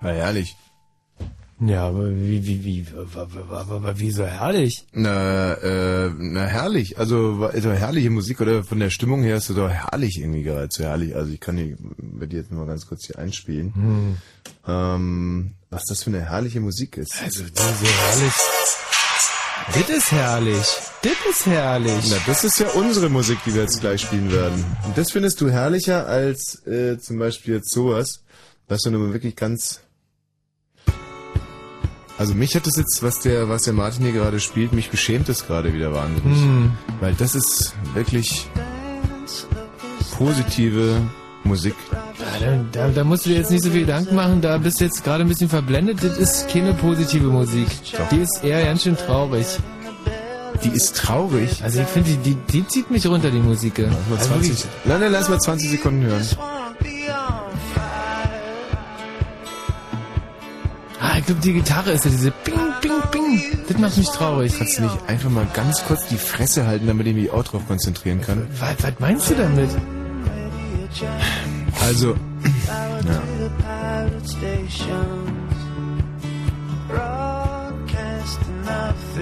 Na herrlich. Ja, aber wie, wie, wie, wie so herrlich? Na, äh, na herrlich. Also, also herrliche Musik oder von der Stimmung her ist es doch herrlich irgendwie gerade so herrlich. Also ich kann die bei dir jetzt mal ganz kurz hier einspielen. Hm. Ähm, was das für eine herrliche Musik ist. Also so herrlich. Das ist herrlich. Das ist herrlich. Na, das ist ja unsere Musik, die wir jetzt gleich spielen werden. Und das findest du herrlicher als äh, zum Beispiel jetzt sowas, was du nun wirklich ganz also mich hat das jetzt, was der, was der Martin hier gerade spielt, mich beschämt es gerade wieder wahnsinnig. Hm. Weil das ist wirklich positive Musik. Ja, da, da, da musst du dir jetzt nicht so viel Gedanken machen, da bist du jetzt gerade ein bisschen verblendet. Das ist keine positive Musik. Die ist eher ganz schön traurig. Die ist traurig? Also ich finde, die, die, die zieht mich runter, die Musik. Lass mal Also 20, wirklich- nein, nein, lass mal 20 Sekunden hören. Glaube, die Gitarre ist ja diese Bing, Bing, Bing. Das macht mich traurig. Kannst du nicht einfach mal ganz kurz die Fresse halten, damit ich mich auch drauf konzentrieren kann? Was, was meinst du damit? Also, ja.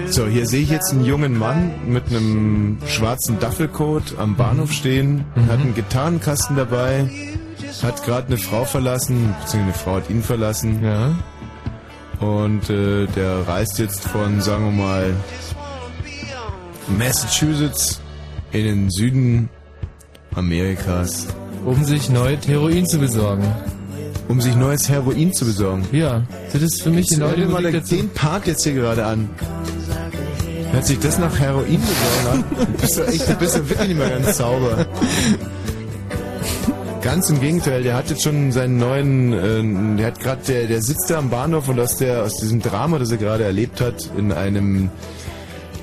So, hier sehe ich jetzt einen jungen Mann mit einem schwarzen Duffelcoat am Bahnhof stehen, hat einen Gitarrenkasten dabei, hat gerade eine Frau verlassen, beziehungsweise eine Frau hat ihn verlassen. Ja. Und äh, der reist jetzt von, sagen wir mal, Massachusetts in den Süden Amerikas. Um sich neu Heroin zu besorgen. Um sich neues Heroin zu besorgen. Ja, das ist für mich Jetzt genau die mal Musik den- Part jetzt hier gerade an. Hört sich das nach Heroin besorgen an? Du bist echt, du bist doch wirklich nicht mehr ganz sauber. Ganz im Gegenteil, der hat jetzt schon seinen neuen, äh, der hat gerade, der, der sitzt da am Bahnhof und aus der, aus diesem Drama, das er gerade erlebt hat, in einem,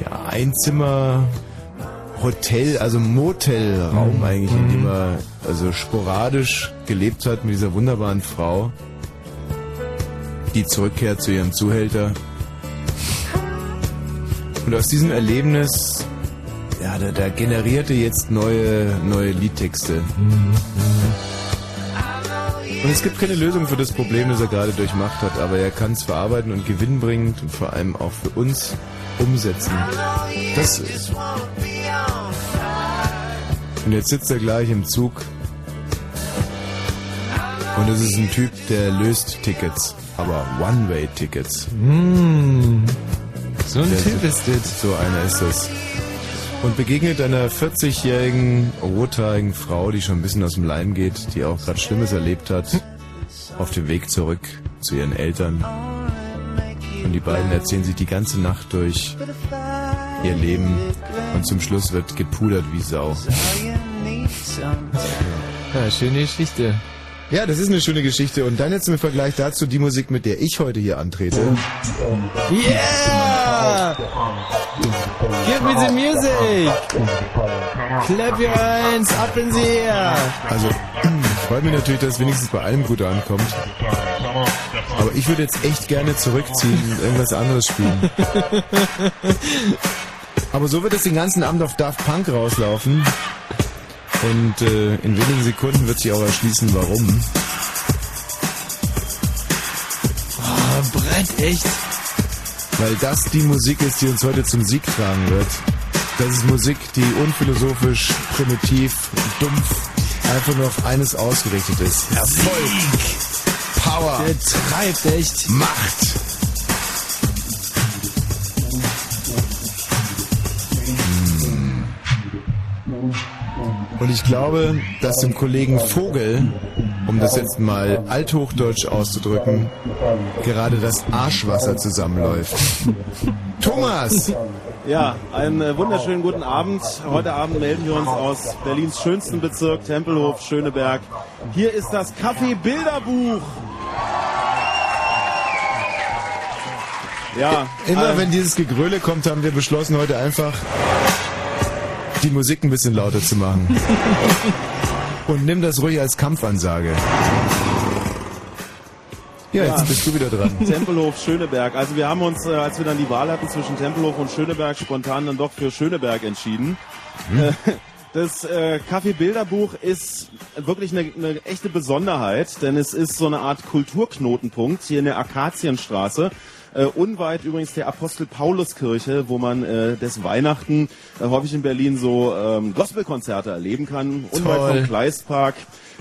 ja, Einzimmer, Hotel, also Motelraum eigentlich, in dem er also sporadisch gelebt hat mit dieser wunderbaren Frau, die zurückkehrt zu ihrem Zuhälter. Und aus diesem Erlebnis, ja, da, da generierte jetzt neue, neue Liedtexte. Und es gibt keine Lösung für das Problem, das er gerade durchmacht hat, aber er kann es verarbeiten und gewinnbringend und vor allem auch für uns umsetzen. Das und jetzt sitzt er gleich im Zug und es ist ein Typ, der löst Tickets, aber One-Way-Tickets. Hm. So ein Der- Typ ist das. So einer ist es. Und begegnet einer 40-jährigen, rothaarigen Frau, die schon ein bisschen aus dem Leim geht, die auch gerade Schlimmes erlebt hat, auf dem Weg zurück zu ihren Eltern. Und die beiden erzählen sich die ganze Nacht durch ihr Leben und zum Schluss wird gepudert wie Sau. Ja, schöne Geschichte. Ja, das ist eine schöne Geschichte. Und dann jetzt im Vergleich dazu die Musik, mit der ich heute hier antrete. Yeah! Give me the music! Clap your hands up in the air! Also, freut mich natürlich, dass es wenigstens bei allem gut ankommt. Aber ich würde jetzt echt gerne zurückziehen und irgendwas anderes spielen. Aber so wird es den ganzen Abend auf Daft Punk rauslaufen. Und äh, in wenigen Sekunden wird sich auch erschließen, warum. Oh, brennt echt. Weil das die Musik ist, die uns heute zum Sieg tragen wird. Das ist Musik, die unphilosophisch, primitiv, dumpf, einfach nur auf eines ausgerichtet ist. Erfolg, Power, Der treibt echt. Macht. Und ich glaube, dass dem Kollegen Vogel, um das jetzt mal althochdeutsch auszudrücken, gerade das Arschwasser zusammenläuft. Thomas! Ja, einen äh, wunderschönen guten Abend. Heute Abend melden wir uns aus Berlins schönsten Bezirk, Tempelhof, Schöneberg. Hier ist das Café Bilderbuch. Ja, Immer äh, wenn dieses Gegröle kommt, haben wir beschlossen, heute einfach die Musik ein bisschen lauter zu machen. Und nimm das ruhig als Kampfansage. Ja, jetzt Ja. bist du wieder dran. Tempelhof, Schöneberg. Also wir haben uns, äh, als wir dann die Wahl hatten zwischen Tempelhof und Schöneberg, spontan dann doch für Schöneberg entschieden. Mhm. Äh, Das äh, Kaffee-Bilderbuch ist wirklich eine, eine echte Besonderheit, denn es ist so eine Art Kulturknotenpunkt hier in der Akazienstraße. Äh, unweit übrigens der Apostel-Paulus-Kirche, wo man äh, des Weihnachten äh, häufig in Berlin so ähm, Gospelkonzerte erleben kann. Unweit Toll. vom Kleistpark.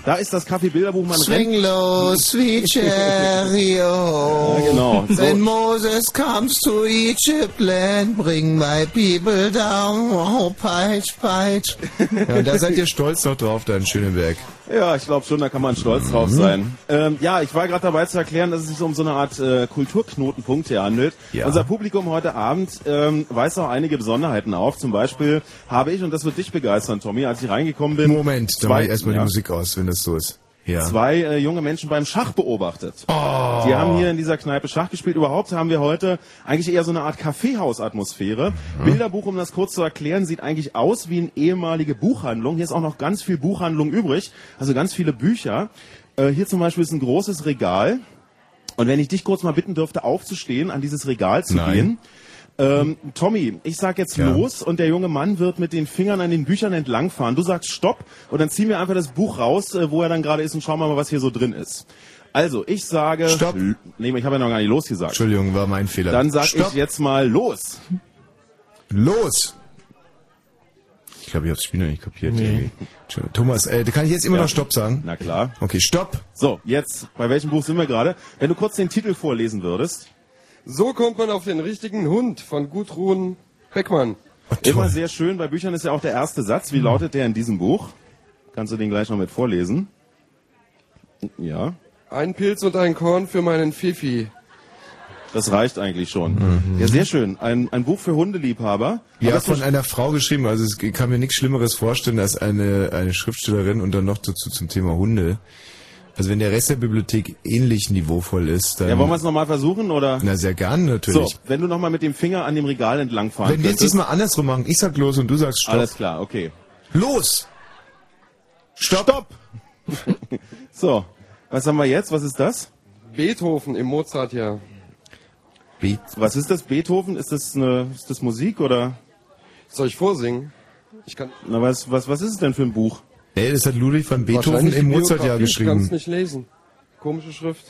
Da ist das Kaffee-Bilderbuch. Man Swing rennt. low, sweet chariot. Ja, genau. So. When Moses comes to Egypt land, bring my people down. Oh, peitsch, peitsch. Ja, und da seid ihr stolz noch drauf, da in Schöneberg. Ja, ich glaube schon, da kann man stolz drauf Mhm. sein. Ähm, ja, ich war gerade dabei zu erklären, dass es sich um so eine Art äh, Kulturknotenpunkt hier handelt. Ja. Unser Publikum heute Abend ähm, weist auch einige Besonderheiten auf. Zum Beispiel habe ich, und das wird dich begeistern, Tommy, als ich reingekommen bin, Moment, dann zwei, mache ich erstmal ja, die Musik aus, wenn das so ist. Ja. zwei äh, junge Menschen beim Schach beobachtet. Oh. Die haben hier in dieser Kneipe Schach gespielt. Überhaupt haben wir heute eigentlich eher so eine Art Kaffeehausatmosphäre. Mhm. Bilderbuch, um das kurz zu erklären, sieht eigentlich aus wie eine ehemalige Buchhandlung. Hier ist auch noch ganz viel Buchhandlung übrig, also ganz viele Bücher. Äh, hier zum Beispiel ist ein großes Regal. Und wenn ich dich kurz mal bitten dürfte, aufzustehen, an dieses Regal zu Nein. gehen. Ähm, Tommy, ich sag jetzt Ja. los und der junge Mann wird mit den Fingern an den Büchern entlangfahren. Du sagst Stopp und dann ziehen wir einfach das Buch raus, äh, wo er dann gerade ist und schauen wir mal, was hier so drin ist. Also, ich sage... Stopp. Nee, ich habe ja noch gar nicht losgesagt. Entschuldigung, war mein Fehler. Dann sag Stopp. ich jetzt mal los. Los! Ich glaube, ich habe das Spiel noch nicht kapiert. Entschuldigung. Thomas, äh, kann ich jetzt immer Ja. noch Stopp sagen? Na klar. Okay, Stopp! So, jetzt, bei welchem Buch sind wir gerade? Wenn du kurz den Titel vorlesen würdest. So kommt man auf den richtigen Hund von Gudrun Beckmann. Oh, Immer sehr schön. Bei Büchern ist ja auch der erste Satz. Wie lautet der in diesem Buch? Kannst du den gleich noch mit vorlesen? Ja, Ein Pilz und ein Korn für meinen Fifi. das reicht eigentlich schon. Mhm. Ja, sehr schön. Ein, ein Buch für Hundeliebhaber. Ja, von einer Frau geschrieben. Also es kann mir nichts Schlimmeres vorstellen als eine, eine Schriftstellerin und dann noch dazu zum Thema Hunde. Also wenn der Rest der Bibliothek ähnlich niveauvoll ist, dann... ja, wollen wir es nochmal versuchen, oder? na, sehr gern So, natürlich. wenn du nochmal mit dem Finger an dem Regal entlangfahren wenn wir jetzt könntest. diesmal andersrum machen, ich sag los und du sagst Stopp. Alles klar, okay. Los! Stopp! so, was haben wir jetzt? Was ist das? Beethoven im Mozartjahr. Beat. Was ist das? Beethoven? Ist das eine, ist das Musik oder? Soll ich vorsingen? Ich kann Na, was, was, was ist es denn für ein Buch? Ey, das hat Ludwig van Beethoven im Mozartjahr Biografie, Ich kann geschrieben. es nicht lesen. Komische Schrift.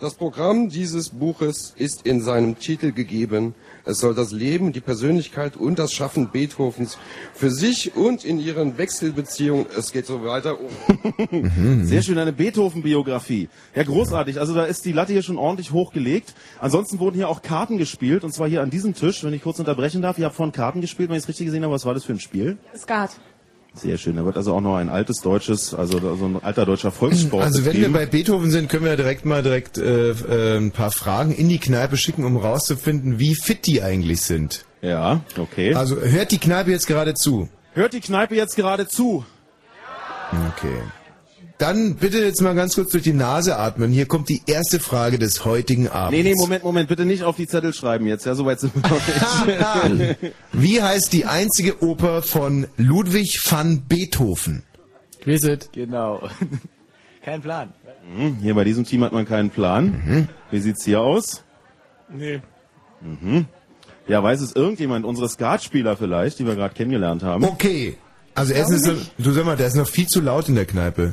Das Programm dieses Buches ist in seinem Titel gegeben. Es soll das Leben, die Persönlichkeit und das Schaffen Beethovens für sich und in ihren Wechselbeziehungen, es geht so weiter, um Sehr schön, eine Beethoven-Biografie. Ja, großartig. Also da ist die Latte hier schon ordentlich hochgelegt. Ansonsten wurden hier auch Karten gespielt, und zwar hier an diesem Tisch, wenn ich kurz unterbrechen darf. Ihr habt vorhin Karten gespielt, wenn ich es richtig gesehen habe. Was war das für ein Spiel? Skat. Sehr schön. Da wird also auch noch ein altes deutsches, also so ein alter deutscher Volkssport Also wenn wir bei Beethoven sind, können wir direkt mal direkt äh, äh, ein paar Fragen in die Kneipe schicken, um rauszufinden, wie fit die eigentlich sind. Ja, okay. Also hört die Kneipe jetzt gerade zu. Hört die Kneipe jetzt gerade zu? Okay. Dann bitte jetzt mal ganz kurz durch die Nase atmen. Hier kommt die erste Frage des heutigen Abends. Nee, nee, Moment, Moment. Bitte nicht auf die Zettel schreiben jetzt. Ja, soweit sind wir noch nicht. Wie heißt die einzige Oper von Ludwig van Beethoven? Quizzet. Genau. Kein Plan. Hm, Hier bei diesem Team hat man keinen Plan. Wie sieht's hier aus? Nee. Ja, weiß es irgendjemand? Unsere Skatspieler vielleicht, die wir gerade kennengelernt haben? Okay. Also erstens, ist du sag mal, der ist noch viel zu laut in der Kneipe.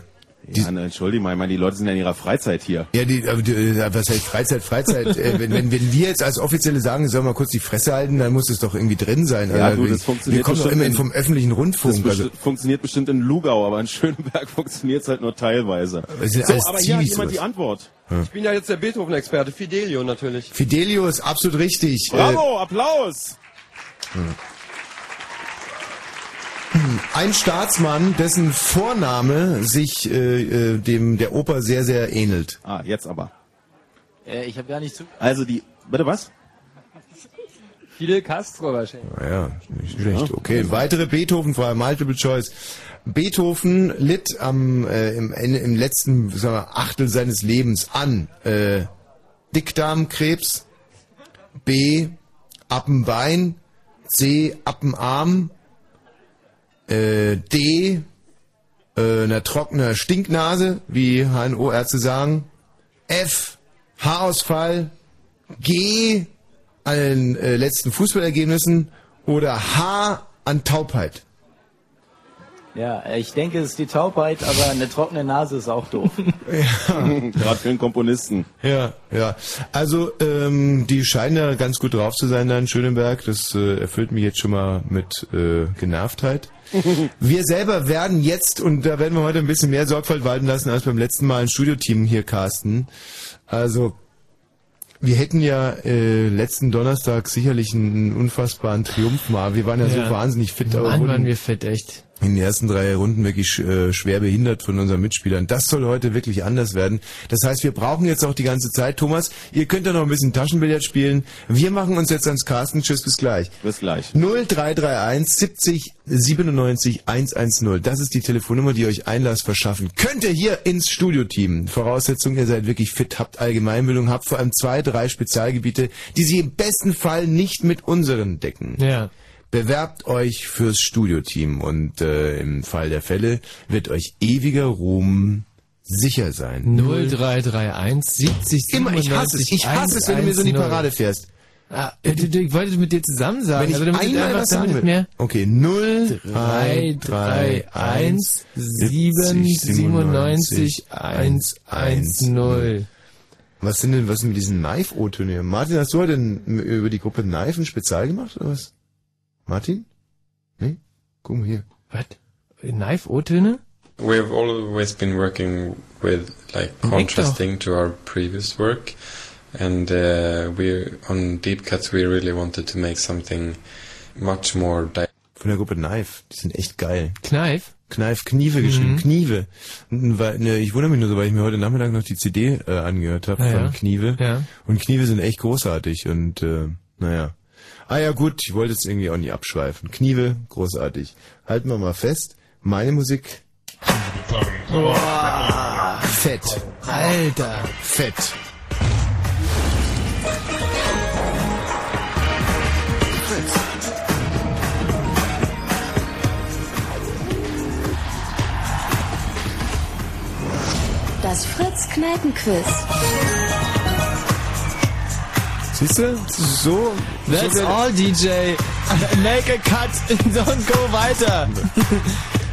Ja, ne, entschuldige mal, ich meine, die Leute sind ja in ihrer Freizeit hier. Ja, die, äh, was heißt Freizeit, Freizeit? äh, wenn, wenn, wenn wir jetzt als Offizielle sagen, sollen wir kurz die Fresse halten, dann muss es doch irgendwie drin sein. Ja, Also du, wir- das funktioniert Wir kommen doch immerhin in- vom öffentlichen Das Rundfunk. Also, besti- funktioniert bestimmt in Lugau, aber in Schöneberg funktioniert es halt nur teilweise. So, aber hier hat jemand die. Antwort. Ich bin ja jetzt der Beethoven-Experte, Fidelio natürlich. Fidelio ist absolut richtig. Äh, Bravo, Applaus! Ein Staatsmann, dessen Vorname sich äh, äh, dem der Oper sehr, sehr ähnelt. Ah, jetzt aber. Äh, ich habe gar nicht zu. Also die, bitte was? Fidel Castro wahrscheinlich. Ja, nicht schlecht. Okay, weitere Beethoven-Frage, Multiple Choice. Beethoven litt am äh, im, im letzten sagen wir, Achtel seines Lebens an äh, Dickdarmkrebs, B Appenbein, C Appenarm, äh, D äh, einer trockener Stinknase, wie HNO-Ärzte sagen, F Haarausfall, G an den äh, letzten Fußballergebnissen. Oder H an Taubheit. Ja, ich denke, es ist die Taubheit, aber eine trockene Nase ist auch doof. Gerade für einen Komponisten. Ja, ja. Also ähm, die scheinen ja ganz gut drauf zu sein da in Schöneberg. Das äh, erfüllt mich jetzt schon mal mit äh, Genervtheit. Wir selber werden jetzt, und da werden wir heute ein bisschen mehr Sorgfalt walten lassen als beim letzten Mal ein Studioteam hier casten. Also wir hätten ja äh, letzten Donnerstag sicherlich einen unfassbaren Triumph mal. Wir waren ja, Ja. so wahnsinnig fit, aber Mann, wurden waren wir fit, echt. In den ersten drei Runden wirklich äh, schwer behindert von unseren Mitspielern. Das soll heute wirklich anders werden. Das heißt, wir brauchen jetzt auch die ganze Zeit. Thomas, ihr könnt ja noch ein bisschen Taschenbillard spielen. Wir machen uns jetzt ans Carsten. Tschüss, bis gleich. Bis gleich. 0331 70 97 110. Das ist die Telefonnummer, die euch Einlass verschaffen. Könnt ihr hier ins Studioteam. Voraussetzung, ihr seid wirklich fit, habt Allgemeinbildung, habt vor allem zwei, drei Spezialgebiete, die sich im besten Fall nicht mit unseren decken. Ja. Bewerbt euch fürs Studioteam und äh, im Fall der Fälle wird euch ewiger Ruhm sicher sein. 0331 70 Immer, ich hasse es. Ich hasse es, wenn du mir so in die 110. Parade fährst. Ah, äh, ich wollte mit dir zusammen sagen, Wenn ich es einmal was sagen will. mehr. Okay, 0, 3, 3, 1, 7, 97, 1, 1, 0. Was sind denn, was sind mit diesen Knife-O-Töne? Martin, hast du heute über die Gruppe Knife ein Spezial gemacht, oder was? Martin? Nee? Guck mal hier. Was? Knife-O-Töne? We've always been working with like contrasting to our previous work, and uh, we on Deep Cuts we really wanted to make something much more. Di- Von der Gruppe Knife. Die sind echt geil. Knife? Knife, Knieve geschrieben, Knieve. Und Weil, ne, ich wundere mich nur so, weil ich mir heute Nachmittag noch die CD äh, angehört habe Ah, von ja. Knieve. Ja. Und Knieve sind echt großartig und äh, naja. Ah ja gut, ich wollte jetzt irgendwie auch nicht abschweifen. Knieve, großartig. Halten wir mal fest, meine Musik. Fett. Alter. Fett. Das Fritz Kneipenquiz. Siehst du? So. That's so all, DJ. Make a cut and don't go weiter.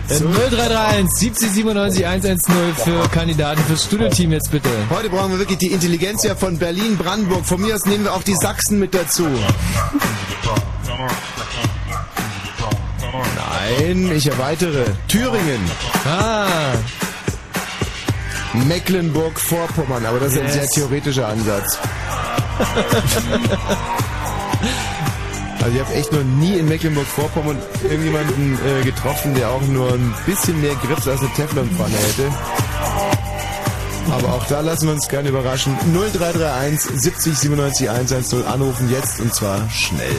So. 0331 70 97 110 für Kandidaten fürs Studioteam jetzt bitte. Heute brauchen wir wirklich die Intelligenz ja von Berlin, Brandenburg. Von mir aus nehmen wir auch die Sachsen mit dazu. Nein, ich erweitere. Thüringen. Ah, Mecklenburg-Vorpommern, aber das ist ein Yes. sehr theoretischer Ansatz. Also ich habe echt noch nie in Mecklenburg-Vorpommern irgendjemanden äh, getroffen, der auch nur ein bisschen mehr Grips als eine Teflonpfanne hätte. Aber auch da lassen wir uns gerne überraschen. 0331 70 97 110 anrufen jetzt und zwar schnell.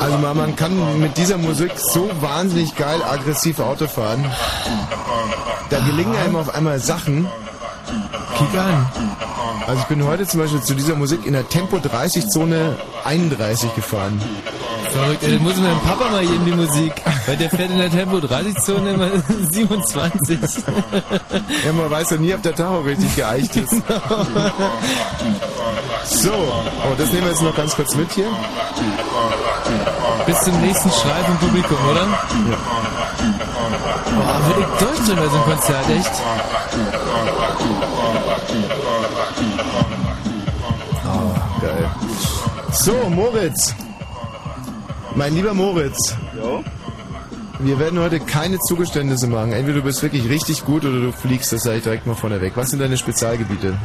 Also man, man kann mit dieser Musik so wahnsinnig geil aggressiv Auto fahren. Da gelingen einem auf einmal Sachen. Kick an. Also ich bin heute zum Beispiel zu dieser Musik in der Tempo 30 Zone 31 gefahren. Verrückt, ey, das muss meinem Papa mal geben, die Musik. Weil der fährt in der Tempo 30 Zone immer 27. Ja, man weiß ja nie, ob der Tacho richtig geeicht ist. So, oh, das nehmen wir jetzt noch ganz kurz mit hier. Bis zum nächsten Schrei vom Publikum, oder? Boah, würde ich durchdrehen bei so einem Konzert, echt? Geil. So, Moritz. Mein lieber Moritz. Jo? Wir werden heute keine Zugeständnisse machen. Entweder du bist wirklich richtig gut oder du fliegst, das sage ich direkt mal vorne weg. Was sind deine Spezialgebiete?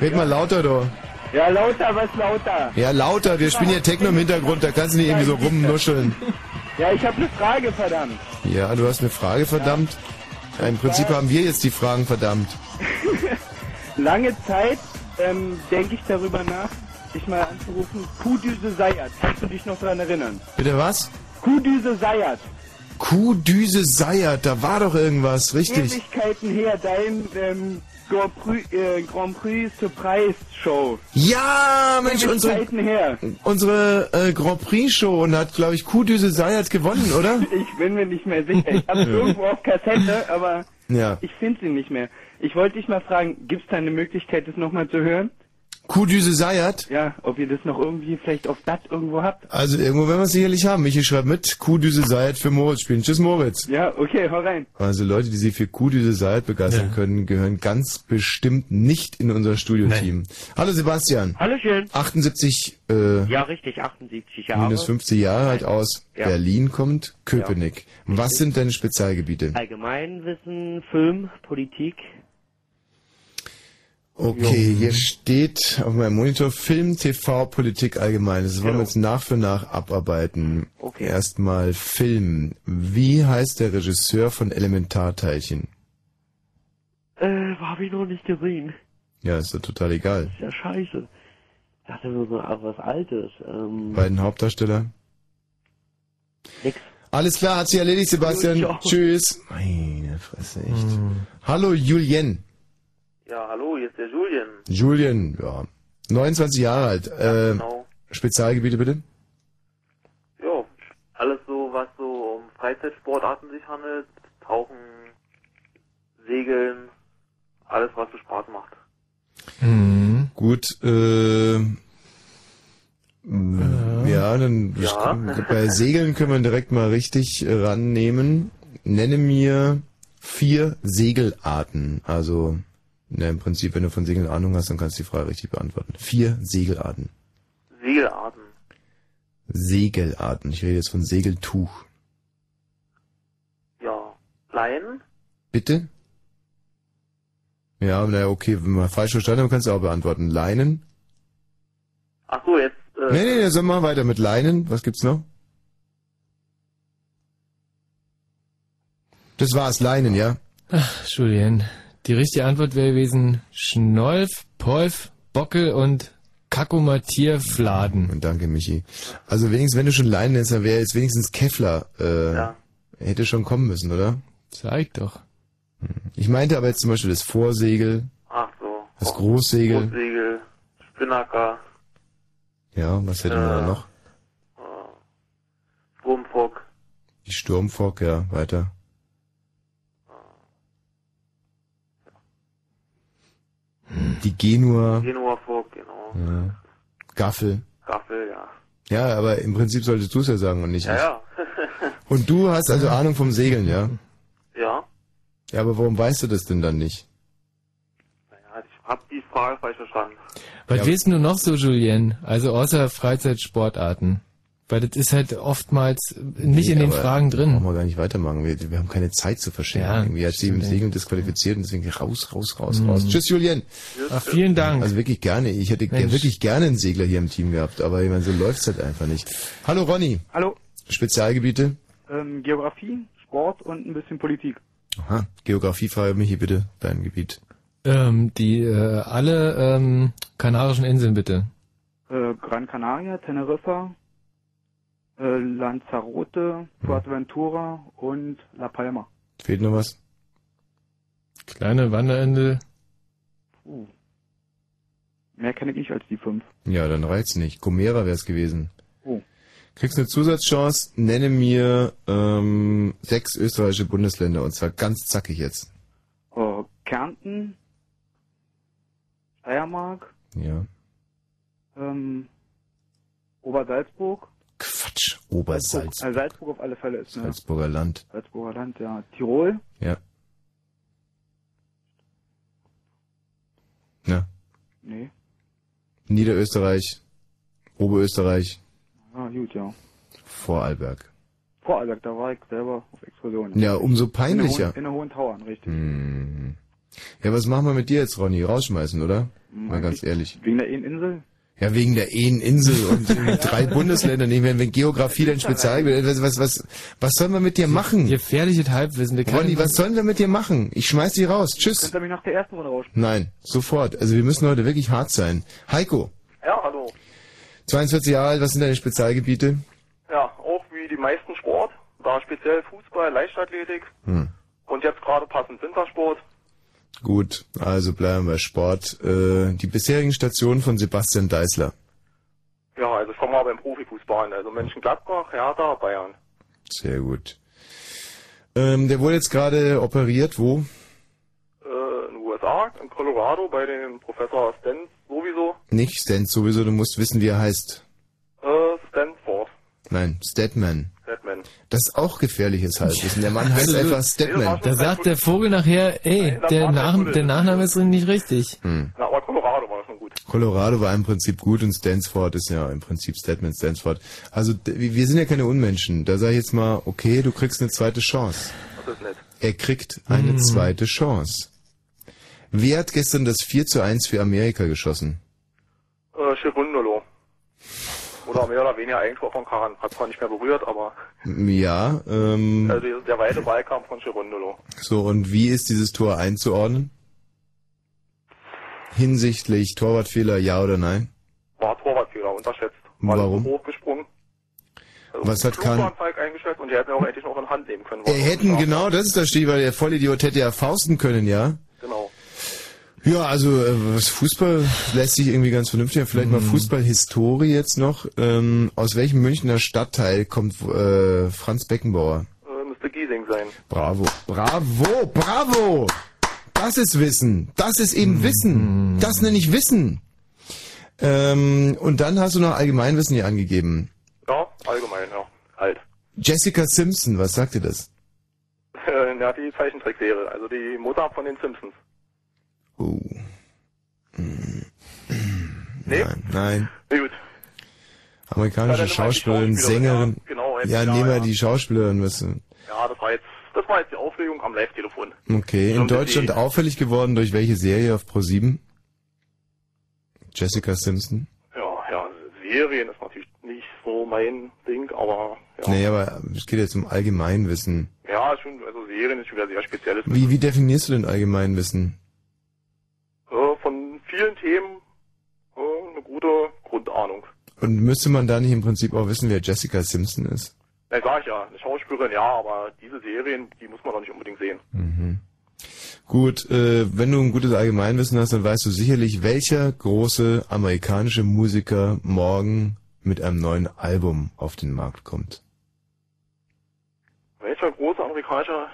Red mal lauter, du. Ja, lauter, was lauter? Ja, lauter. Wir spielen hier Techno im Hintergrund, da kannst du nicht irgendwie so rumnuscheln. Ja, ich habe eine Frage, verdammt. Ja, du hast eine Frage, verdammt. Ja, Im Prinzip haben wir jetzt die Fragen, verdammt. Lange Zeit ähm, denke ich darüber nach, dich mal anzurufen. Kuhdüse Seiert. Kannst du dich noch daran erinnern? Bitte was? Kuhdüse Seiert. Kuhdüse Seiert, da war doch irgendwas, richtig. Ewigkeiten her, dein ähm, Grand Prix, äh, Grand Prix Surprise Show. Ja, Mensch, unsere, her. unsere äh, Grand Prix Show und hat, glaube ich, Kuhdüse Seiert gewonnen, oder? Ich bin mir nicht mehr sicher. Ich habe irgendwo auf Kassette, aber Ja. ich finde sie nicht mehr. Ich wollte dich mal fragen, gibt es da eine Möglichkeit, das nochmal zu hören? Kuhdüse Seiert? Ja, ob ihr das noch irgendwie vielleicht auf DAT irgendwo habt? Also irgendwo werden wir es sicherlich haben. Michi schreibt mit, Kuhdüse Seiert für Moritz spielen. Tschüss Moritz. Ja, okay, hau rein. Also Leute, die sich für Kuhdüse Seiert begeistern Ja. können, gehören ganz bestimmt nicht in unser Studioteam. Hallo Sebastian. Hallo schön. 78 äh, Ja, richtig, 78 Jahre. minus 50 Jahre alt aus Ja. Berlin kommt, Köpenick. Was sind deine Spezialgebiete? Allgemeinwissen, Film, Politik. Okay, hier steht auf meinem Monitor Film, TV, Politik allgemein. Das wollen wir Genau. jetzt nach für nach abarbeiten. Erstmal Film. Wie heißt der Regisseur von Elementarteilchen? Äh, habe ich noch nicht gesehen. Ja, ist doch total egal. Ist ja scheiße. Ich dachte nur so ach, was Altes. Ähm, Beiden Hauptdarsteller. Nix. Alles klar, hat sich erledigt, Sebastian. Tschüss. Meine Fresse, echt. Hallo, Julien. Ja, hallo, hier ist der Julian. Julien, ja. 29 Jahre alt. Äh, genau. Spezialgebiete bitte? Jo, alles so, was so um Freizeitsportarten sich handelt. Tauchen, Segeln, alles, was so Spaß macht. Gut, äh, m, ja, dann Ja. bei Segeln können wir direkt mal richtig rannehmen. Nenne mir vier Segelarten. Also, na, im Prinzip, wenn du von Segeln Ahnung hast, dann kannst du die Frage richtig beantworten. Vier Segelarten. Segelarten. Segelarten. Ich rede jetzt von Segeltuch. Ja, Leinen, Bitte? Ja, naja, okay, wenn man falsch verstanden haben, kannst du auch beantworten. Leinen? Ach so, jetzt, äh, Nee, nee, nee, sag mal weiter mit Leinen. Was gibt's noch? Das war's, Leinen, ja? Ach, Julien. Die richtige Antwort wäre gewesen Schnolf, Polf, Bockel und Kakomatier Fladen. Und danke, Michi. Also wenigstens, wenn du schon Leinen nennst, dann wäre jetzt wenigstens Kevlar. Äh, Ja. Hätte schon kommen müssen, oder? Zeig doch. Ich meinte aber jetzt zum Beispiel das Vorsegel, ach so. das Großsegel. Großsegel, Spinnaker, Ja, was hätten wir da Äh. noch? Sturmfock, Die Sturmfock, ja, weiter. Die Genua. Genua Fock, genau. Ja. Gaffel. Gaffel, ja. Ja, aber im Prinzip solltest du es ja sagen und nicht Ja, ich. ja. Und du hast also Ahnung vom Segeln, ja? ja. Ja, aber warum weißt du das denn dann nicht? Ja, ich hab die Frage falsch verstanden. Was Ja. weißt du noch so, Julien? Also außer Freizeitsportarten. Weil das ist halt oftmals nicht Nee, in den Fragen drin. Brauchen wir gar nicht weitermachen. Wir, wir haben keine Zeit zu verschenken. Ja, Irgendwie hat sie im stimmt. Segeln disqualifiziert und deswegen raus, raus, raus, Mhm. raus. Tschüss, Julien. Ach, vielen Dank. Also wirklich gerne. Ich hätte Mensch. wirklich gerne einen Segler hier im Team gehabt, aber ich meine, so läuft's halt einfach nicht. Hallo Ronny. Hallo. Spezialgebiete? Ähm, Geografie, Sport und ein bisschen Politik. Aha. Geografiefrage, Michi, bitte, dein Gebiet. Ähm, die äh, alle ähm, Kanarischen Inseln bitte. Äh, Gran Canaria, Teneriffa, äh, Lanzarote, Fuerteventura und La Palma. Fehlt noch was? Kleine Wanderinsel. Uh. Mehr kenne ich nicht als die fünf. Ja, dann reicht's nicht. Gomera wär's gewesen. Oh. Kriegst eine Zusatzchance, nenne mir ähm, sechs österreichische Bundesländer und zwar ganz zackig jetzt. Äh, Kärnten, Steiermark, Ja. ähm, Obersalzburg. Quatsch, Obersalz. Äh, Salzburg auf alle Fälle ist, ne? Salzburger Land. Salzburger Land, ja. Tirol, Ja. Ja. nee. Niederösterreich, Oberösterreich, Ah, gut, ja. Vorarlberg. Vorarlberg, da war ich selber auf Exkursion. Ja, umso peinlicher. In der Hohen, in der Hohen Tauern, richtig. Hm. Ja, was machen wir mit dir jetzt, Ronny? Rausschmeißen, oder? Mal ganz ehrlich. Wegen der Insel? Ja, wegen der Ehen-Insel und drei Bundesländer nicht mehr. Wenn Geografie dein Spezialgebiet was, was, was, was sollen wir mit dir machen? Gefährliches Halbwissen. Ronny, was sollen wir mit dir machen? Ich schmeiß dich raus. Tschüss. Könnt ihr mich nach der ersten Runde rausschmeißen? Nein, sofort. Also wir müssen heute wirklich hart sein. Heiko, Ja, hallo. 42 Jahre alt, was sind deine Spezialgebiete? Ja, auch wie die meisten Sport. Da speziell Fußball, Leichtathletik Hm. und jetzt gerade passend Wintersport. Gut, also bleiben wir Sport. Äh, die bisherigen Stationen von Sebastian Deißler. Ja, also ich komme mal beim Profifußball an. Also Mönchengladbach, Hertha, Bayern. Sehr gut. Ähm, der wurde jetzt gerade operiert, wo? Äh, in den USA, in Colorado bei dem Professor Stent sowieso. Nicht Stent sowieso, du musst wissen, wie er heißt. Äh, Stanford, Nein, Statman. Statman. Das ist auch gefährliches Halbwissen. Der Mann heißt einfach Statman. Da sagt der Vogel nachher, ey, der, Nach der Nachname ist nicht richtig. Hm. Na, aber Colorado war schon gut. Colorado war im Prinzip gut und Stansford ist ja im Prinzip Statman Stansford. Also wir sind ja keine Unmenschen. Da sage ich jetzt mal, okay, du kriegst eine zweite Chance. Das ist nett. Er kriegt eine Hm. zweite Chance. Wer hat gestern das 4 zu 1 für Amerika geschossen? Äh, Chirundolo. Oder mehr oder weniger Eigentor von Karan. Hat zwar nicht mehr berührt, aber Ja, ähm, also der weite Ball kam von Chirundolo. so und wie ist dieses Tor einzuordnen? Hinsichtlich Torwartfehler, ja oder nein? War Torwartfehler, unterschätzt. War Warum? hoch gesprungen. Also Was hat Kahn- und die hätten auch endlich noch in Hand nehmen können. Er hätten, genau, das ist das Stichwort, der Vollidiot hätte ja fausten können, ja? Ja, also äh, was Fußball lässt sich irgendwie ganz vernünftig. Vielleicht mal Fußballhistorie jetzt noch. Ähm, aus welchem Münchner Stadtteil kommt äh, Franz Beckenbauer? Äh, müsste Giesing sein. Bravo, bravo, bravo! Das ist Wissen. Das ist eben Wissen. Das nenne ich Wissen. Ähm, und dann hast du noch Allgemeinwissen hier angegeben. Ja, allgemein, ja. Halt. Jessica Simpson, was sagt dir das? ja, die Zeichentrickserie, also die Mutter von den Simpsons. Oh. Nee? Nein, nein. Na gut. Amerikanische Ja, Schauspielerin, Sängerin. ja, genau, ja, nehmen wir ja. die Schauspielerin, was? Ja, das war jetzt, das war jetzt die Aufregung am Live-Telefon. Okay, in Deutschland auffällig geworden durch welche Serie auf Pro 7? Jessica Simpson? Ja, ja, Serien ist natürlich nicht so mein Ding, aber ja. Nee, aber es geht jetzt um Allgemeinwissen. Ja, schon, also Serien ist schon wieder sehr spezielles. Wie, wie definierst du denn Allgemeinwissen? Vielen Themen äh, eine gute Grundahnung. Und müsste man da nicht im Prinzip auch wissen, wer Jessica Simpson ist? Na, sag ich ja, eine Schauspielerin, ja, aber diese Serien, die muss man doch nicht unbedingt sehen. Mhm. Gut, äh, wenn du ein gutes Allgemeinwissen hast, dann weißt du sicherlich, welcher große amerikanische Musiker morgen mit einem neuen Album auf den Markt kommt. Welcher große amerikanische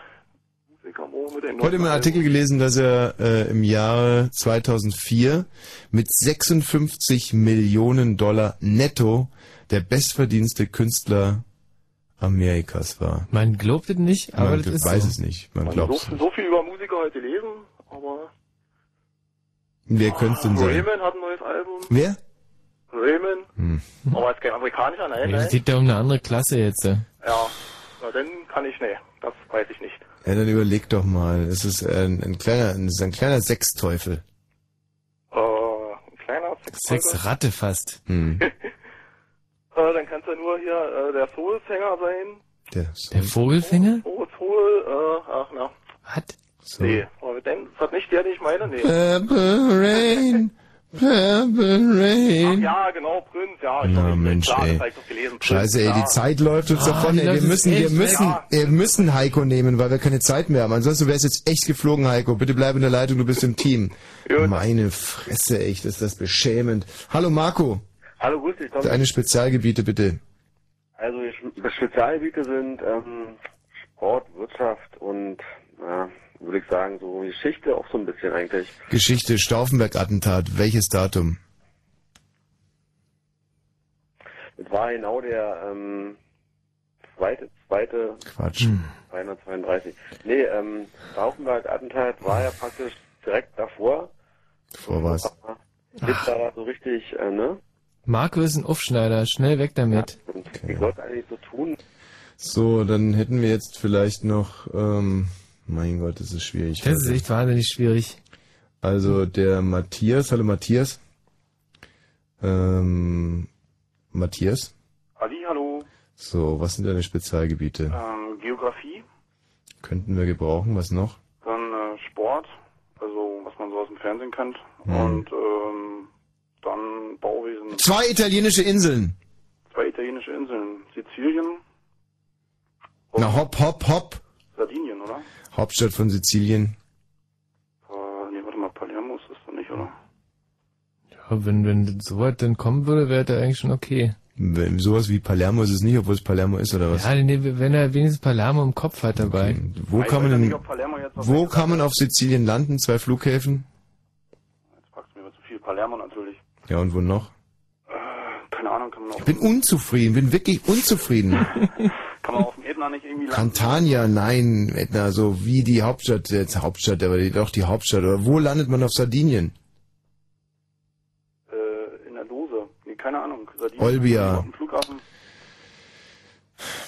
Musiker morgen mit den Heute im neuen Artikel gelesen, dass er äh, im Jahre 2004 mit 56 Millionen Dollar netto der bestverdienste Künstler Amerikas war. Man glaubt es nicht, aber Man das ist weiß so. es nicht, man Man glaubt durfte so viel über Musiker heute lesen, aber Wer könnte es denn sein? Raymond hat ein neues Album. Wer? Raymond. Hm. Aber ist kein amerikanischer, nein, Es nein. geht da um eine andere Klasse jetzt. Ja, na dann kann ich, nee, das weiß ich nicht. Ja, dann überleg doch mal. Es ist ein, ein kleiner, es ist ein kleiner Sechsteufel. Äh, ein kleiner Sexfolge. Sechs Ratte fast. Hm. Äh, dann kann es ja nur hier äh, der Soulsänger sein. Der, Der Vogelfinger? Soul, Soul, äh, ach na. Was? So. Nee, aber dann, ist das nicht der, den ich meine? Nee. Purple Rain, Purple Rain. Ja, genau, Prinz, ja. Ich Na Mensch, klar, ey. das hab ich doch gelesen. Prinz, Scheiße, ey, ja. die Zeit läuft uns Ah, davon. Ey, wir müssen, wir müssen, ja. wir müssen Heiko nehmen, weil wir keine Zeit mehr haben. Ansonsten wär's jetzt echt geflogen, Heiko. Bitte bleib in der Leitung, du bist im Team. Meine Fresse, echt, ist das beschämend. Hallo Marco, Hallo, grüß dich, Tom. deine Spezialgebiete bitte. Also die Spezialgebiete sind ähm, Sport, Wirtschaft und ja, würde ich sagen so Geschichte auch so ein bisschen eigentlich. Geschichte, Stauffenberg-Attentat, welches Datum? Es war genau der ähm, zweite, zweite Quatsch. 332. Nee, ähm, Stauffenberg-Attentat war ja praktisch direkt davor. Vor was? Hitler war so richtig, äh, ne? Marco ist ein Aufschneider, schnell weg damit. Und ich sollte eigentlich so tun. So, dann hätten wir jetzt vielleicht noch, ähm, mein Gott, das ist schwierig. Das ist echt wahnsinnig schwierig. Also der Matthias, hallo Matthias. Ähm, Matthias. Ali, hallo. So, was sind deine Spezialgebiete? Ähm, Geografie, Könnten wir gebrauchen, was noch? dann äh, Sport, also was man so aus dem Fernsehen kennt. Hm. Und ähm, dann Bauwesen. Zwei italienische Inseln. Zwei italienische Inseln. Sizilien, Na hopp, hopp, hopp. Sardinien? Hauptstadt von Sizilien. Äh, nee, warte mal, Palermo ist das doch nicht, oder? Ja, wenn, wenn sowas dann kommen würde, wäre das eigentlich schon okay. Wenn, sowas wie Palermo ist es nicht, obwohl es Palermo ist, oder was? Ja, nee, wenn er wenigstens Palermo im Kopf hat dabei. Wo Ich kann man denn, wo kann man auf Sizilien landen? Zwei Flughäfen? Jetzt packst du mir zu viel. Palermo natürlich. Ja, und wo noch? Keine Ahnung, kann man auf, Ich bin unzufrieden, bin wirklich unzufrieden. Ätna nicht irgendwie landen? Cantania, nein, Edna, so wie die Hauptstadt, jetzt Hauptstadt, aber die, doch die Hauptstadt. Oder wo landet man auf Sardinien? Äh, in der Dose. Nee, keine Ahnung. Sardinien. Olbia. Auf dem Flughafen.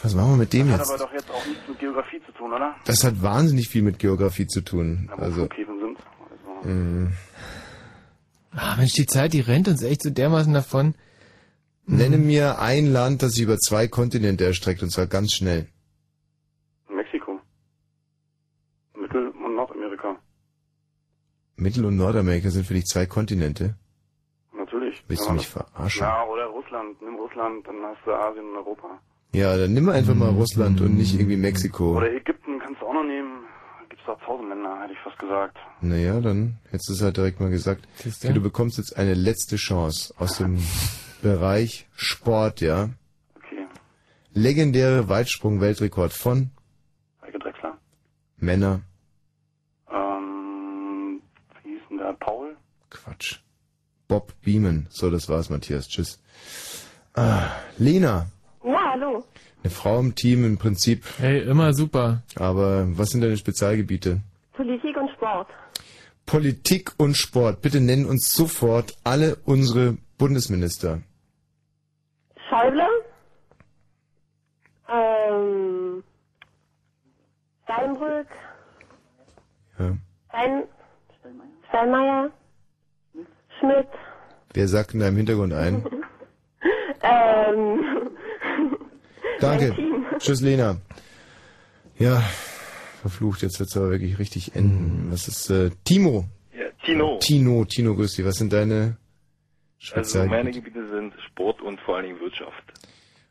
Was machen wir mit dem Hat jetzt? aber doch jetzt auch nichts mit Geografie zu tun, oder? Das hat wahnsinnig viel mit Geografie zu tun. Wo Also, Flughäfen sind. Also, mh, Ah, Mensch, die Zeit, die rennt uns echt so dermaßen davon. nenne mir ein Land, das sich über zwei Kontinente erstreckt, und zwar ganz schnell. Mexiko. Mittel- und Nordamerika. Mittel- und Nordamerika sind für dich zwei Kontinente. Natürlich. Willst Ja, du mich das- verarschen? Ja, oder Russland. Nimm Russland, dann hast du Asien und Europa. Ja, dann nimm einfach mal Russland und nicht irgendwie Mexiko. Oder Ägypten kannst du auch noch nehmen. Gibt's da tausend Länder, hätte ich fast gesagt. Naja, dann hättest du es halt direkt mal gesagt. Siehste? Du bekommst jetzt eine letzte Chance aus dem Bereich Sport, ja. Okay. Legendäre Weitsprung-Weltrekord von Heike Drechsler. Männer. Quatsch. Bob Beeman. So, das war's, Matthias. Tschüss. Ah, Lena. Ja, hallo. Eine Frau im Team im Prinzip. Hey, immer super. Aber was sind deine Spezialgebiete? Politik und Sport. Politik und Sport. Bitte nennen uns sofort alle unsere Bundesminister. Schäuble. Ähm, Steinbrück. Ja. Stein, Steinmeier. Schmidt. Wer sagt in deinem Hintergrund ein? Ähm, Danke. Tschüss, Lena. Ja, verflucht, jetzt wird's aber wirklich richtig enden. Was ist, äh, Timo? Ja, Tino. Tino, Tino, grüß dich. Was sind deine Also meine? Gebiete sind Sport und vor allen Dingen Wirtschaft.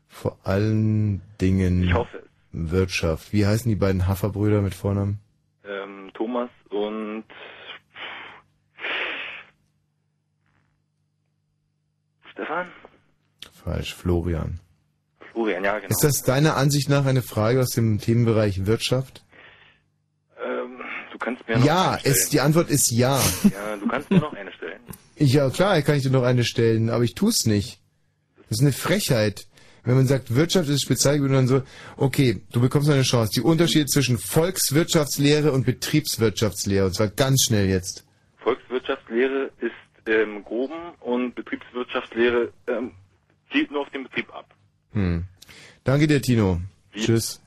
Vor allen Dingen Ich hoffe es. Wirtschaft. Wie heißen die beiden Hafferbrüder mit Vornamen? Ähm, Thomas und Stefan? Falsch, Florian. Florian, ja genau. Ist das deiner Ansicht nach eine Frage aus dem Themenbereich Wirtschaft? ähm, du kannst mir noch Ja, eine stellen. es, die Antwort ist ja. Ja, du kannst mir noch eine stellen. Ja, klar, kann ich dir noch eine stellen, aber ich tu's nicht. Das ist eine Frechheit. Wenn man sagt, Wirtschaft ist Spezialgebiet und dann so, okay, du bekommst eine Chance. Die Unterschiede zwischen Volkswirtschaftslehre und Betriebswirtschaftslehre, und zwar ganz schnell jetzt. Volkswirtschaftslehre ist im Groben und Betriebswirtschaftslehre ähm, zielt nur auf den Betrieb ab. Hm. Danke dir, Tino. Tschüss.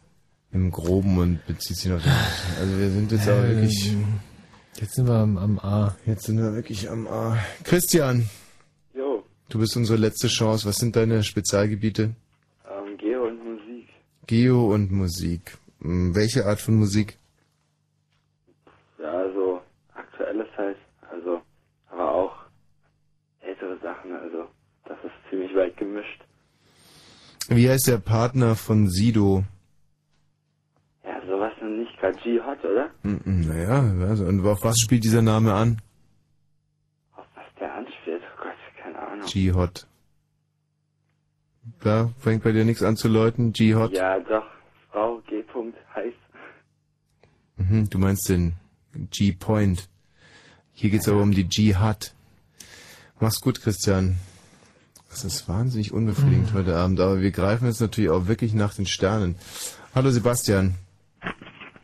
Im Groben und bezieht sich noch. Also wir sind jetzt aber wirklich. Jetzt sind wir am, am A. Jetzt sind wir wirklich am A. Christian, Jo, du bist unsere letzte Chance. Was sind deine Spezialgebiete? ähm, Geo und Musik. Geo und Musik. Hm, Welche Art von Musik? Ja, also aktuelles heißt, also, aber auch ältere Sachen, also das weit gemischt. Wie heißt der Partner von Sido? Ja, sowas noch nicht gerade G-Hot, oder? Hm, hm, Naja, also, und auf was spielt dieser Name an? Auf was der anspielt, oh Gott, keine Ahnung. G-Hot. Da fängt bei dir nichts an zu läuten? G-Hot? Ja, doch, Frau G. -Punkt heißt. Mhm, du meinst den G-Point. Hier geht's aber um die G-Hut. Mach's gut, Christian. Das ist wahnsinnig unbefriedigend heute Abend, aber wir greifen jetzt natürlich auch wirklich nach den Sternen. Hallo Sebastian.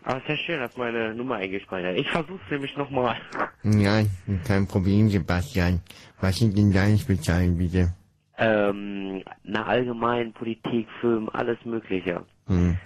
Aber sehr schön, hast meine Nummer eingespeichert. Ich versuch's nämlich nochmal. Ja, kein Problem, Sebastian. Was sind denn deine Spezialgebiete? Ähm, nach allgemein Politik, Film, alles Mögliche. Hm.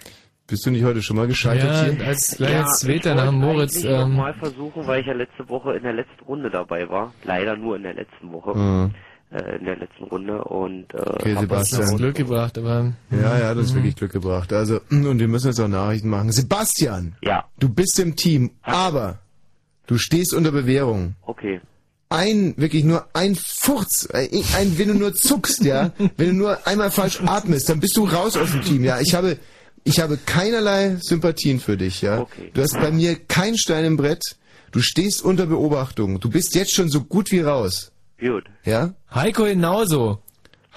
Bist du nicht heute schon mal gescheitert Ja, hier? als kleiner Zweiter nach dem Moritz. Ich Ähm, mal versuchen, weil ich ja letzte Woche in der letzten Runde dabei war. Leider nur in der letzten Woche. Mhm. Äh, in der letzten Runde und äh, Okay, Sebastian. davon- Glück gebracht, aber. Ja, ja, das hat Mhm. wirklich Glück gebracht. Also, und wir müssen jetzt auch Nachrichten machen. Sebastian! Ja. Du bist im Team, aber du stehst unter Bewährung. Okay. Ein, wirklich nur ein Furz, ein, ein, wenn du nur zuckst, ja, wenn du nur einmal falsch atmest, dann bist du raus aus dem Team, ja. Ich habe, ich habe keinerlei Sympathien für dich, ja. Du hast bei mir kein Stein im Brett. Du stehst unter Beobachtung. Du bist jetzt schon so gut wie raus. Gut. Ja? Heiko genauso.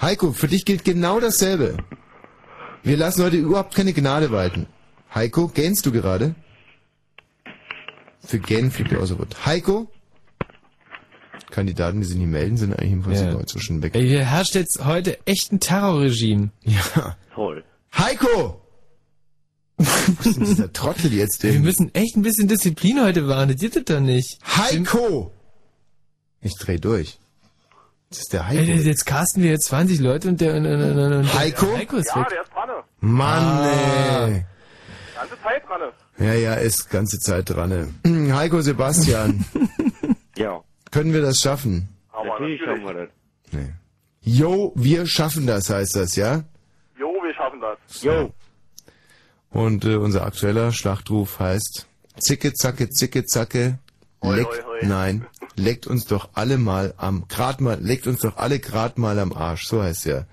Heiko, für dich gilt genau dasselbe. Wir lassen heute überhaupt keine Gnade walten. Heiko, gähnst du gerade? Für Gähnen fliegt er außer Rot. Heiko? Kandidaten, die sich nicht melden, sind eigentlich im Prinzip Ja. heute schon weg. Ey, hier herrscht jetzt heute echt ein Terrorregime. Ja. Toll. Heiko! Was ist denn dieser Trottel jetzt Wir denn? müssen echt ein bisschen Disziplin heute wahren, das geht das doch nicht. Heiko! Ich dreh durch. Das ist der Heiko. Ey, jetzt casten wir jetzt 20 Leute und der, und, und, und, und Heiko? der Heiko ist Ja, weg. der ist dran. Mann, Ah. ey. Ganze Zeit dran. Ja, ja, ist ganze Zeit dran. Heiko Sebastian, Ja. können wir das schaffen? Aber Natürlich schauen wir das. Jo, wir schaffen das, heißt das, ja? Jo, wir schaffen das. Jo. Und äh, unser aktueller Schlachtruf heißt Zicke, zacke, zicke, zacke, Hoi, leckt, hoi, hoi. nein, leckt uns doch alle mal am, grad mal, leckt uns doch alle grad mal am Arsch, so heißt ja.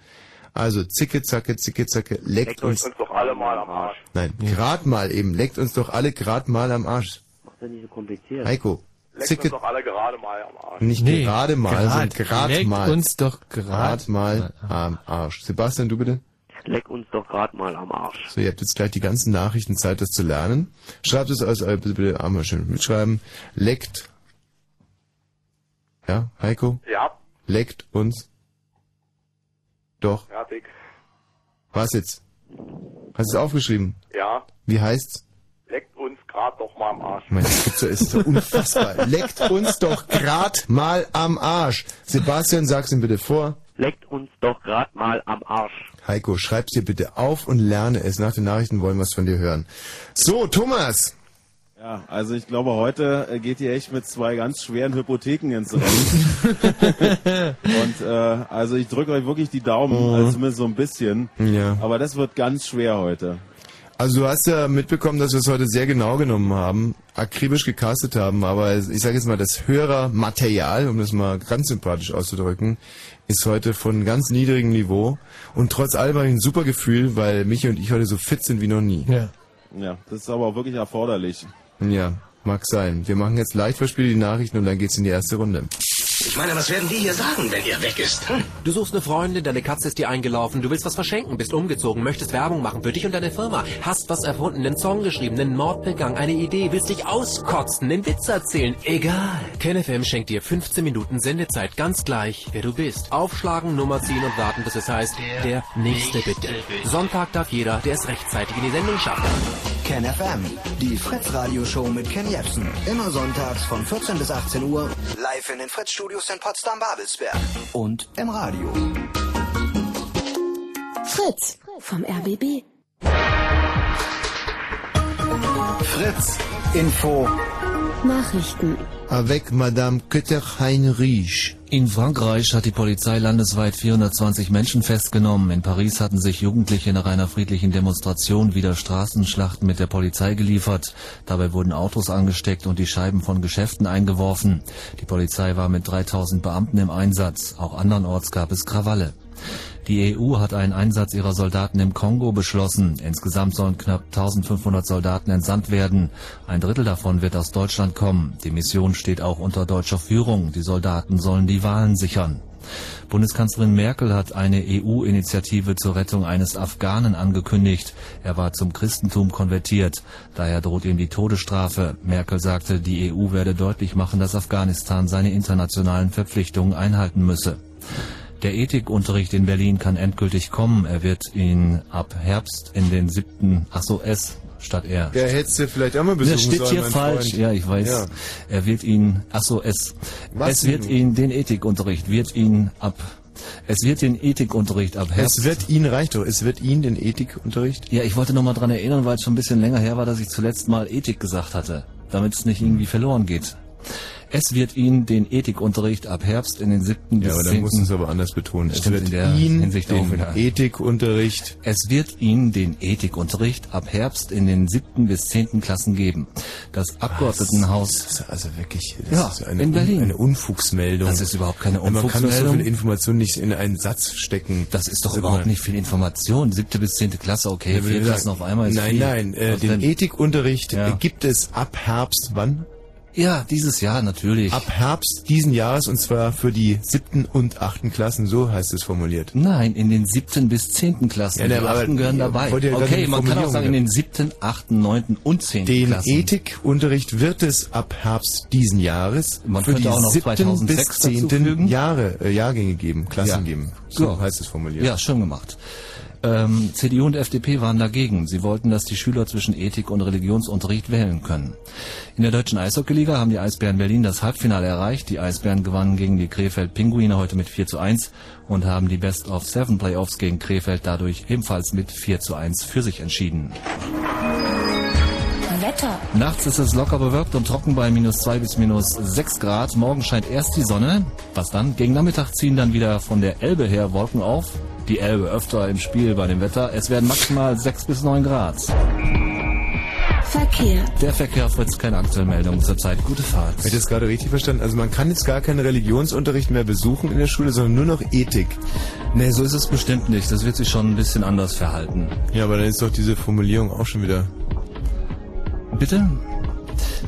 Also Zicke, zacke, zicke, zacke, leckt Leckt uns, uns doch alle mal am Arsch. nein, grad mal eben, leckt uns doch alle grad mal am Arsch. Macht das nicht so kompliziert. Heiko, Leckt uns Zicke, doch alle gerade mal am Arsch. nicht Nee, gerade mal, grad. sondern grad Leckt mal. uns doch grad grad mal am Arsch. Sebastian, du bitte? Leck uns doch grad mal am Arsch. So, ihr habt jetzt gleich die ganzen Nachrichten Zeit, das zu lernen. Schreibt es also bitte, bitte einmal schön mitschreiben. Leckt. Ja, Heiko? Ja, Leckt uns. Doch. fertig. Was jetzt? Hast du es aufgeschrieben? Ja, Wie heißt's? leckt uns grad doch mal am Arsch. Ich meine, das gibt's doch, ist so unfassbar. Leckt uns doch grad mal am Arsch. Sebastian, sag's ihm bitte vor. Leckt uns doch grad mal am Arsch. Heiko, schreib's dir bitte auf und lerne es. Nach den Nachrichten wollen wir es von dir hören. So, Thomas. Ja, also ich glaube, heute äh, geht ihr echt mit zwei ganz schweren Hypotheken ins Rennen. Und äh, also ich drücke euch wirklich die Daumen, Mhm. also zumindest so ein bisschen. Ja. Aber das wird ganz schwer heute. Also du hast ja mitbekommen, dass wir es heute sehr genau genommen haben, akribisch gecastet haben, aber ich sage jetzt mal, das Hörermaterial, um das mal ganz sympathisch auszudrücken, ist heute von ganz niedrigem Niveau und trotz allem habe ich ein super Gefühl, weil Michi und ich heute so fit sind wie noch nie. Ja. Ja, das ist aber auch wirklich erforderlich. Ja, mag sein. Wir machen jetzt leicht verspielt die Nachrichten und dann geht's in die erste Runde. Ich meine, was werden die hier sagen, wenn er weg ist? Hm? Du suchst eine Freundin, deine Katze ist dir eingelaufen, du willst was verschenken, bist umgezogen, möchtest Werbung machen für dich und deine Firma, hast was erfunden, einen Song geschrieben, einen Mord begangen, eine Idee, willst dich auskotzen, einen Witz erzählen, egal. KenFM schenkt dir 15 Minuten Sendezeit, ganz gleich, wer du bist. Aufschlagen, Nummer ziehen und warten, bis es heißt, der, Nächste bitte. Sonntag darf jeder, der es rechtzeitig in die Sendung schafft. Ken FM, die Fritz Radioshow mit Ken Jebsen. Immer sonntags von 14 bis 18 Uhr. Live in den Fritz Studios in Potsdam-Babelsberg. Und im Radio. Fritz vom RBB. Fritz Info. Nachrichten. Avec Madame Kötter-Heinrich. In Frankreich hat die Polizei landesweit 420 Menschen festgenommen. In Paris hatten sich Jugendliche nach einer friedlichen Demonstration wieder Straßenschlachten mit der Polizei geliefert. Dabei wurden Autos angesteckt und die Scheiben von Geschäften eingeworfen. Die Polizei war mit 3000 Beamten im Einsatz. Auch andernorts gab es Krawalle. Die EU hat einen Einsatz ihrer Soldaten im Kongo beschlossen. Insgesamt sollen knapp 1500 Soldaten entsandt werden. Ein Drittel davon wird aus Deutschland kommen. Die Mission steht auch unter deutscher Führung. Die Soldaten sollen die Wahlen sichern. Bundeskanzlerin Merkel hat eine EU-Initiative zur Rettung eines Afghanen angekündigt. Er war zum Christentum konvertiert. Daher droht ihm die Todesstrafe. Merkel sagte, die EU werde deutlich machen, dass Afghanistan seine internationalen Verpflichtungen einhalten müsse. Der Ethikunterricht in Berlin kann endgültig kommen. Er wird ihn ab Herbst in den siebten, ach so, S statt R. Ja, hättest du vielleicht auch mal besuchen Das steht sollen, hier falsch. Freund. Ja, ich weiß. Ja. Er wird ihn, ach so, es, Was es wird ihn, den Ethikunterricht wird ihn ab, es wird den Ethikunterricht ab Herbst. Es wird ihn, reicht doch, es wird ihn, den Ethikunterricht. Ja, ich wollte noch mal dran erinnern, weil es schon ein bisschen länger her war, dass ich zuletzt mal Ethik gesagt hatte, damit es nicht irgendwie verloren geht. Es wird ihn den Ethikunterricht ab Herbst in den siebten Ja, bis aber dann du es aber anders betonen. Es wird in der ihn, Hinsicht den. Ethikunterricht. Es wird ihn den Ethikunterricht ab Herbst in den siebten bis zehnten Klassen geben. Das Abgeordnetenhaus. Das ist also wirklich, das Ja, ist eine, in Berlin. eine Unfugsmeldung. Das ist überhaupt keine Man kann doch so Unfugsmeldung. viel Information nicht in einen Satz stecken. Das ist doch überhaupt nicht viel Information. Siebte bis zehnte Klasse, okay, Ja, vier Klassen auf einmal ist Nein, viel. nein, äh, den? Ethikunterricht Ja. gibt es ab Herbst, wann? Ja, dieses Jahr natürlich. Ab Herbst diesen Jahres und zwar für die siebten und achten Klassen, so heißt es formuliert. Nein, in den siebten bis zehnten Klassen. Ja, die achten gehören dabei. ja okay, man kann auch sagen in den siebten, achten, neunten und zehnten Den Klassen. Ethikunterricht wird es ab Herbst diesen Jahres Man für könnte die auch noch siebten 2006 bis zehnten. Jahre, äh, Jahrgänge geben, Klassen Ja. geben. So Ja. heißt es formuliert. Ja, schön gemacht. Ähm, CDU und FDP waren dagegen. Sie wollten, dass die Schüler zwischen Ethik und Religionsunterricht wählen können. In der deutschen Eishockeyliga haben die Eisbären Berlin das Halbfinale erreicht. Die Eisbären gewannen gegen die Krefeld Pinguine heute mit 4 zu 1 und haben die Best of Seven Playoffs gegen Krefeld dadurch ebenfalls mit 4 zu 1 für sich entschieden. Wetter. Nachts ist es locker bewölkt und trocken bei minus 2 bis minus 6 Grad. Morgen scheint erst die Sonne. Was dann? Gegen Nachmittag ziehen dann wieder von der Elbe her Wolken auf. Die Elbe öfter im Spiel bei dem Wetter. Es werden maximal 6 bis 9 Grad. Verkehr. Der Verkehr fritzt keine aktuelle Meldung zurzeit. Gute Fahrt. Ich das gerade richtig verstanden? Also man kann jetzt gar keinen Religionsunterricht mehr besuchen in der Schule, sondern nur noch Ethik. Nee, so ist es bestimmt nicht. Das wird sich schon ein bisschen anders verhalten. Ja, aber dann ist doch diese Formulierung auch schon wieder. Bitte?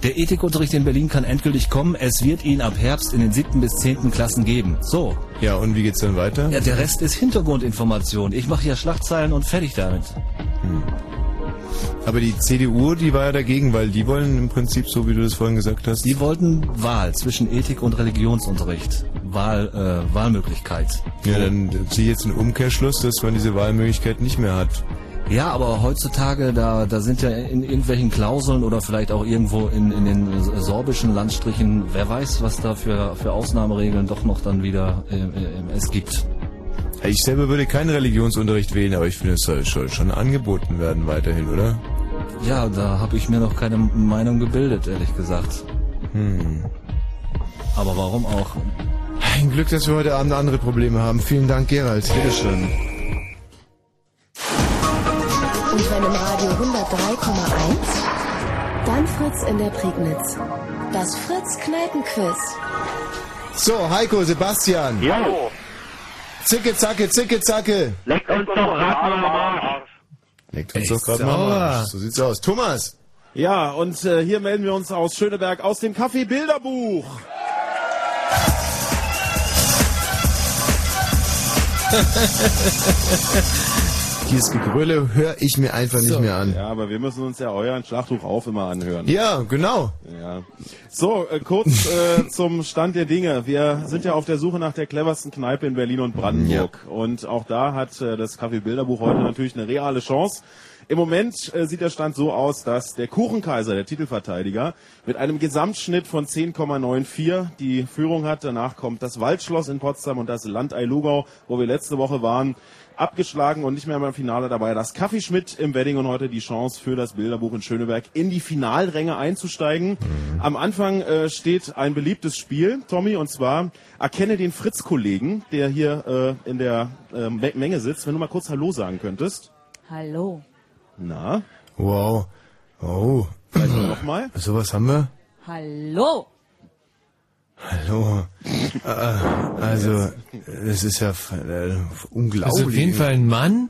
Der Ethikunterricht in Berlin kann endgültig kommen. Es wird ihn ab Herbst in den siebten bis zehnten Klassen geben. So. Ja, und wie geht's dann weiter? Ja, der Rest ist Hintergrundinformation. Ich mache hier Schlagzeilen und fertig damit. Aber die CDU, die war ja dagegen, weil die wollen im Prinzip, so wie du das vorhin gesagt hast. Die wollten Wahl zwischen Ethik und Religionsunterricht. Wahl, äh, Wahlmöglichkeit. Ja, dann ziehe ich jetzt einen Umkehrschluss, dass man diese Wahlmöglichkeit nicht mehr hat. Ja, aber heutzutage, da, da sind ja in irgendwelchen Klauseln oder vielleicht auch irgendwo in, in den sorbischen Landstrichen, wer weiß, was da für, für Ausnahmeregeln doch noch dann wieder äh, es gibt. Ich selber würde keinen Religionsunterricht wählen, aber ich finde, es soll schon, schon angeboten werden weiterhin, oder? Ja, da habe ich mir noch keine Meinung gebildet, ehrlich gesagt. Hm. Aber warum auch? Ein Glück, dass wir heute Abend andere Probleme haben. Vielen Dank, Gerald. Bitteschön. Und wenn im Radio 103,1, dann Fritz in der Prignitz. Das Fritz Kneipenquiz. So, Heiko, Sebastian. Jo. Zicke, zacke, zicke, zacke. Leckt uns doch Ratten am Arsch. Leckt uns doch gerade mal am. Arsch. So sieht's aus. Thomas. Ja, und äh, hier melden wir uns aus Schöneberg aus dem Café Bilderbuch. Dieses Gegröle höre ich mir einfach nicht mehr an. Ja, aber wir müssen uns ja euren Schlachtruf auf immer anhören. Ja, genau. Ja. So, äh, kurz äh, zum Stand der Dinge. Wir sind ja auf der Suche nach der cleversten Kneipe in Berlin und Brandenburg. Und auch da hat äh, das Café Bilderbuch heute natürlich eine reale Chance. Im Moment äh, sieht der Stand so aus, dass der Kuchenkaiser, der Titelverteidiger, mit einem Gesamtschnitt von 10,94 die Führung hat. Danach kommt das Waldschloss in Potsdam und das Landei Lugau, wo wir letzte Woche waren, abgeschlagen und nicht mehr beim Finale dabei. Das Kaffee Schmidt im Wedding und heute die Chance für das Bilderbuch in Schöneberg in die Finalränge einzusteigen. Am Anfang äh, steht ein beliebtes Spiel, Tommy, und zwar erkenne den Fritz-Kollegen, der hier äh, in der äh, Me- Menge sitzt. Wenn du mal kurz Hallo sagen könntest. Hallo. Na, Wow. Oh. vielleicht nochmal. So was haben wir? Hallo. Hallo. Äh, also, es ist ja äh, unglaublich. Das ist auf jeden Fall ein Mann.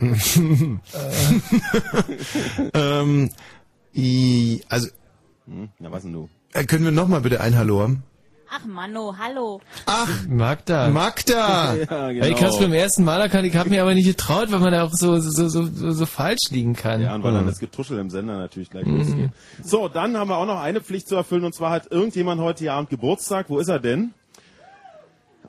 ähm, i, also, Hm, na was denn du? äh, können wir noch mal bitte ein Hallo haben? Ach Manno, hallo. Ach, Magda. Magda! Ja, Ich habe es beim ersten Mal erkannt, ich habe mir aber nicht getraut, weil man da auch so, so, so, so, so falsch liegen kann. Ja, und weil dann das Getuschel im Sender natürlich gleich Mhm. losgeht. So, dann haben wir auch noch eine Pflicht zu erfüllen und zwar hat irgendjemand heute Abend Geburtstag. Wo ist er denn?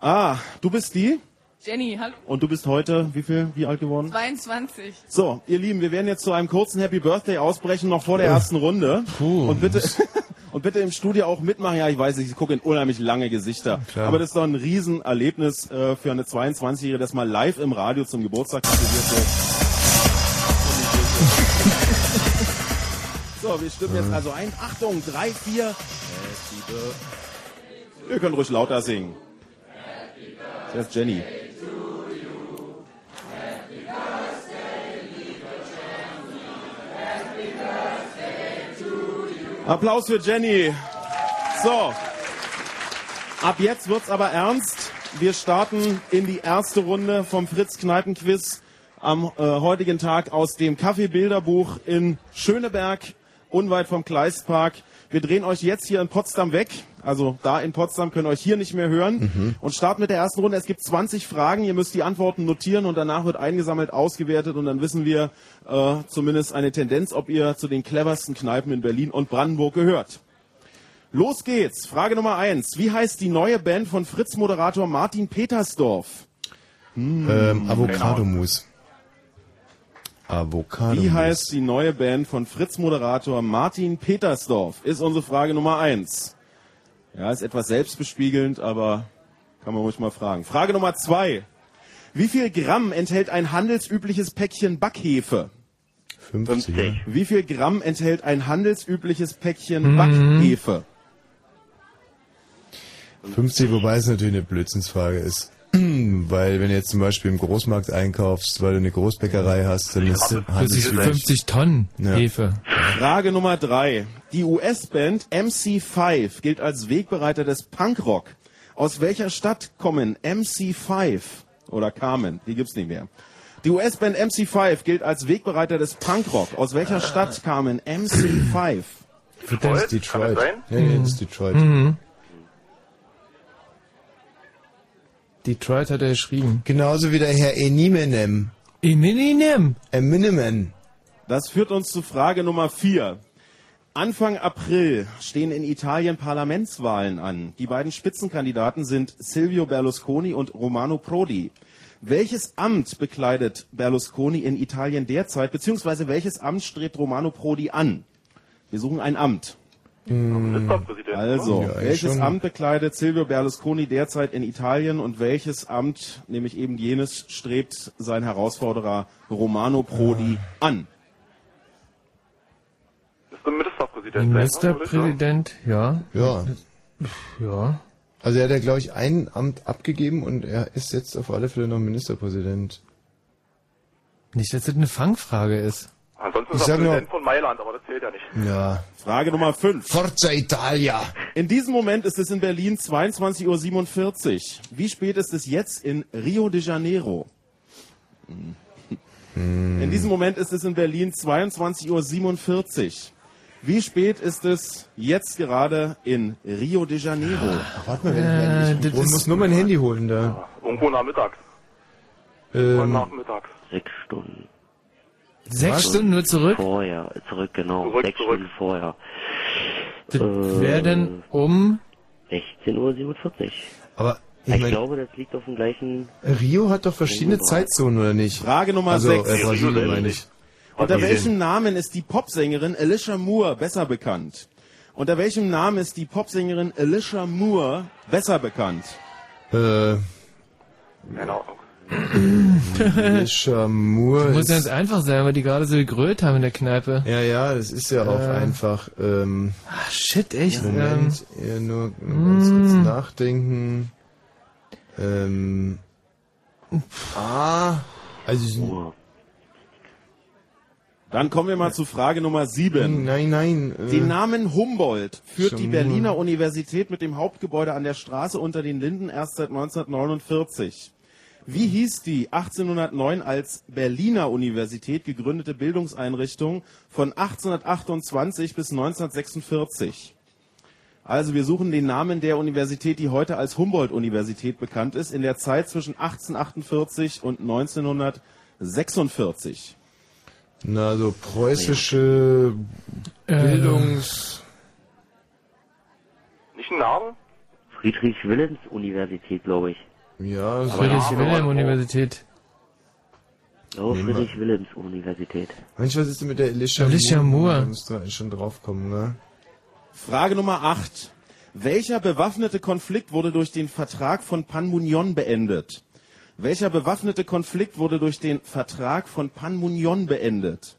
Ah, du bist die Jenny, hallo. und du bist heute wie viel, wie alt geworden? 22. So, ihr Lieben, wir werden jetzt zu einem kurzen Happy Birthday ausbrechen, noch vor der ersten Runde. Und bitte, und bitte im Studio auch mitmachen. Ja, ich weiß, ich gucke in unheimlich lange Gesichter. Klar. Aber das ist doch ein Riesenerlebnis äh, für eine 22-Jährige, das mal live im Radio zum Geburtstag gratuliert wird. So, wir stimmen jetzt also ein. Achtung, drei, vier. Ihr könnt ruhig lauter singen. Das ist Jenny. Applaus für Jenny. So. Ab jetzt wird's aber ernst. Wir starten in die erste Runde vom Fritz Kneipenquiz am äh, heutigen Tag aus dem Kaffeebilderbuch in Schöneberg, unweit vom Kleistpark. Wir drehen euch jetzt hier in Potsdam weg. Also da in Potsdam können euch hier nicht mehr hören. Und starten mit der ersten Runde. Es gibt 20 Fragen. Ihr müsst die Antworten notieren und danach wird eingesammelt, ausgewertet und dann wissen wir äh, zumindest eine Tendenz, ob ihr zu den cleversten Kneipen in Berlin und Brandenburg gehört. Los geht's. Frage Nummer eins. Wie heißt die neue Band von Fritz-Moderator Martin Petersdorf? Ähm, Avocadomus. Avocado. Wie heißt die neue Band von Fritz-Moderator Martin Petersdorf? Ist unsere Frage Nummer eins. Ja, ist etwas selbstbespiegelnd, aber kann man ruhig mal fragen. Frage Nummer zwei. Wie viel Gramm enthält ein handelsübliches Päckchen Backhefe? 50. ja. Wie viel Gramm enthält ein handelsübliches Päckchen Mhm. Backhefe? 50, wobei es natürlich eine Blödsinnsfrage ist. Weil wenn du jetzt zum Beispiel im Großmarkt einkaufst, weil du eine Großbäckerei hast, dann ist Plötzlich 50 Tonnen Ja. Hefe. Frage Nummer drei. Die US-Band MC5 gilt als Wegbereiter des Punkrock. Aus welcher Stadt kommen MC5 oder kamen? Die gibt's nicht mehr. Die US-Band MC5 gilt als Wegbereiter des Punkrock. Aus welcher Stadt kamen MC5? Das ist Detroit. Ja, ja, das ist Detroit. Mhm. Detroit hat er geschrieben. Genauso wie der Herr Eminem. Eminem. Eminem. Das führt uns zu Frage Nummer vier. Anfang April stehen in Italien Parlamentswahlen an. Die beiden Spitzenkandidaten sind Silvio Berlusconi und Romano Prodi. Welches Amt bekleidet Berlusconi in Italien derzeit, beziehungsweise welches Amt strebt Romano Prodi an? Wir suchen ein Amt. Ministerpräsident. Also, Ja, welches schon. Amt bekleidet Silvio Berlusconi derzeit in Italien und welches Amt, nämlich eben jenes, strebt sein Herausforderer Romano Prodi an? Ist der Ministerpräsident. Ministerpräsident, ja. Ja. Ja. Also er hat ja, glaube ich, ein Amt abgegeben und er ist jetzt auf alle Fälle noch Ministerpräsident. Nicht, dass das eine Fangfrage ist. Ansonsten Ich ist er Präsident von Mailand, aber das zählt ja nicht. Ja. Frage Nummer 5. Forza Italia. In diesem Moment ist es in Berlin 22.47 Uhr. Wie spät ist es jetzt in Rio de Janeiro? In diesem Moment ist es in Berlin 22.47 Uhr. Wie spät ist es jetzt gerade in Rio de Janeiro? Warte mal, wenn Äh, ich, das ich ist- muss nur mein Handy holen da. Irgendwo nachmittags. Ähm, nachmittags. Sechs Stunden. Sechs Stunden nur zurück? Vorher, zurück, genau. Zurück, Sechs zurück. Stunden vorher. Das Äh, wäre dann um 16.47 Uhr. aber Ich, ich mein, glaube, das liegt auf dem gleichen... Rio hat doch verschiedene. Zeitzonen, oder nicht? Frage Nummer also, 6. Äh, Brasilien meine ich. Unter welchem Namen ist die Popsängerin Alicia Moore besser bekannt? Unter welchem Namen ist die Popsängerin Alicia Moore besser bekannt? Äh, Keine Ahnung. Moore Muss ist, ganz einfach sein, weil die gerade so gegrölt haben in der Kneipe. Ja, ja, das ist ja auch Äh. einfach. Ähm, Ah, shit, echt? Moment, eher nur, nur ganz Mm. kurz nachdenken. Ähm, ah, also Dann kommen wir mal zu Frage Nummer 7. Nein, nein. äh, Den Namen Humboldt führt die Schon Berliner Universität mit dem Hauptgebäude an der Straße unter den Linden erst seit 1949. Wie hieß die 1809 als Berliner Universität gegründete Bildungseinrichtung von 1828 bis 1946? Also wir suchen den Namen der Universität, die heute als Humboldt-Universität bekannt ist, in der Zeit zwischen 1848 und 1946. Na, so preußische Äh. Bildungs... Nicht ein Namen? Friedrich-Wilhelms-Universität, glaube ich. Ja, so Friedrich-Wilhelm-Universität. Oh, Friedrich-Wilhelms-Universität. Mensch, was ist denn mit der Alicia, Alicia Moore. Da musst du eigentlich schon draufkommen, ne? Frage Nummer 8. Welcher bewaffnete Konflikt wurde durch den Vertrag von Panmunjom beendet? Welcher bewaffnete Konflikt wurde durch den Vertrag von Panmunjom beendet?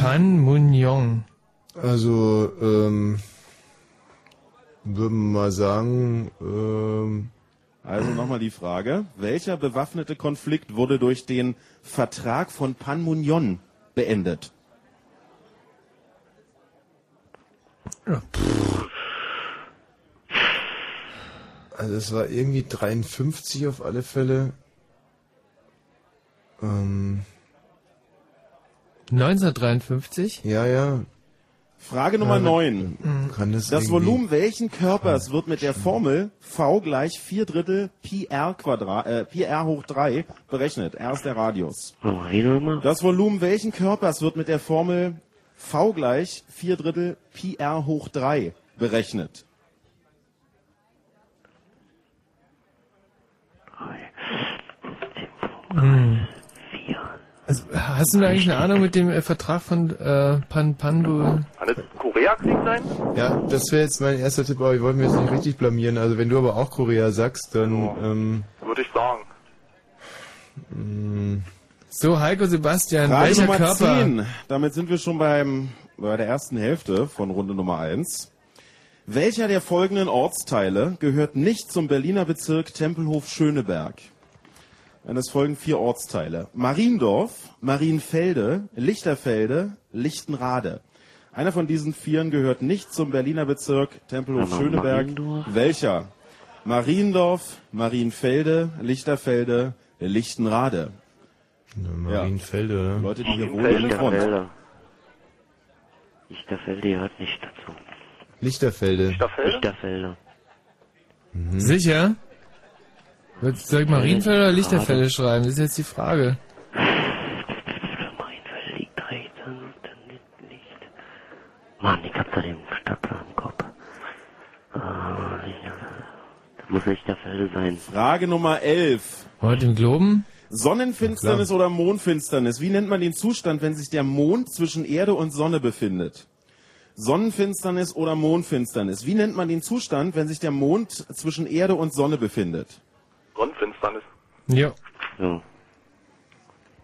Panmunjom. Also, ähm, würden wir mal sagen, ähm, Also nochmal die Frage. Welcher bewaffnete Konflikt wurde durch den Vertrag von Panmunjom beendet? also es war irgendwie 53 auf alle Fälle. Ähm, 1953? ja, ja. Frage Nummer Ja, 9. Kann das, Das irgendwie- Volumen welchen Körpers wird mit der Formel V gleich 4 Drittel Pi R Quadrat, äh, Pi R hoch 3 berechnet? R ist der Radius. Das Volumen welchen Körpers wird mit der Formel V gleich 4 Drittel Pi R hoch 3 berechnet? Hm. Also, hast du da eigentlich eine Ahnung mit dem äh, Vertrag von äh, Pan Pandu? Kann es Koreakrieg sein? Ja, das wäre jetzt mein erster Tipp, aber ich wollte mir jetzt nicht richtig blamieren. Also wenn du aber auch Korea sagst, dann, ähm, Würde ich sagen. mh, So, Heiko Sebastian, Frage welcher Nummer Körper? 10. Damit sind wir schon beim, bei der ersten Hälfte von Runde Nummer 1. Welcher der folgenden Ortsteile gehört nicht zum Berliner Bezirk Tempelhof-Schöneberg? Es folgen vier Ortsteile. Mariendorf, Marienfelde, Lichterfelde, Lichtenrade. Einer von diesen vieren gehört nicht zum Berliner Bezirk Tempelhof-Schöneberg. Mariendorf? Welcher? Mariendorf, Marienfelde, Lichterfelde, Lichtenrade. Marienfelde, ne? Leute, die hier wohnen. Lichterfelde. Lichterfelde gehört nicht dazu. Lichterfelde. Lichterfelde. Mhm. Sicher? Willst- Soll ich Marienfeld oder Lichterfelde schreiben? Das ist jetzt die Frage. liegt rechts und dann nicht. Mann, ich hab da den Stadtplan im Kopf. Ah, Lichterfelde. Das muss Lichterfelde sein. Frage Nummer 11. Heute im Globen? Sonnenfinsternis oder Mondfinsternis? Wie nennt man den Zustand, wenn sich der Mond zwischen Erde und Sonne befindet? Sonnenfinsternis oder Mondfinsternis? Wie nennt man den Zustand, wenn sich der Mond zwischen Erde und Sonne befindet? Sonnenfinsternis. Ja. So.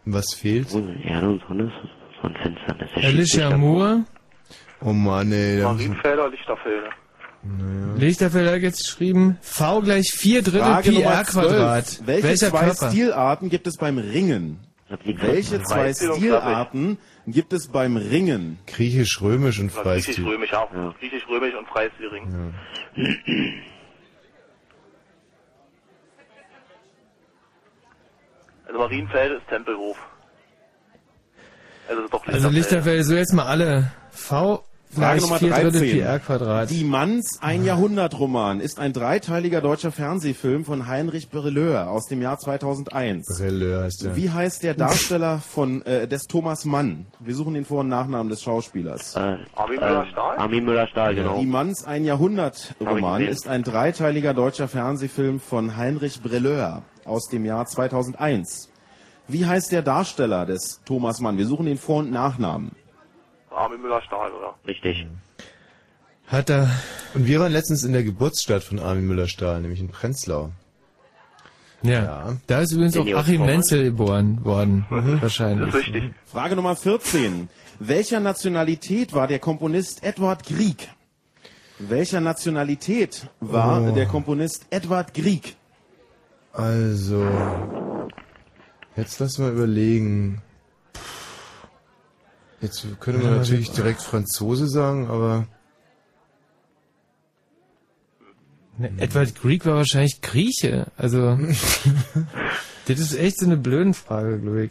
Was fehlt? Erde und Sonne ist Sonnenfinsternis. Alicia Moore? Oh Mann, ey. Marienfelder, Lichterfelde. Lichterfeld hat jetzt geschrieben, V gleich 4 Drittel Frage Pi R Quadrat. 12. Welche Welcher zwei Körper? Stilarten gibt es beim Ringen? Welche zwei Stilarten gibt es beim Ringen? Griechisch, Römisch und Freistil. Griechisch-Römisch, ja. Griechisch-Römisch und Freistilring. Also Marienfelde ist Tempelhof. Also ist doch Also Lichterfeld, so jetzt mal alle. V Frage Nummer 4 Drittel 13. Pi R Quadrat. Die Manns, ein Jahrhundertroman, ist ein dreiteiliger deutscher Fernsehfilm von Heinrich Brilleur aus dem Jahr 2001. Brille heißt der. Wie heißt der Darsteller von äh, des Thomas Mann? Wir suchen den Vor- und Nachnamen des Schauspielers. Äh, Armin Müller-Stahl? Armin Müller-Stahl, genau. Die Manns, ein Jahrhundertroman ist ein dreiteiliger deutscher Fernsehfilm von Heinrich Brilleur aus dem Jahr 2001. Wie heißt der Darsteller des Thomas Mann? Wir suchen den Vor- und Nachnamen. Armin Müller-Stahl, oder? Richtig. Hat er. Und wir waren letztens in der Geburtsstadt von Armin Müller-Stahl, nämlich in Prenzlau. Ja. Da ist übrigens auch Achim Menzel geboren worden. Wahrscheinlich. Frage Nummer 14. Welcher Nationalität war der Komponist Edward Grieg? Welcher Nationalität war Oh. der Komponist Edward Grieg? Also, jetzt lass mal überlegen. Jetzt könnte man Ja, natürlich direkt Franzose sagen, aber Ne, Edward Grieg war wahrscheinlich Grieche. Also, das ist echt so eine blöden Frage, glaube ich.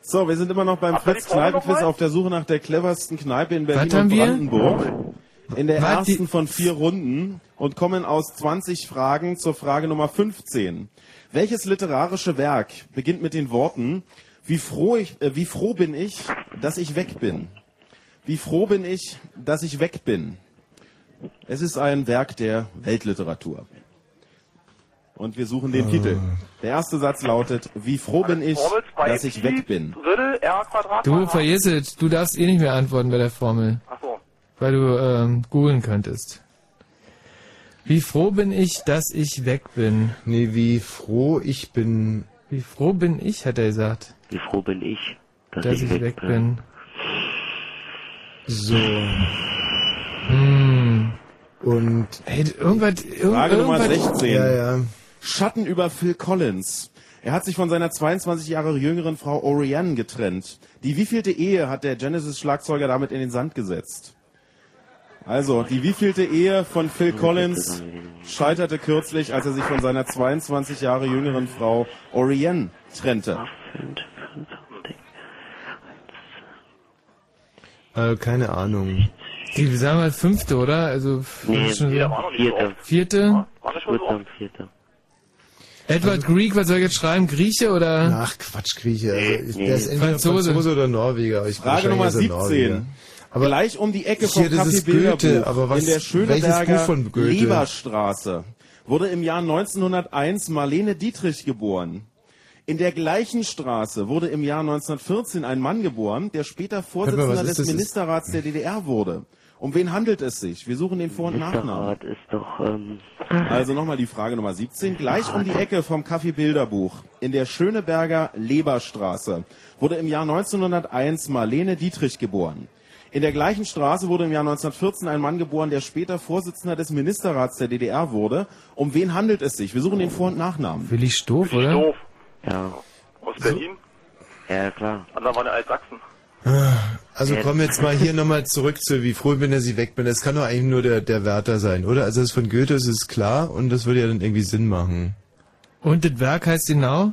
So, wir sind immer noch beim Fritz Kneipenquiz auf der Suche nach der cleversten Kneipe in Berlin Was haben und wir? In der Was, ersten von vier Runden und kommen aus 20 Fragen zur Frage Nummer 15. Welches literarische Werk beginnt mit den Worten, wie froh, ich, äh, wie froh bin ich, dass ich weg bin? Wie froh bin ich, dass ich weg bin? Es ist ein Werk der Weltliteratur. Und wir suchen den Titel. Der erste Satz lautet, wie froh bin ich, dass ich weg bin? Drittel R Quadrat. Du vergiss es. Du darfst eh nicht mehr antworten bei der Formel. Ach so. Weil du ähm, googeln könntest. Wie froh bin ich, dass ich weg bin? Nee, wie froh ich bin. Wie froh bin ich, hat er gesagt. Wie froh bin ich, dass, Dass ich weg bin. So. Hm. Und Hey, irgendwas, irgend, Frage Nummer irgendwas 16. Ja, ja. Schatten über Phil Collins. Er hat sich von seiner 22 Jahre jüngeren Frau Oriane getrennt. Die wievielte Ehe hat der Genesis-Schlagzeuger damit in den Sand gesetzt? Also, die wievielte Ehe von Phil Collins scheiterte kürzlich, als er sich von seiner 22 Jahre jüngeren Frau Oriane trennte. Äh, keine Ahnung. Die, sagen wir fünfte, oder? Also, Nee, schon vierte. Vierte. Vierte? Vierte. Vierte. Edward Grieg, was soll ich jetzt schreiben? Grieche oder? Ach, Quatsch, Grieche. Also, Nee. Der ist entweder Franzose. Franzose. oder Norweger. Ich Frage Nummer ist er 17. Norweger. Aber Gleich um die Ecke vom Hier, das Café ist Goethe, Bilderbuch aber was- in der Schöneberger? Leberstraße wurde im Jahr 1901 Marlene Dietrich geboren. In der gleichen Straße wurde im Jahr 1914 ein Mann geboren, der später Vorsitzender ist des das? Ministerrats der DDR wurde. Um wen handelt es sich? Wir suchen den Vor- und Nachnamen. Ist doch, ähm, Also nochmal die Frage Nummer 17. Gleich um die Ecke vom Café Bilderbuch in der Schöneberger Leberstraße wurde im Jahr 1901 Marlene Dietrich geboren. In der gleichen Straße wurde im Jahr 1914 ein Mann geboren, der später Vorsitzender des Ministerrats der DDR wurde. Um wen handelt es sich? Wir suchen den Vor- und Nachnamen. Willi Stoff, oder? Doof. ja. Aus Berlin. Ja, klar. Andere waren in Altsachsen. Also Ja. komm jetzt mal hier nochmal zurück zu wie froh bin, dass ich weg bin. Das kann doch eigentlich nur der, der Wärter sein, oder? Also das von Goethe ist es klar und das würde ja dann irgendwie Sinn machen. Und das Werk heißt genau?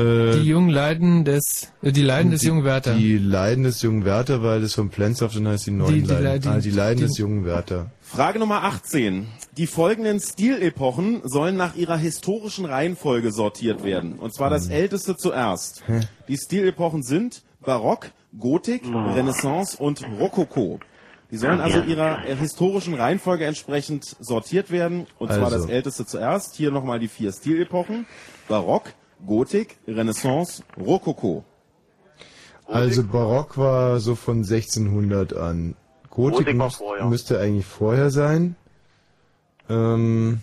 Äh, Die jungen Leiden des, äh, die Leiden des jungen Werther. Die Leiden des jungen Werther, weil das vom Plenzow dann heißt die neuen Die- die Leiden. Leiden- ah, die Leiden die- des jungen Werther. Frage Nummer 18. Die folgenden Stilepochen sollen nach ihrer historischen Reihenfolge sortiert werden. Und zwar das älteste zuerst. Die Stilepochen sind Barock, Gotik, Renaissance und Rokoko. Die sollen also ihrer historischen Reihenfolge entsprechend sortiert werden. Und zwar Also. das älteste zuerst. Hier nochmal die vier Stilepochen. Barock, Gotik, Renaissance, Rokoko. Also Barock war so von 1600 an. Gotik Gotik müß- vorher. müsste eigentlich vorher sein. Ähm,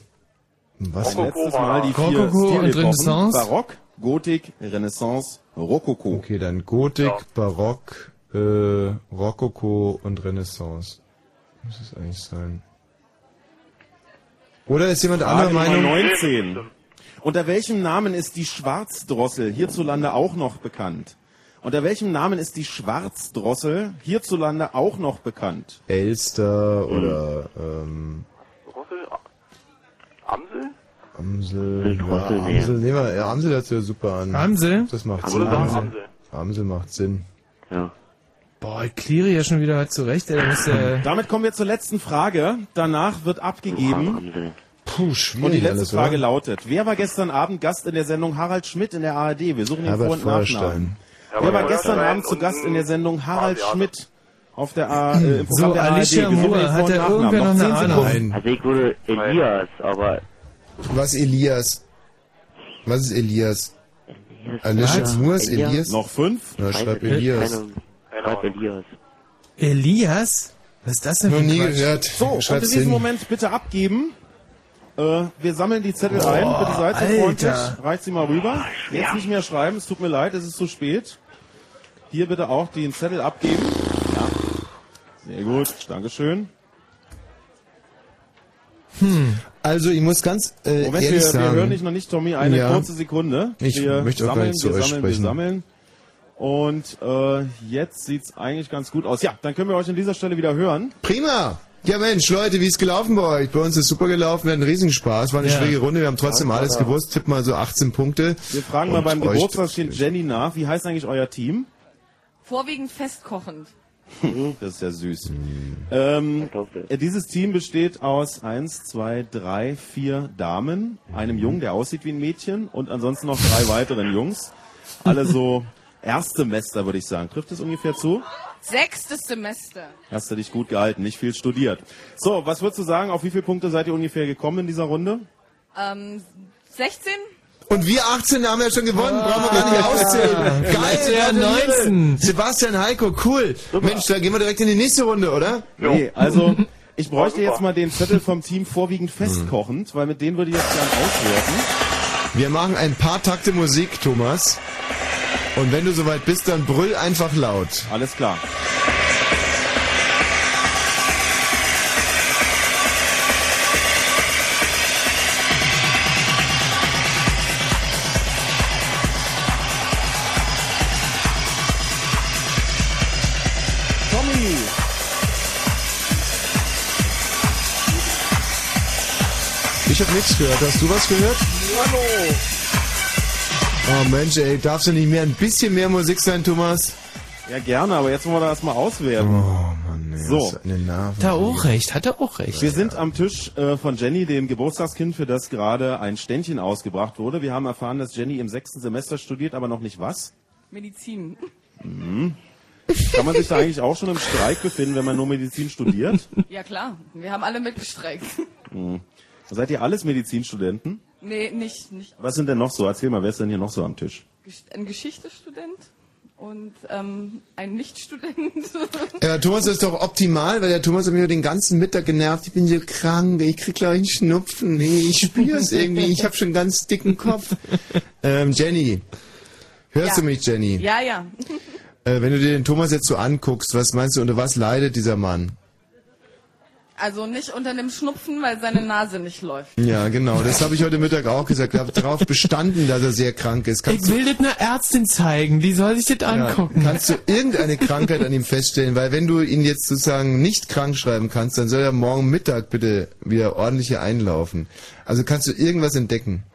was? Rokoko Letztes war- Mal die vier Rokoko und. Renaissance? Barock, Gotik, Renaissance, Rokoko. Okay, dann Gotik, Ja. Barock, äh, Rokoko und Renaissance. Muss es eigentlich sein. Oder ist jemand anderer Meinung? 19. Unter welchem Namen ist die Schwarzdrossel hierzulande auch noch bekannt? Unter welchem Namen ist die Schwarzdrossel hierzulande auch noch bekannt? Elster oder ähm, Rossel? Amsel? Amsel. Ja, Drossel. Amsel, nehmen wir, ja, Amsel hört sich ja super an. Amsel? Das macht Ich Sinn. Amsel. Amsel. Amsel macht Sinn. Ja. Boah, ich kliere ja schon wieder zurecht, ey. Muss der, Damit kommen wir zur letzten Frage. Danach wird abgegeben. Amsel. Puh, Und die schwierig letzte alles, Frage oder? lautet, wer war gestern Abend Gast in der Sendung Harald Schmidt in der ARD? Wir suchen den Vor- und Nachnamen. Wer war gestern Abend zu Gast in der Sendung Harald. Schmidt auf der A, äh, im Programm So, der Alicia ARD? Moore, hat Nachnamen. irgendwer noch eine 10 Ahnung? Also ich würde Elias, aber Was Elias? Was ist Elias? Alicia Was? Moores, Elias? Elias? Noch fünf? Ja, schreib Elias. Schreib Elias. Elias? Was ist das denn Noch für ein nie gehört. So, und in diesem. Moment bitte abgeben. Äh, wir sammeln die Zettel Boah, ein. Bitte seid so freundlich. Reicht sie mal rüber. Jetzt nicht mehr schreiben. Es tut mir leid, es ist zu spät. Hier bitte auch den Zettel abgeben. Ja. Sehr gut. Dankeschön. Also, ich muss ganz äh, Moment, ehrlich wir, wir sagen. hören dich noch nicht, Tommy. Eine Ja. kurze Sekunde. Ich wir möchte auch gar sammeln, nicht zu wir euch sammeln, sprechen. Wir sammeln. Und äh, jetzt sieht's eigentlich ganz gut aus. Ja, dann können wir euch an dieser Stelle wieder hören. Prima! Ja Mensch, Leute, wie ist gelaufen bei euch? Bei uns ist super gelaufen, wir hatten einen Riesenspaß, war eine Ja. schwierige Runde, wir haben trotzdem Ja, alles klar. gewusst, tipp mal so 18 Punkte. Wir fragen mal beim Geburtstagskind Jenny nach. Wie heißt eigentlich euer Team? Vorwiegend festkochend. Das ist ja süß. Ähm, äh, dieses Team besteht aus eins, zwei, drei, vier Damen, einem Jungen, der aussieht wie ein Mädchen und ansonsten noch drei weiteren Jungs. Alle so Erstsemester, würde ich sagen. Trifft es ungefähr zu? Sechstes Semester. Hast du dich gut gehalten, nicht viel studiert. So, was würdest du sagen? Auf wie viele Punkte seid ihr ungefähr gekommen in dieser Runde? Ähm, 16? Und wir 18 haben ja schon gewonnen, brauchen wir gar nicht auszählen. Geil, Ja, gratuliere. 19. Sebastian Heiko, cool. Mensch, da gehen wir direkt in die nächste Runde, oder? Nee, also ich bräuchte Ja, super. jetzt mal den Zettel vom Team vorwiegend festkochend, weil mit denen würde ich jetzt gern auswerten. Wir machen ein paar Takte Musik, Thomas. Und wenn du soweit bist, dann brüll einfach laut. Alles klar. Tommy! Ich habe nichts gehört. Hast du was gehört? Hallo! Oh Mensch, ey, darfst du nicht mehr ein bisschen mehr Musik sein, Thomas? Ja, gerne, aber jetzt wollen wir das mal auswerten. Oh Mann, ey, So. eine Nerven. Hat er auch recht, hat er auch recht. Wir sind am Tisch äh, von Jenny, dem Geburtstagskind, für das gerade ein Ständchen ausgebracht wurde. Wir haben erfahren, dass Jenny im sechsten Semester studiert, aber noch nicht was. Medizin. Mhm. Kann man sich da eigentlich auch schon im Streik befinden, wenn man nur Medizin studiert? Ja klar, wir haben alle mitgestreikt. Mhm. Seid ihr alles Medizinstudenten? Nee, nicht, nicht. Was sind denn noch so? Erzähl mal, wer ist denn hier noch so am Tisch? Ein Geschichtestudent und ähm, ein Nichtstudent. Ja, Thomas ist doch optimal, weil der Thomas hat mich den ganzen Mittag genervt. Ich bin so krank, ich krieg gleich einen Schnupfen. Nee, ich spür's irgendwie, ich habe schon einen ganz dicken Kopf. Ähm, Jenny, hörst Ja. du mich, Jenny? ja, ja. Äh, wenn du dir den Thomas jetzt so anguckst, was meinst du, unter was leidet dieser Mann? Also nicht unter dem Schnupfen, weil seine Nase nicht läuft. Ja, genau, das habe ich heute Mittag auch gesagt. Ich habe darauf bestanden, dass er sehr krank ist. Ich will das einer Ärztin zeigen, die soll sich das angucken. Ja, kannst du irgendeine Krankheit an ihm feststellen? Weil wenn du ihn jetzt sozusagen nicht krank schreiben kannst, dann soll er morgen Mittag bitte wieder ordentlich hier einlaufen. Also kannst du irgendwas entdecken?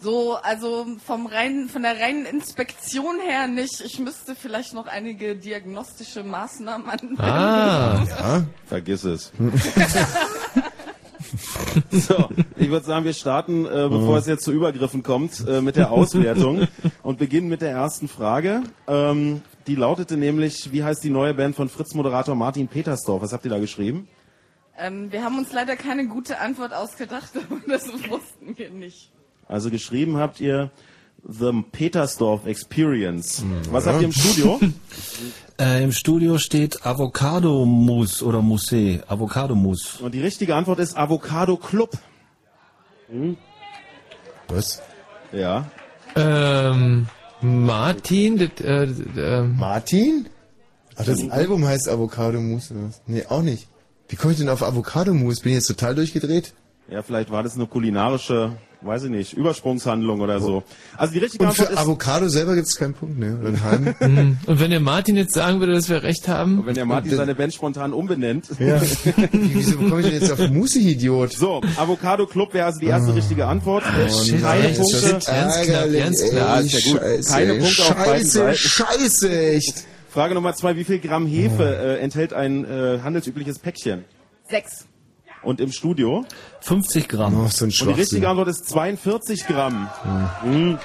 So, also vom reinen, von der reinen Inspektion her nicht. Ich müsste vielleicht noch einige diagnostische Maßnahmen anwenden. Ah. Ja. Vergiss es. so, ich würde sagen, wir starten, äh, bevor es jetzt zu Übergriffen kommt, äh, mit der Auswertung und beginnen mit der ersten Frage. Ähm, die lautete nämlich, wie heißt die neue Band von Fritz-Moderator Martin Petersdorf? Was habt ihr da geschrieben? Ähm, wir haben uns leider keine gute Antwort ausgedacht, aber das wussten wir nicht. Also geschrieben habt ihr The Petersdorf Experience. Was habt ihr im Studio? Äh, Im Studio steht Avocado-Mousse oder Mousse. Avocado-Mousse. Und die richtige Antwort ist Avocado Club. Was? Ja. Ähm, Martin, das, äh, das, ähm, Martin? Ach, das Album heißt Avocado Mousse oder was? Nee, auch nicht. Wie komme ich denn auf Avocado Mousse? Bin ich jetzt total durchgedreht? Ja, vielleicht war das eine kulinarische, weiß ich nicht, Übersprungshandlung oder so. Also die richtige Und Antwort für ist, Avocado selber gibt es keinen Punkt, ne? Oder einen halben? Mhm. Und wenn der Martin jetzt sagen würde, dass wir recht haben? wenn der Martin seine Band spontan umbenennt. Ja. Wieso komme ich denn jetzt auf Mousse, Idiot? So, Avocado Club wäre also die erste richtige Antwort. Oh Keine nein, Punkte. das ist ärgerlich, ganz ey, Ja, ist ja gut. Scheiße, Keine Punkte auf beiden Scheiße, Seiten. Scheiße, echt. Frage Nummer zwei, wie viel Gramm Hefe äh, enthält ein äh, handelsübliches Päckchen? Sechs. Und im Studio? 50 Gramm. Oh, so Und die richtige Antwort ist 42 Gramm. Mhm.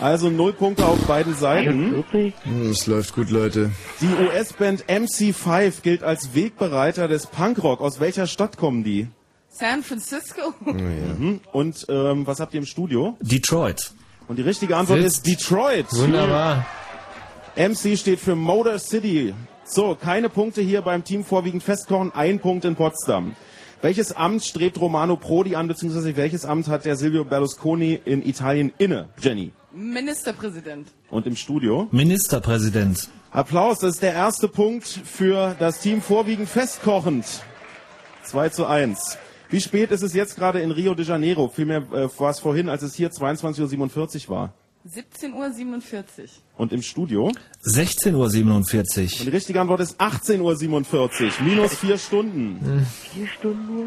Also null Punkte auf beiden Seiten. Hm, Es läuft gut, Leute. Die US-Band MC5 gilt als Wegbereiter des Punkrock. Aus welcher Stadt kommen die? San Francisco. Oh, Mhm. Und ähm, was habt ihr im Studio? Detroit. Und die richtige Antwort Sitzt. ist Detroit. Wunderbar. MC steht für Motor City. So, keine Punkte hier beim Team vorwiegend festkochen, ein Punkt in Potsdam. Welches Amt strebt Romano Prodi an, beziehungsweise welches Amt hat der Silvio Berlusconi in Italien inne, Jenny? Ministerpräsident. Und im Studio? Ministerpräsident. Applaus, das ist der erste Punkt für das Team vorwiegend festkochend. 2 zu 1. Wie spät ist es jetzt gerade in Rio de Janeiro? Vielmehr äh, war es vorhin, als es hier 22.47 Uhr war. 17.47 Uhr. Und im Studio? 16.47 Uhr. Und die richtige Antwort ist 18.47 Uhr. Minus vier Stunden. Vier Stunden nur?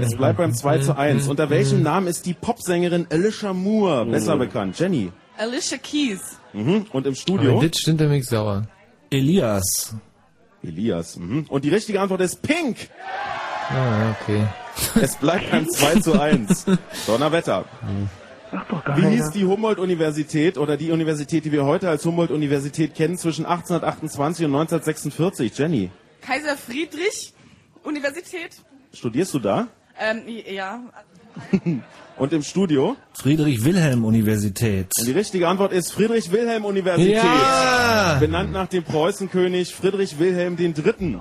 Es bleibt beim 2 zu 1. Unter welchem Namen ist die Popsängerin Alicia Moore besser bekannt? Jenny. Alicia Keys. Mhm. Und im Studio? das stimmt der mich sauer. Elias. Elias. Mhm. Und die richtige Antwort ist Pink. Ah, okay. Es bleibt beim 2 zu 1. Donnerwetter. Wie hieß die Humboldt-Universität oder die Universität, die wir heute als Humboldt-Universität kennen, zwischen 1828 und 1946? Jenny, Kaiser Friedrich Universität. studierst du da? Ähm, ja. Und im Studio? Friedrich-Wilhelm-Universität. Und die richtige Antwort ist Friedrich-Wilhelm-Universität. Ja! Benannt nach dem Preußenkönig Friedrich Wilhelm III.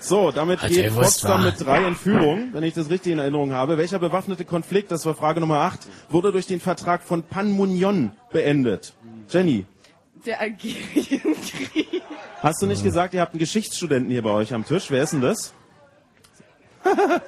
So, damit Hat geht Potsdam mit drei in Führung, wenn ich das richtig in Erinnerung habe. Welcher bewaffnete Konflikt, das war Frage Nummer 8, wurde durch den Vertrag von Panmunjom beendet? Jenny, Der Algerienkrieg. hast du nicht gesagt, ihr habt einen Geschichtsstudenten hier bei euch am Tisch? Wer ist denn das?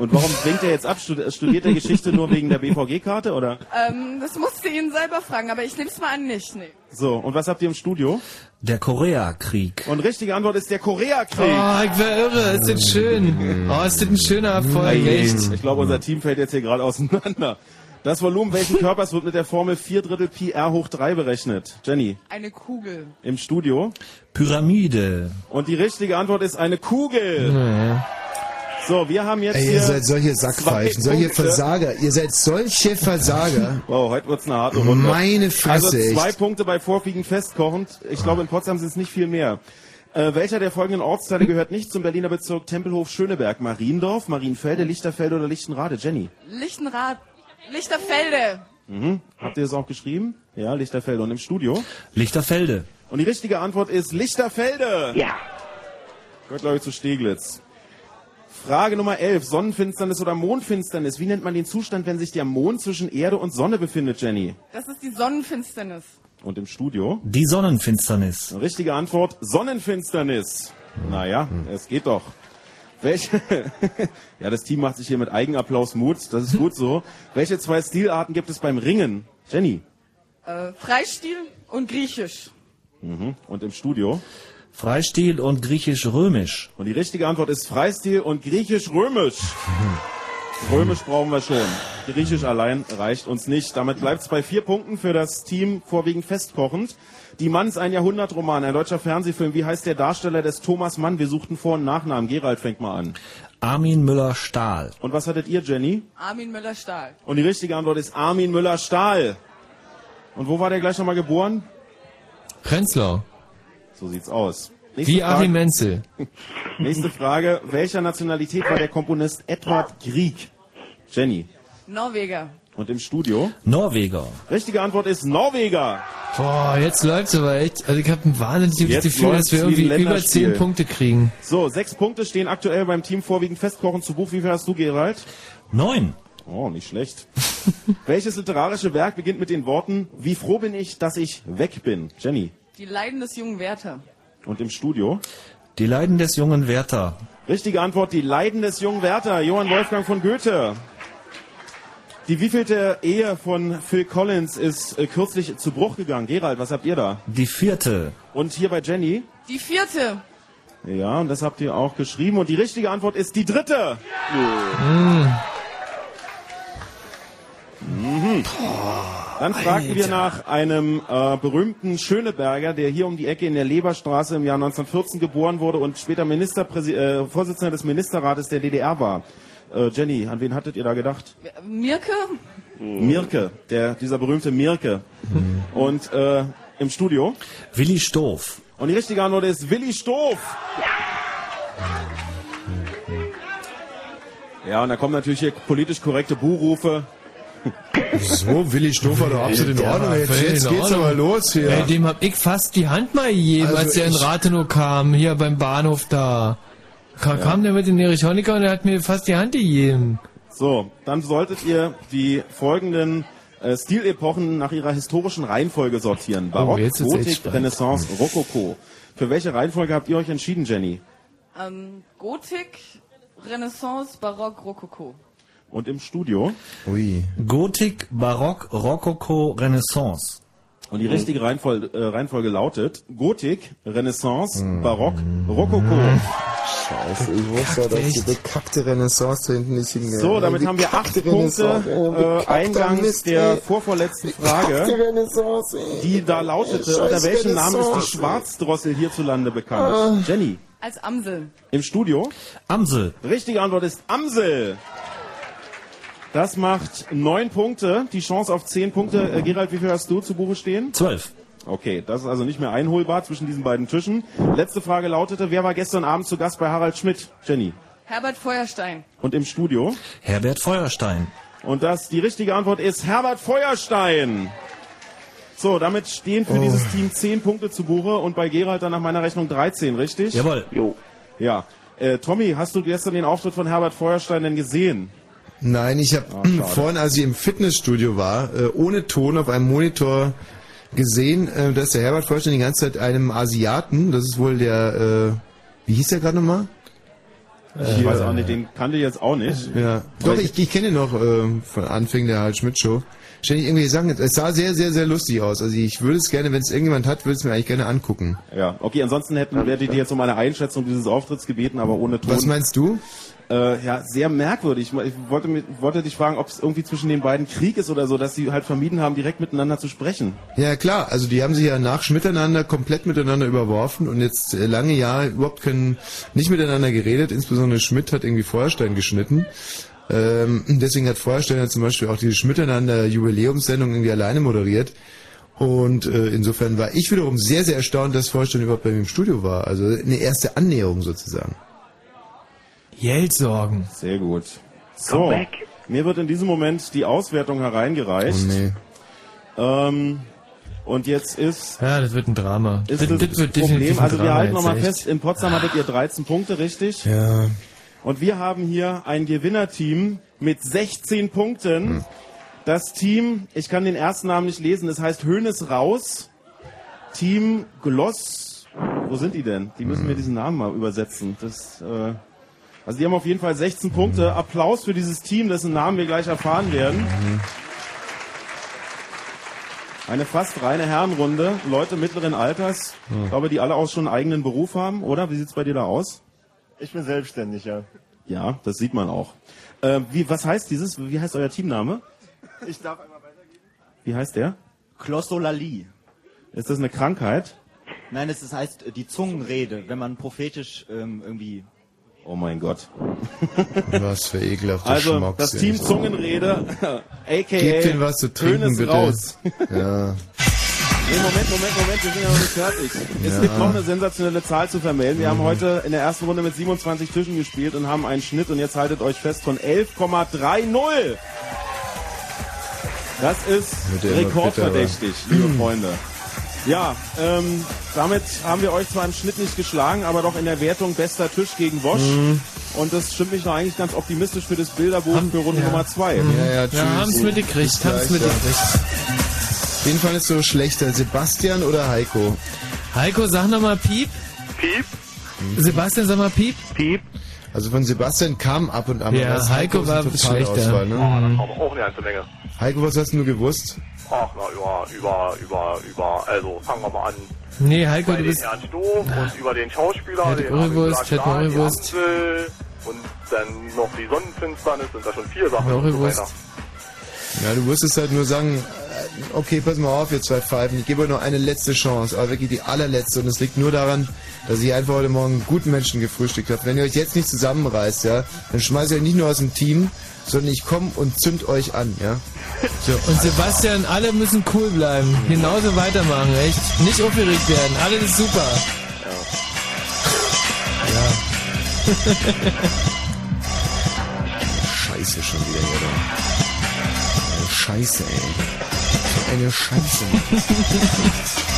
Und warum winkt er jetzt ab? Stud- Studiert er Geschichte nur wegen der BVG-Karte oder? Ähm, das musst du ihn selber fragen, aber ich nehme es mal an nicht. Nee. So, und was habt ihr im Studio? Der Koreakrieg. Und richtige Antwort ist der Koreakrieg. Oh, ich wär irre. Ist das schön. Oh, ist das ein schöner Erfolg. Echt. Ich glaube, unser Team fällt jetzt hier gerade auseinander. Das Volumen welchen Körpers wird mit der Formel 4 Drittel Pi r hoch 3 berechnet? Jenny, Eine Kugel. im Studio. Pyramide. Und die richtige Antwort ist eine Kugel. So, wir haben jetzt Ey, hier ihr seid solche Sackpfeifen, solche Punkte. Versager. Ihr seid solche Versager. Wow, heute wird's eine harte Runde. Meine Fresse, Also zwei echt. Punkte bei Vorwiegend festkochend. Ich glaube, in Potsdam sind es nicht viel mehr. Äh, welcher der folgenden Ortsteile gehört nicht zum Berliner Bezirk Tempelhof-Schöneberg? Mariendorf, Marienfelde, Lichterfelde oder Lichtenrade? Jenny? Lichtenrad. Lichterfelde. Mhm. Habt ihr das auch geschrieben? Ja, Lichterfelde. Und im Studio? Lichterfelde. Und die richtige Antwort ist Lichterfelde. Ja. Gehört, glaube ich, zu Steglitz. Frage Nummer 11. Sonnenfinsternis oder Mondfinsternis? Wie nennt man den Zustand, wenn sich der Mond zwischen Erde und Sonne befindet, Jenny? Das ist die Sonnenfinsternis. Und im Studio? Die Sonnenfinsternis. Richtige Antwort, Sonnenfinsternis. Naja, es geht doch. Welche, ja, das Team macht sich hier mit Eigenapplaus Mut, das ist gut so. Welche zwei Stilarten gibt es beim Ringen? Jenny. Äh, Freistil und Griechisch. Mhm. Und im Studio? Freistil und griechisch-römisch. Und die richtige Antwort ist Freistil und Griechisch-Römisch. Römisch brauchen wir schon. Griechisch allein reicht uns nicht. Damit bleibt es bei vier Punkten für das Team vorwiegend festkochend. Die Manns ein Jahrhundertroman, ein deutscher Fernsehfilm. Wie heißt der Darsteller des Thomas Mann? Wir suchten Vor- und Nachnamen. Gerald fängt mal an. Armin Müller-Stahl. Und was hattet ihr, Jenny? Armin Müller-Stahl. Und die richtige Antwort ist Armin Müller-Stahl. Und wo war der gleich nochmal geboren? Prenzlau. So sieht's aus. Nächste Wie Frage- Achim Menzel. Nächste Frage. Welcher Nationalität war der Komponist Edward Grieg? Jenny. Norweger. Und im Studio? Norweger. Richtige Antwort ist Norweger. Boah, jetzt läuft's aber echt. Also ich habe ein wahnsinniges Jetzt Gefühl, dass wir irgendwie über Länderspiel. 10 Punkte kriegen. So, sechs Punkte stehen aktuell beim Team vorwiegend festkochen zu Buch. Wie viel hast du, Gerald? Neun. Oh, nicht schlecht. Welches literarische Werk beginnt mit den Worten, wie froh bin ich, dass ich weg bin? Jenny. Die Leiden des jungen Werther. Und im Studio? Die Leiden des jungen Werther. Richtige Antwort, die Leiden des jungen Werther, Johann Wolfgang von Goethe. Die wievielte Ehe von Phil Collins ist äh, kürzlich zu Bruch gegangen? Gerald, was habt ihr da? Die vierte. Und hier bei Jenny? Die vierte. Ja, und das habt ihr auch geschrieben. Und die richtige Antwort ist die dritte. Mhm. Dann fragten wir nach einem äh, berühmten Schöneberger, der hier um die Ecke in der Leberstraße im Jahr 1914 geboren wurde und später Ministerpräsi äh, Vorsitzender des Ministerrates der DDR war. Äh, Jenny, an wen hattet ihr da gedacht? Mirke? Mirke, der, dieser berühmte Mirke. Und äh, im Studio? Willi Stoff. Und die richtige Antwort ist Willi Stoff. Ja, und da kommen natürlich hier politisch korrekte Buhrufe. So, Willi Stofer, absolut in Der Ordnung. war Jetzt, jetzt geht's Ordnung. aber los hier. Ey, dem hab ich fast die Hand mal gegeben, Also als der in Rathenow kam, hier beim Bahnhof da. Ka Kam der mit dem Erich Honecker und der hat mir fast die Hand gegeben. So, dann solltet ihr die folgenden äh, Stilepochen nach ihrer historischen Reihenfolge sortieren. Barock, Oh, jetzt ist echt Gotik. Renaissance, Rokoko. Für welche Reihenfolge habt ihr euch entschieden, Jenny? Ähm, Gotik, Renaissance, Barock, Rokoko. Und im Studio? Ui. Gotik, Barock, Rokoko, Renaissance. Und die richtige Reihenfolge, äh, Reihenfolge lautet Gotik, Renaissance, Barock, Rokoko. Scheiße, ich wusste ja, dass die bekackte Renaissance da hinten nicht hingeht. So, damit haben wir acht Punkte äh, Eingangs der vorvorletzten Frage, Renaissance, ey. die da lautete, Scheiß unter welchem Namen ist die Schwarzdrossel hierzulande bekannt? Ah. Jenny, Als Amsel. im Studio? Amsel. Richtige Antwort ist Amsel. Das macht neun Punkte, die Chance auf zehn Punkte. Äh, Gerald, wie viel hast du zu Buche stehen? Zwölf. Okay, das ist also nicht mehr einholbar zwischen diesen beiden Tischen. Letzte Frage lautete, wer war gestern Abend zu Gast bei Harald Schmidt? Jenny. Herbert Feuerstein. Und im Studio? Herbert Feuerstein. Und das, die richtige Antwort ist Herbert Feuerstein. So, damit stehen für dieses Team 10 Punkte zu Buche und bei Gerald dann nach meiner Rechnung 13, richtig? Jawohl. Jo. Ja. Äh, Tommy, hast du gestern den Auftritt von Herbert Feuerstein denn gesehen? Nein, ich habe Ah, schade. vorhin, als ich im Fitnessstudio war, äh, ohne Ton auf einem Monitor gesehen, äh, dass der Herbert Feuerstein die ganze Zeit einem Asiaten, das ist wohl der, äh, wie hieß der gerade nochmal? Ich weiß auch nicht, den kannte ich jetzt auch nicht. Ja, doch, ich, ich kenne ihn noch äh, von Anfang der Harald Schmidt Show. Ständig irgendwie sagen, es sah sehr, sehr, sehr lustig aus. Also ich würde es gerne, wenn es irgendjemand hat, würde es mir eigentlich gerne angucken. Ja, okay, ansonsten hätten wir die jetzt um eine Einschätzung dieses Auftritts gebeten, aber ohne Ton. Was meinst du? Äh, ja, sehr merkwürdig. Ich wollte, mit, wollte dich fragen, ob es irgendwie zwischen den beiden Krieg ist oder so, dass sie halt vermieden haben, direkt miteinander zu sprechen. Ja klar, also die haben sich ja nach miteinander komplett miteinander überworfen und jetzt äh, lange Jahre überhaupt können nicht miteinander geredet. Insbesondere Schmidt hat irgendwie Feuerstein geschnitten. Ähm, deswegen hat Feuerstein ja zum Beispiel auch diese Schmiteinander Jubiläumssendung irgendwie alleine moderiert. Und äh, insofern war ich wiederum sehr, sehr erstaunt, dass Feuerstein überhaupt bei mir im Studio war. Also eine erste Annäherung sozusagen. Geldsorgen. Sehr gut. So, mir wird in diesem Moment die Auswertung hereingereicht. Oh nee. Ähm, und jetzt ist, Ja, das wird ein Drama. ist das, das, das wird Problem, also wir Drama halten nochmal fest, in Potsdam hattet ihr 13 Punkte, richtig? Ja. Und wir haben hier ein Gewinnerteam mit 16 Punkten. Das Team, ich kann den ersten Namen nicht lesen, es heißt Hönes Raus. Team Gloss. Wo sind die denn? Die müssen mir diesen Namen mal übersetzen. Das, äh, also die haben auf jeden Fall 16 Punkte. Applaus für dieses Team, dessen Namen wir gleich erfahren werden. Eine fast reine Herrenrunde. Leute mittleren Alters. Ich glaube, die alle auch schon einen eigenen Beruf haben, oder? Wie sieht's bei dir da aus? Ich bin selbstständig, ja. Ja, das sieht man auch. Äh, wie, was heißt dieses, wie heißt euer Teamname? Ich darf einmal weitergeben. Wie heißt der? Klossolalie. Ist das eine Krankheit? Nein, es ist, heißt die Zungenrede, wenn man prophetisch ähm, irgendwie. Oh mein Gott. Was für ekelhafter Also, Schmocks, das. Team Zungenrede, aka Gebt denen was zu trinken, bitte. raus. Ja. Nee, Moment, Moment, Moment, wir sind ja noch nicht fertig. Es Ja. gibt noch eine sensationelle Zahl zu vermelden. Wir haben heute in der ersten Runde mit 27 Tischen gespielt und haben einen Schnitt und jetzt haltet euch fest von 11,30. Das ist rekordverdächtig, liebe Freunde. Ja, ähm, damit haben wir euch zwar im Schnitt nicht geschlagen, aber doch in der Wertung bester Tisch gegen Wosch. Mhm. Und das stimmt mich noch eigentlich ganz optimistisch für das Bilderbuch für Runde ja. Nummer 2. Ja, ja, tschüss. Ja, haben's mitgekriegt, Bis haben's gleich, ja. mitgekriegt. Auf jeden Fall ist so schlechter. Sebastian oder Heiko? Heiko, sag nochmal Piep. Piep. Sebastian, sag mal Piep. Piep. Also von Sebastian kam ab und an. Ja, das Heiko ist war totale schlechter. Auswahl, Oh, ne? da kam auch eine ganze Menge. Heiko, was hast du gewusst? Ach, na, über, über, über, über, also fangen wir mal an. Nee, Heiko, du bist... Herrn Stoff und über den Schauspieler, Hätte den die Currywurst. Amsel und dann noch die Sonnenfinsternis sind da schon vier Sachen. weiter. Ja, du musstest halt nur sagen, äh, okay, pass mal auf, ihr zwei Pfeifen, ich gebe euch noch eine letzte Chance, aber wirklich die allerletzte. Und es liegt nur daran, dass ich einfach heute Morgen guten Menschen gefrühstückt habe. Wenn ihr euch jetzt nicht zusammenreißt, ja, dann schmeiße ich euch nicht nur aus dem Team, sondern ich komme und zünd euch an, ja. So, und Sebastian, alle müssen cool bleiben. Genauso weitermachen, echt. Nicht aufgeregt werden. Alles ist super. Ja. Scheiße schon wieder hier da. Scheiße, ey. Eine Scheiße.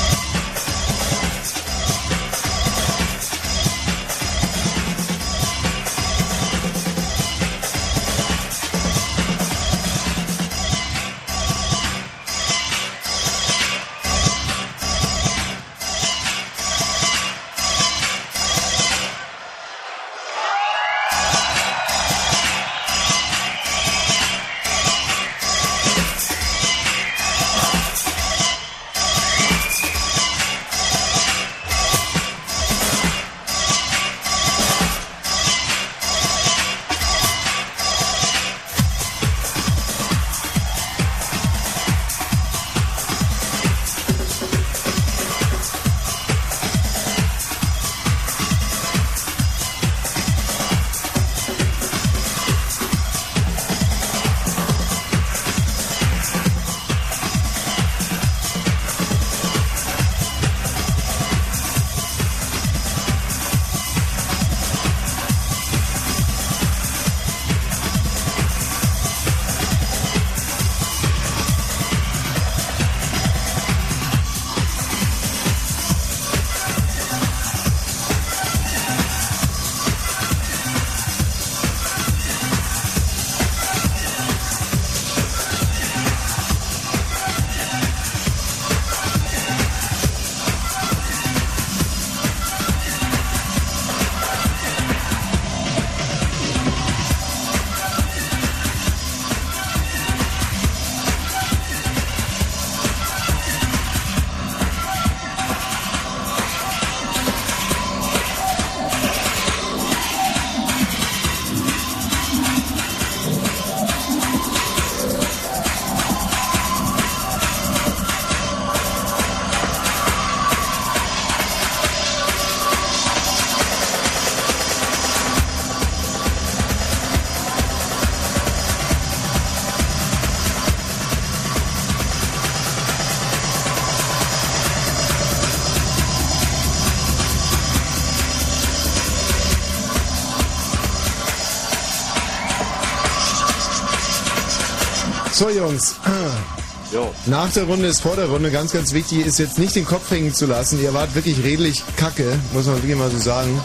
Nach der Runde ist vor der Runde. Ganz, ganz wichtig ist jetzt nicht den Kopf hängen zu lassen. Ihr wart wirklich redlich kacke, muss man wirklich mal so sagen.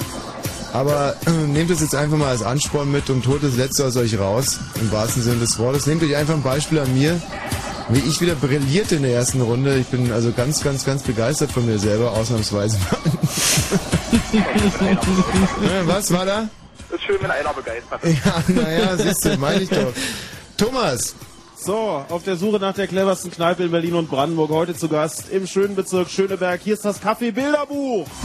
Aber äh, nehmt es jetzt einfach mal als Ansporn mit und holt das Letzte aus euch raus. Im wahrsten Sinne des Wortes. Nehmt euch einfach ein Beispiel an mir, wie ich wieder brillierte in der ersten Runde. Ich bin also ganz, ganz, ganz begeistert von mir selber, ausnahmsweise. Was war da? Ist schön, wenn einer begeistert Ja, naja, siehst du, meine ich doch. Thomas. So, auf der Suche nach der cleversten Kneipe in Berlin und Brandenburg. Heute zu Gast im schönen Bezirk Schöneberg. Hier ist das Kaffee-Bilderbuch.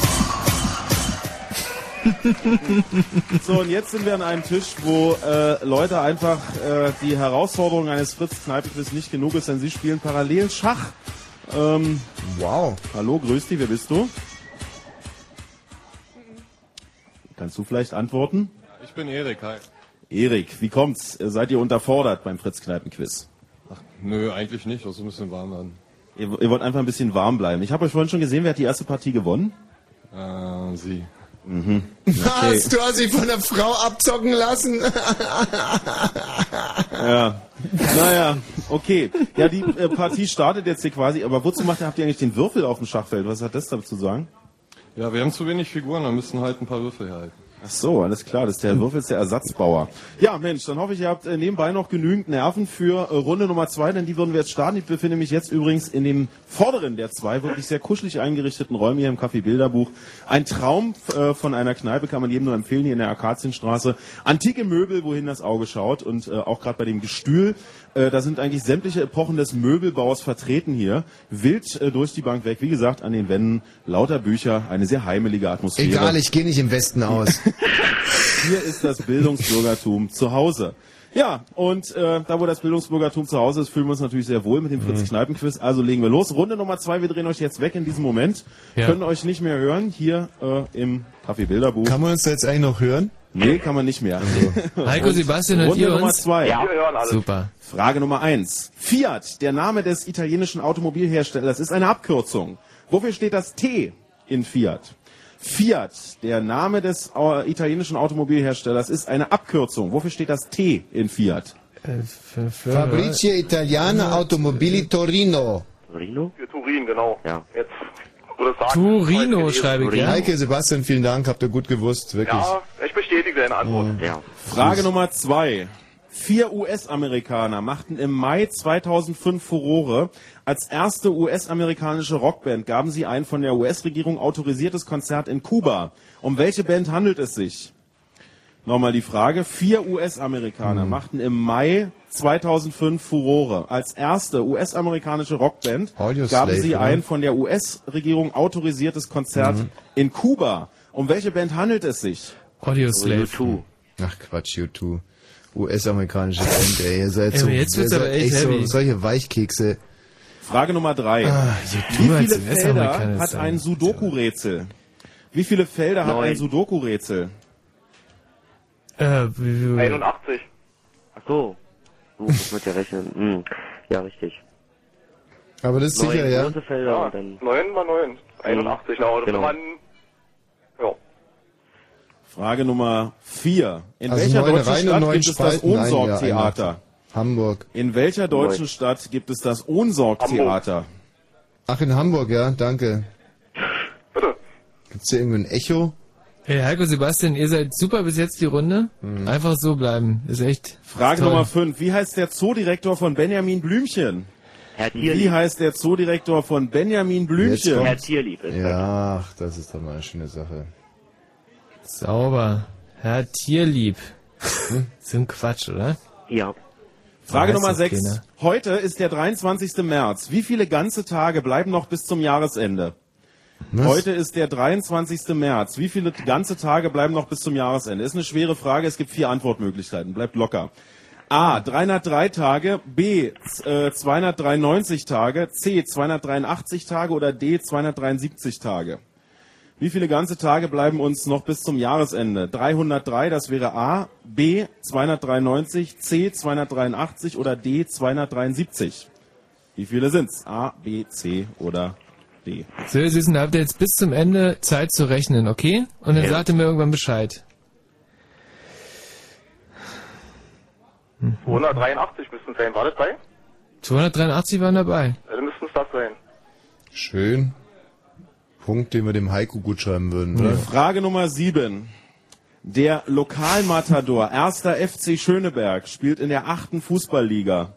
So, und jetzt sind wir an einem Tisch, wo äh, Leute einfach äh, die Herausforderung eines Fritz-Kneipenquiz nicht genug ist, denn sie spielen parallel Schach. Ähm, wow. Hallo, grüß dich, wer bist du? Kannst du vielleicht antworten? Ich bin Erik, hi. Erik, wie kommt's? Seid ihr unterfordert beim Fritz-Kneipen-Quiz? Nö, eigentlich nicht. Das ist ein bisschen warm werden. Ihr, ihr wollt einfach ein bisschen warm bleiben. Ich habe euch vorhin schon gesehen, wer hat die erste Partie gewonnen? Äh, sie. Mhm. Was? Du hast dich von der Frau abzocken lassen? Ja. Naja, okay. Ja, die äh, Partie startet jetzt hier quasi, aber wozu macht ihr, habt ihr eigentlich den Würfel auf dem Schachfeld? Was hat das dazu zu sagen? Ja, wir haben zu wenig Figuren, da müssen halt ein paar Würfel herhalten. Ach so, alles klar, das ist der Würfel, ist der Ersatzbauer. Ja, Mensch, dann hoffe ich, ihr habt äh, nebenbei noch genügend Nerven für äh, Runde Nummer zwei, denn die würden wir jetzt starten. Ich befinde mich jetzt übrigens in dem vorderen der zwei wirklich sehr kuschelig eingerichteten Räume hier im Café Bilderbuch. Ein Traum äh, von einer Kneipe kann man jedem nur empfehlen, hier in der Akazienstraße. Antike Möbel, wohin das Auge schaut und auch gerade bei dem Gestühl, äh, da sind eigentlich sämtliche Epochen des Möbelbaus vertreten hier. Wild äh, durch die Bank weg. Wie gesagt, an den Wänden lauter Bücher, eine sehr heimelige Atmosphäre. Egal, ich gehe nicht im Westen aus. Hier ist das Bildungsbürgertum zu Hause. Ja, und äh, da wo das Bildungsbürgertum zu Hause ist, fühlen wir uns natürlich sehr wohl mit dem Fritz-Kneipen-Quiz. Also legen wir los. Runde Nummer zwei, wir drehen euch jetzt weg in diesem Moment. Ja. Können euch nicht mehr hören, hier äh, im Café Bilderbuch. Kann man uns jetzt eigentlich noch hören? Nee, kann man nicht mehr. Heiko, Sebastian, Runde ihr Nummer uns? zwei. Ja, wir hören alles. Super. Frage Nummer eins. Fiat, der Name des italienischen Automobilherstellers, ist eine Abkürzung. Wofür steht das T in Fiat? Fiat, der Name des äh, italienischen Automobilherstellers, ist eine Abkürzung. Wofür steht das T in Fiat? Äh, Fabrizie Italiana Automobili Torino. Torino? Für Turin, genau. Ja. Jetzt, du sagst, Turino schreibe ich, ja. Heike, Sebastian, vielen Dank, habt ihr gut gewusst, wirklich. Ja, ich bestätige deine Antwort. Ja. Frage Nummer zwei. Vier US-Amerikaner machten im Mai 2005 Furore. Als erste US-amerikanische Rockband gaben sie ein von der US-Regierung autorisiertes Konzert in Kuba. Um welche Band handelt es sich? Nochmal die Frage. Vier US-Amerikaner machten im Mai 2005 Furore. Als erste US-amerikanische Rockband Audio gaben Slave, sie oder? ein von der US-Regierung autorisiertes Konzert Mhm. in Kuba. Um welche Band handelt es sich? Audio Slave. Ach Quatsch, U2. US-amerikanische Band, ey. Ihr seid so, aber jetzt wird's ihr aber seid echt so, heavy. solche Weichkekse. Frage Nummer drei. Ah, Wie viele Felder hat ein Sudoku-Rätsel? Wie viele Felder hat Neun. ein Sudoku-Rätsel? Äh, wie, wie, 81. Ach so. Du musst mit dir rechnen. Hm. Ja, richtig. Aber das ist Neun sicher, ja. große Felder Ja, und dann 9 mal 9. 81, na, oder Genau. man, ja. Frage Nummer vier. In Also welcher neun deutschen Stadt gibt es das Ohnsorg-Theater? Hamburg. In welcher deutschen Neun. Stadt gibt es das Ohnsorg-Theater? Ach, in Hamburg, ja, danke. Bitte. Gibt's hier irgendwo ein Echo? Hey, Heiko, Sebastian, ihr seid super bis jetzt die Runde. Einfach so bleiben. Ist echt. Frage toll. Nummer fünf. Wie heißt der Zoodirektor von Benjamin Blümchen? Herr Wie Tierlieb. heißt der Zoodirektor von Benjamin Blümchen? Herr Tierlieb ist. Ja, ach, das ist doch mal eine schöne Sache. Sauber. Herr Tierlieb. so ein Quatsch, oder? Ja. Frage Nummer doch 6. keiner. Heute ist der 23. März. Wie viele ganze Tage bleiben noch bis zum Jahresende? Was? Heute ist der 23. März. Wie viele ganze Tage bleiben noch bis zum Jahresende? Ist eine schwere Frage. Es gibt vier Antwortmöglichkeiten. Bleibt locker. A. 303 Tage. B. z- Äh, 293 Tage. C. 283 Tage. Oder D. 273 Tage. Wie viele ganze Tage bleiben uns noch bis zum Jahresende? 303, das wäre A. B. 293. C. 283. Oder D. 273. Wie viele sind's? A, B, C oder D? So, ihr Süßen, da habt ihr jetzt bis zum Ende Zeit zu rechnen, okay? Und dann Ja. sagt ihr mir irgendwann Bescheid. 283 müssten es sein. War das bei? 283 waren dabei. Ja, dann müssten es das sein. Schön. Punkt, den wir dem Heiko gut schreiben würden, oder? Frage Nummer 7. Der Lokalmatador 1. FC Schöneberg spielt in der achten Fußballliga.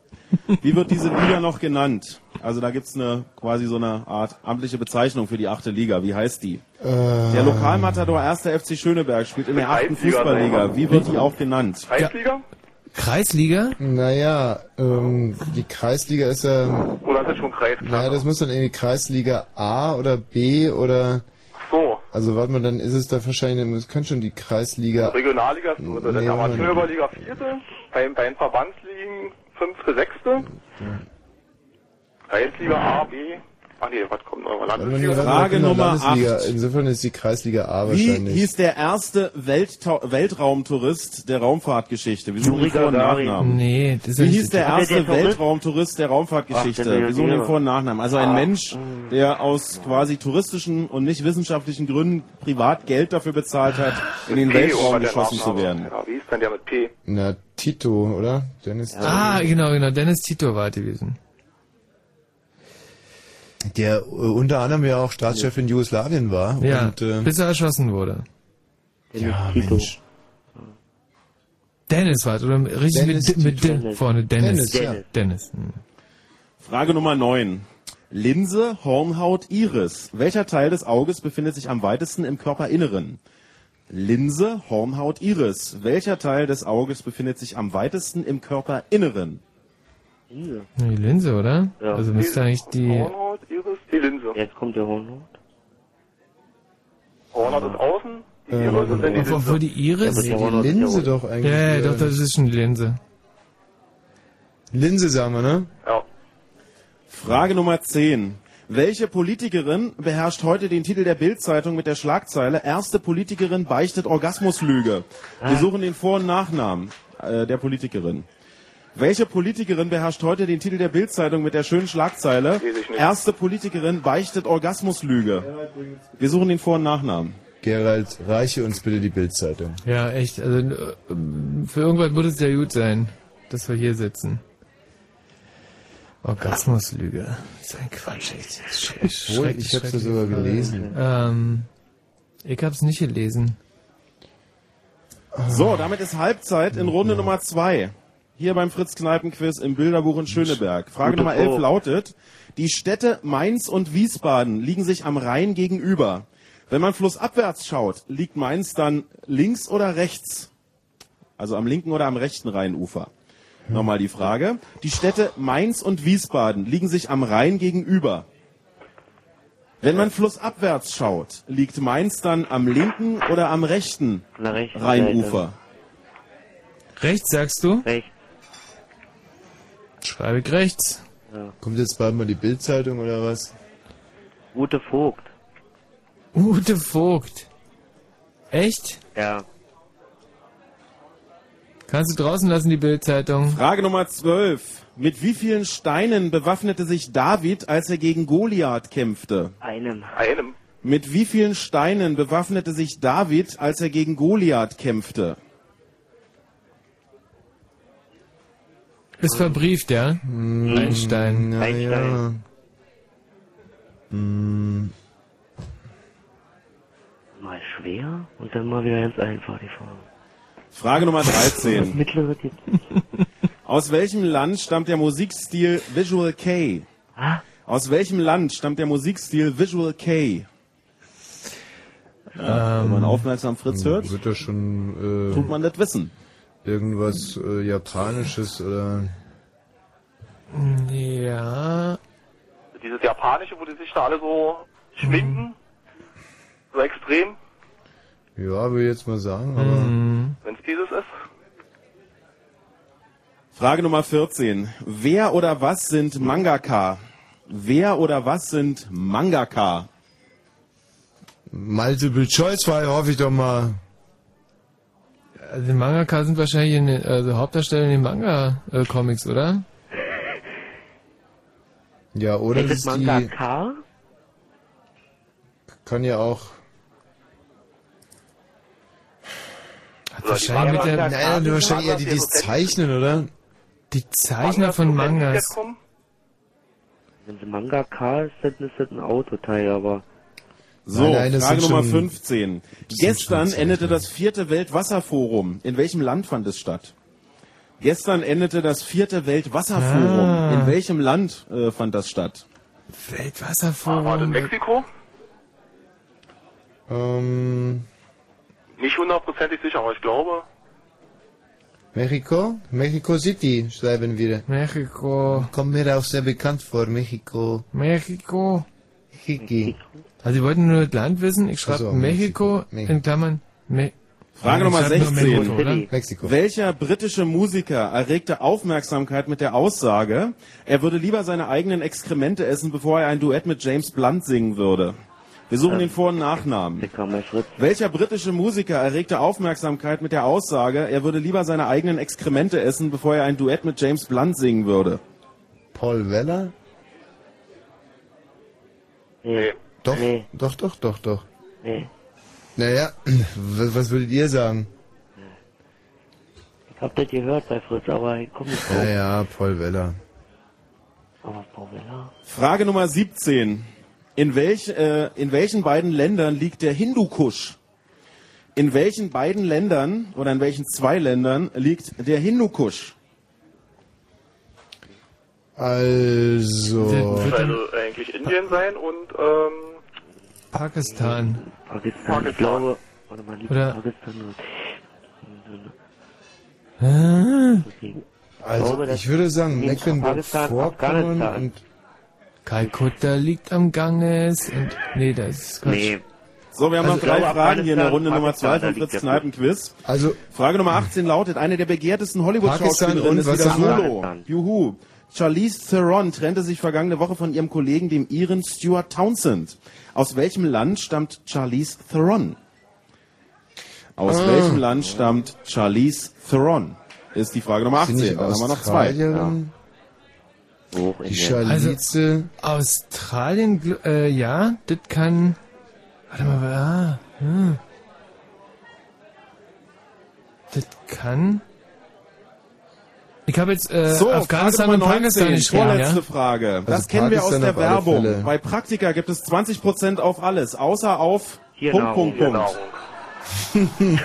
Wie wird diese Liga noch genannt? Also da gibt's eine quasi so eine Art amtliche Bezeichnung für die achte Liga. Wie heißt die? Der Lokalmatador 1. FC Schöneberg spielt in der achten Kreisliga, Fußballliga. Wie wird die auch genannt? Kreisliga? Kreisliga? Naja, ähm, die Kreisliga ist ja, Oder ist das schon Kreis? naja, das muss dann irgendwie Kreisliga A oder B oder, so. also warte mal, dann ist es da wahrscheinlich, es könnte schon die Kreisliga, Regionalliga, oder Nee, nee, Amateurliga vierte, bei, bei den Verbandsligen fünfte, sechste, Kreisliga A, B, nee, was kommt noch? Landesliga? Frage genau, Nummer Landesliga. acht. Insofern ist die Kreisliga A Wie wahrscheinlich. hieß der erste Welttau Weltraumtourist der Raumfahrtgeschichte? Wir suchen den Vor- und. Nachnamen. Nee, das ist Wie ja hieß der der erste Tourist? Weltraumtourist der Raumfahrtgeschichte? Ach, der Wir suchen den. Vor- und Nachnamen. Also ein Ah. Mensch, der aus quasi touristischen und nicht wissenschaftlichen Gründen privat Geld dafür bezahlt hat, in den P, Weltraum der geschossen zu werden. Ja, wie ist denn der mit P? Na, Tito, oder? Dennis Ah, genau, genau. Dennis Tito war gewesen. Der äh, unter anderem ja auch Staatschef in Jugoslawien war. Ja, Und, äh, bis er erschossen wurde. ja. Mensch. Dennis war es, oder richtig Dennis mit, mit Tito. D vorne. Dennis. Dennis, ja. Dennis. Hm. Frage Nummer 9. Linse, Hornhaut, Iris. Welcher Teil des Auges befindet sich am weitesten im Körperinneren? Linse, Hornhaut, Iris. Welcher Teil des Auges befindet sich am weitesten im Körperinneren? Linse. Die Linse, oder? Ja. Also müsste eigentlich die... Hornhaut. Jetzt kommt der Hornhaut. Hornhaut ist außen, die Äh, Iris ist dann die Obwohl die Iris... Ja, Die ist Linse ja doch eigentlich. Ja, ja, äh, doch, das ist schon die Linse. Linse sagen wir, ne? Ja. Frage Nummer 10. Welche Politikerin beherrscht heute den Titel der Bildzeitung mit der Schlagzeile Erste Politikerin beichtet Orgasmuslüge? Wir suchen den Vor- und Nachnamen äh, der Politikerin. Welche Politikerin beherrscht heute den Titel der Bildzeitung mit der schönen Schlagzeile. Erste Politikerin beichtet Orgasmuslüge? Wir suchen den Vor- und Nachnamen. Gerald, reiche uns bitte die Bildzeitung. Ja, echt. Also äh, für irgendwas muss es ja gut sein. dass wir hier sitzen. Orgasmuslüge. Das ist ein Quatsch. echt. Obwohl, ich hab's ja schreckliche sogar gelesen. Ähm, ich hab's nicht gelesen. So, damit ist Halbzeit in Runde Nummer zwei. Hier beim Fritz-Kneipen-Quiz im Bilderbuch in Schöneberg. Frage Gute Nummer 11 Frage. lautet, die Städte Mainz und Wiesbaden liegen sich am Rhein gegenüber. Wenn man flussabwärts schaut, liegt Mainz dann links oder rechts? Also am linken oder am rechten Rheinufer? Nochmal die Frage. Die Städte Mainz und Wiesbaden liegen sich am Rhein gegenüber. Wenn man flussabwärts schaut, liegt Mainz dann am linken oder am rechten rechten Rheinufer? Rechts sagst du? Rechts. Schreibe ich rechts. Kommt jetzt bald mal die Bildzeitung oder was? Ute Vogt. Ute Vogt. Echt? Ja. Kannst du draußen lassen, die Bildzeitung? Frage Nummer 12. Mit wie vielen Steinen bewaffnete sich David, als er gegen Goliath kämpfte? Einem. Einem. Mit wie vielen Steinen bewaffnete sich David, als er gegen Goliath kämpfte? Ist verbrieft, ja? Einstein. Na ja. Hm, Mal schwer und dann mal wieder ganz einfach die Frage. Frage Nummer Das 13. mittlere geht. Aus welchem Land stammt der Musikstil Visual K? Aus welchem Land stammt der Musikstil Visual K? Ja, wenn man aufmerksam Fritz hört, Wird doch schon äh, tut man das wissen. Irgendwas äh, Japanisches oder Ja. Dieses Japanische, wo die sich da alle so schminken. So extrem. ja, will ich jetzt mal sagen, aber Mhm. Wenn es dieses ist. Frage Nummer 14. Wer oder was sind Mangaka? Wer oder was sind Mangaka? Multiple Choice Frage hoffe ich doch mal. Also die Mangaka sind wahrscheinlich in den, also Hauptdarsteller in den Manga-Comics, oder? Ja, oder Ist das es die Mangaka? kann ja auch Hat wahrscheinlich mit der, Naja, nur wahrscheinlich eher die, die es zeichnen, oder? die Zeichner von Mangas. Wenn sie Mangaka ist, dann ist das ein Autoteil, aber. So, Nein, nein, Frage Nummer schon- 15. Gestern endete das vierte Weltwasserforum. In welchem Land fand es statt? Gestern endete das vierte Weltwasserforum. Ah. In welchem Land äh, fand das statt? War das in Weltwasserforum. Mexiko? Ähm, Nicht hundertprozentig sicher, aber ich glaube. Mexiko? Mexico City schreiben wir. Mexiko. Kommt mir auch sehr bekannt vor, Mexiko. Mexiko. Hiki. Also, Sie wollten nur das Land wissen? Ich schreibe so, Mexiko, Mexiko. in Klammern. Me Frage Nummer schreib nur 16. Mexiko? Mexiko. Welcher britische Musiker erregte Aufmerksamkeit mit der Aussage, er würde lieber seine eigenen Exkremente essen, bevor er ein Duett mit James Blunt singen würde? Wir suchen den Vor- und Nachnamen. Welcher britische Musiker erregte Aufmerksamkeit mit der Aussage, er würde lieber seine eigenen Exkremente essen, bevor er ein Duett mit James Blunt singen würde? Paul Weller? Nee. Doch, Nee. doch, doch, doch, doch. Nee. Naja, was, was würdet ihr sagen? Ich hab das gehört bei Fritz, aber ich komm nicht drauf. Ja, ja, Paul Weller. Aber Pauvella? Frage Nummer 17. In, welch, äh, in welchen beiden Ländern liegt der Hindukusch? In welchen beiden Ländern oder in welchen zwei Ländern liegt der Hindukusch? Also, Wird Also eigentlich Indien sein und ähm, Pakistan. Pakistan, ich glaube. Warte mal, liegt Oder- Pakistan also glaube, ich würde sagen, Mecklenburg-Vorpommern und Kalkutta liegt am Ganges. Und, nee, das ist Quatsch. Nee. So, wir haben Also noch drei Fragen hier in der Runde Nummer Pakistan, 2 da von Fritz der Kneipen Quiz. also Frage Nummer 18 lautet, eine der begehrtesten Hollywood-Schauspielerinnen ist wieder? Solo. Juhu. Charlize Theron trennte sich vergangene Woche von ihrem Kollegen, dem Iren Stuart Townsend. Aus welchem Land stammt Charlize Theron? Aus Ah. welchem Land stammt Charlize Theron? Ist die Frage Nummer sind 18. nicht Dann haben wir noch zwei. Hoch in Die. Charlize, Australien, gl- äh, ja, das kann. Warte mal, ah, hm. Das kann. Ich habe jetzt äh, So, Afghanistan Frage und Pakistan 19, geschrieben, vorletzte ja? Frage. Das Also kennen wir aus der Werbung. Fälle. Bei Praktika gibt es 20% auf alles, außer auf Hier Punkt, Nahrung, Punkt, Punkt.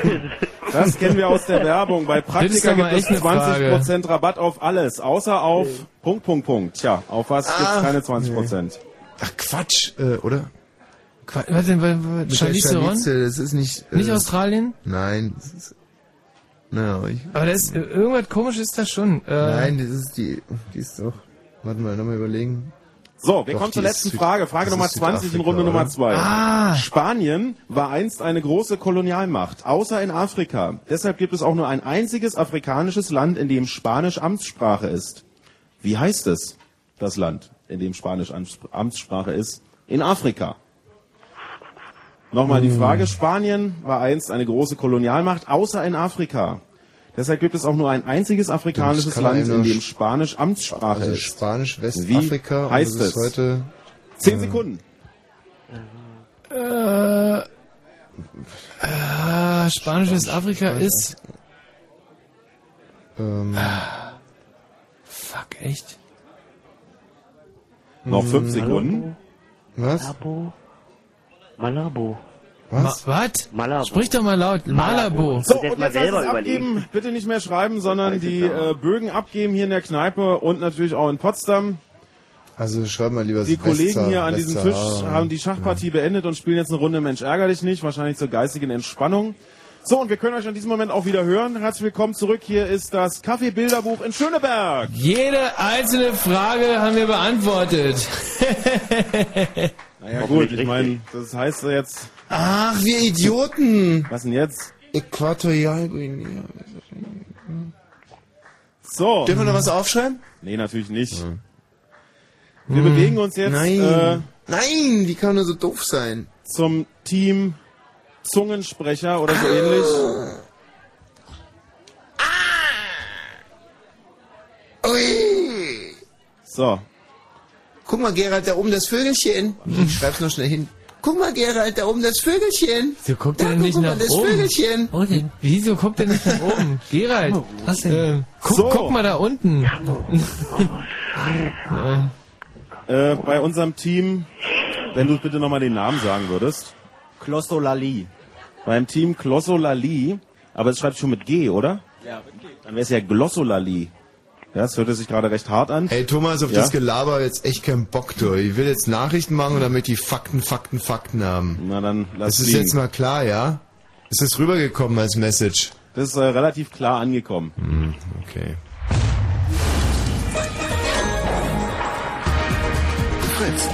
Das kennen wir aus der Werbung. Bei Das Praktika gibt es echt eine Frage. 20% Rabatt auf alles, außer auf Punkt, Punkt, Punkt. Tja, auf was gibt's Ah, keine 20%? Ach Quatsch, äh, oder? Was denn, was, Mit der Charlize Theron? Das ist nicht... Äh, Nicht Australien? Nein, das ist... Naja, ich... Aber das ist, irgendwas komisch ist das schon. Äh, Nein, das ist die... Die ist doch... Warte mal, nochmal überlegen. So, wir Doch, kommen zur letzten Frage. Frage Nummer ist 20 in Runde Nummer oder? 2. Ah. Spanien war einst eine große Kolonialmacht, außer in Afrika. Deshalb gibt es auch nur ein einziges afrikanisches Land, in dem Spanisch Amtssprache ist. Wie heißt es, das Land, in dem Spanisch Amts- Amtssprache ist? In Afrika. Nochmal die Frage, Spanien war einst eine große Kolonialmacht, außer in Afrika. Deshalb gibt es auch nur ein einziges afrikanisches Land, in dem Sp- Spanisch Amtssprache Also ist. Spanisch, Wie Westafrika und heißt das ist es? heute... Zehn äh, Sekunden. äh, äh, Spanisch Westafrika ist. Ähm, Fuck, echt? Noch fünf Hm, Sekunden. Was? Malabo. Malabo. Was? Ma was? Malabo. Sprich doch mal laut. Malabo. So, Muss jetzt und jetzt selber abgeben. Bitte nicht mehr schreiben, sondern die äh, Bögen abgeben hier in der Kneipe und natürlich auch in Potsdam. Also schreib mal lieber Die Kollegen Westsahara- hier an diesem Tisch haben die Schachpartie beendet und spielen jetzt eine Runde Mensch ärger dich nicht, wahrscheinlich zur geistigen Entspannung. So, und wir können euch an diesem Moment auch wieder hören. Herzlich willkommen zurück. Hier ist das Kaffeebilderbuch in Schöneberg. Jede einzelne Frage haben wir beantwortet. Naja gut, ich meine, das heißt jetzt... Ach, wir Idioten! Was denn jetzt? Äquatorialguinea. So. Dürfen wir noch was aufschreiben? Nee, natürlich nicht. Wir bewegen uns jetzt Nein. äh, Nein, wie kann nur so doof sein? zum Team Zungensprecher oder so ähnlich. Ui. So. Guck mal, Gerald, da oben das Vögelchen. Ich schreib's noch schnell hin. Guck mal, Gerald, da oben das Vögelchen. Wieso guckt er denn nicht mal, nach das oben? Vögelchen. Oh, denn, wieso guckt er nicht nach oben? Gerald, Was denn? äh, guck, So. guck mal da unten. Äh, bei unserem Team, wenn du bitte nochmal den Namen sagen würdest. Klosolali. Beim Team Glossolali, aber es schreibt schon mit G, oder? Ja, Dann wäre es ja Glossolali. Ja, das hörte sich gerade recht hart an. Ey, Thomas, auf Ja? das Gelaber jetzt echt keinen Bock, du. Ich will jetzt Nachrichten machen und damit die Fakten, Fakten, Fakten haben. Na dann lass Das ist liegen. jetzt mal klar, ja? Ist das rübergekommen als Message? Das ist äh, relativ klar angekommen. Hm, okay. Fritz.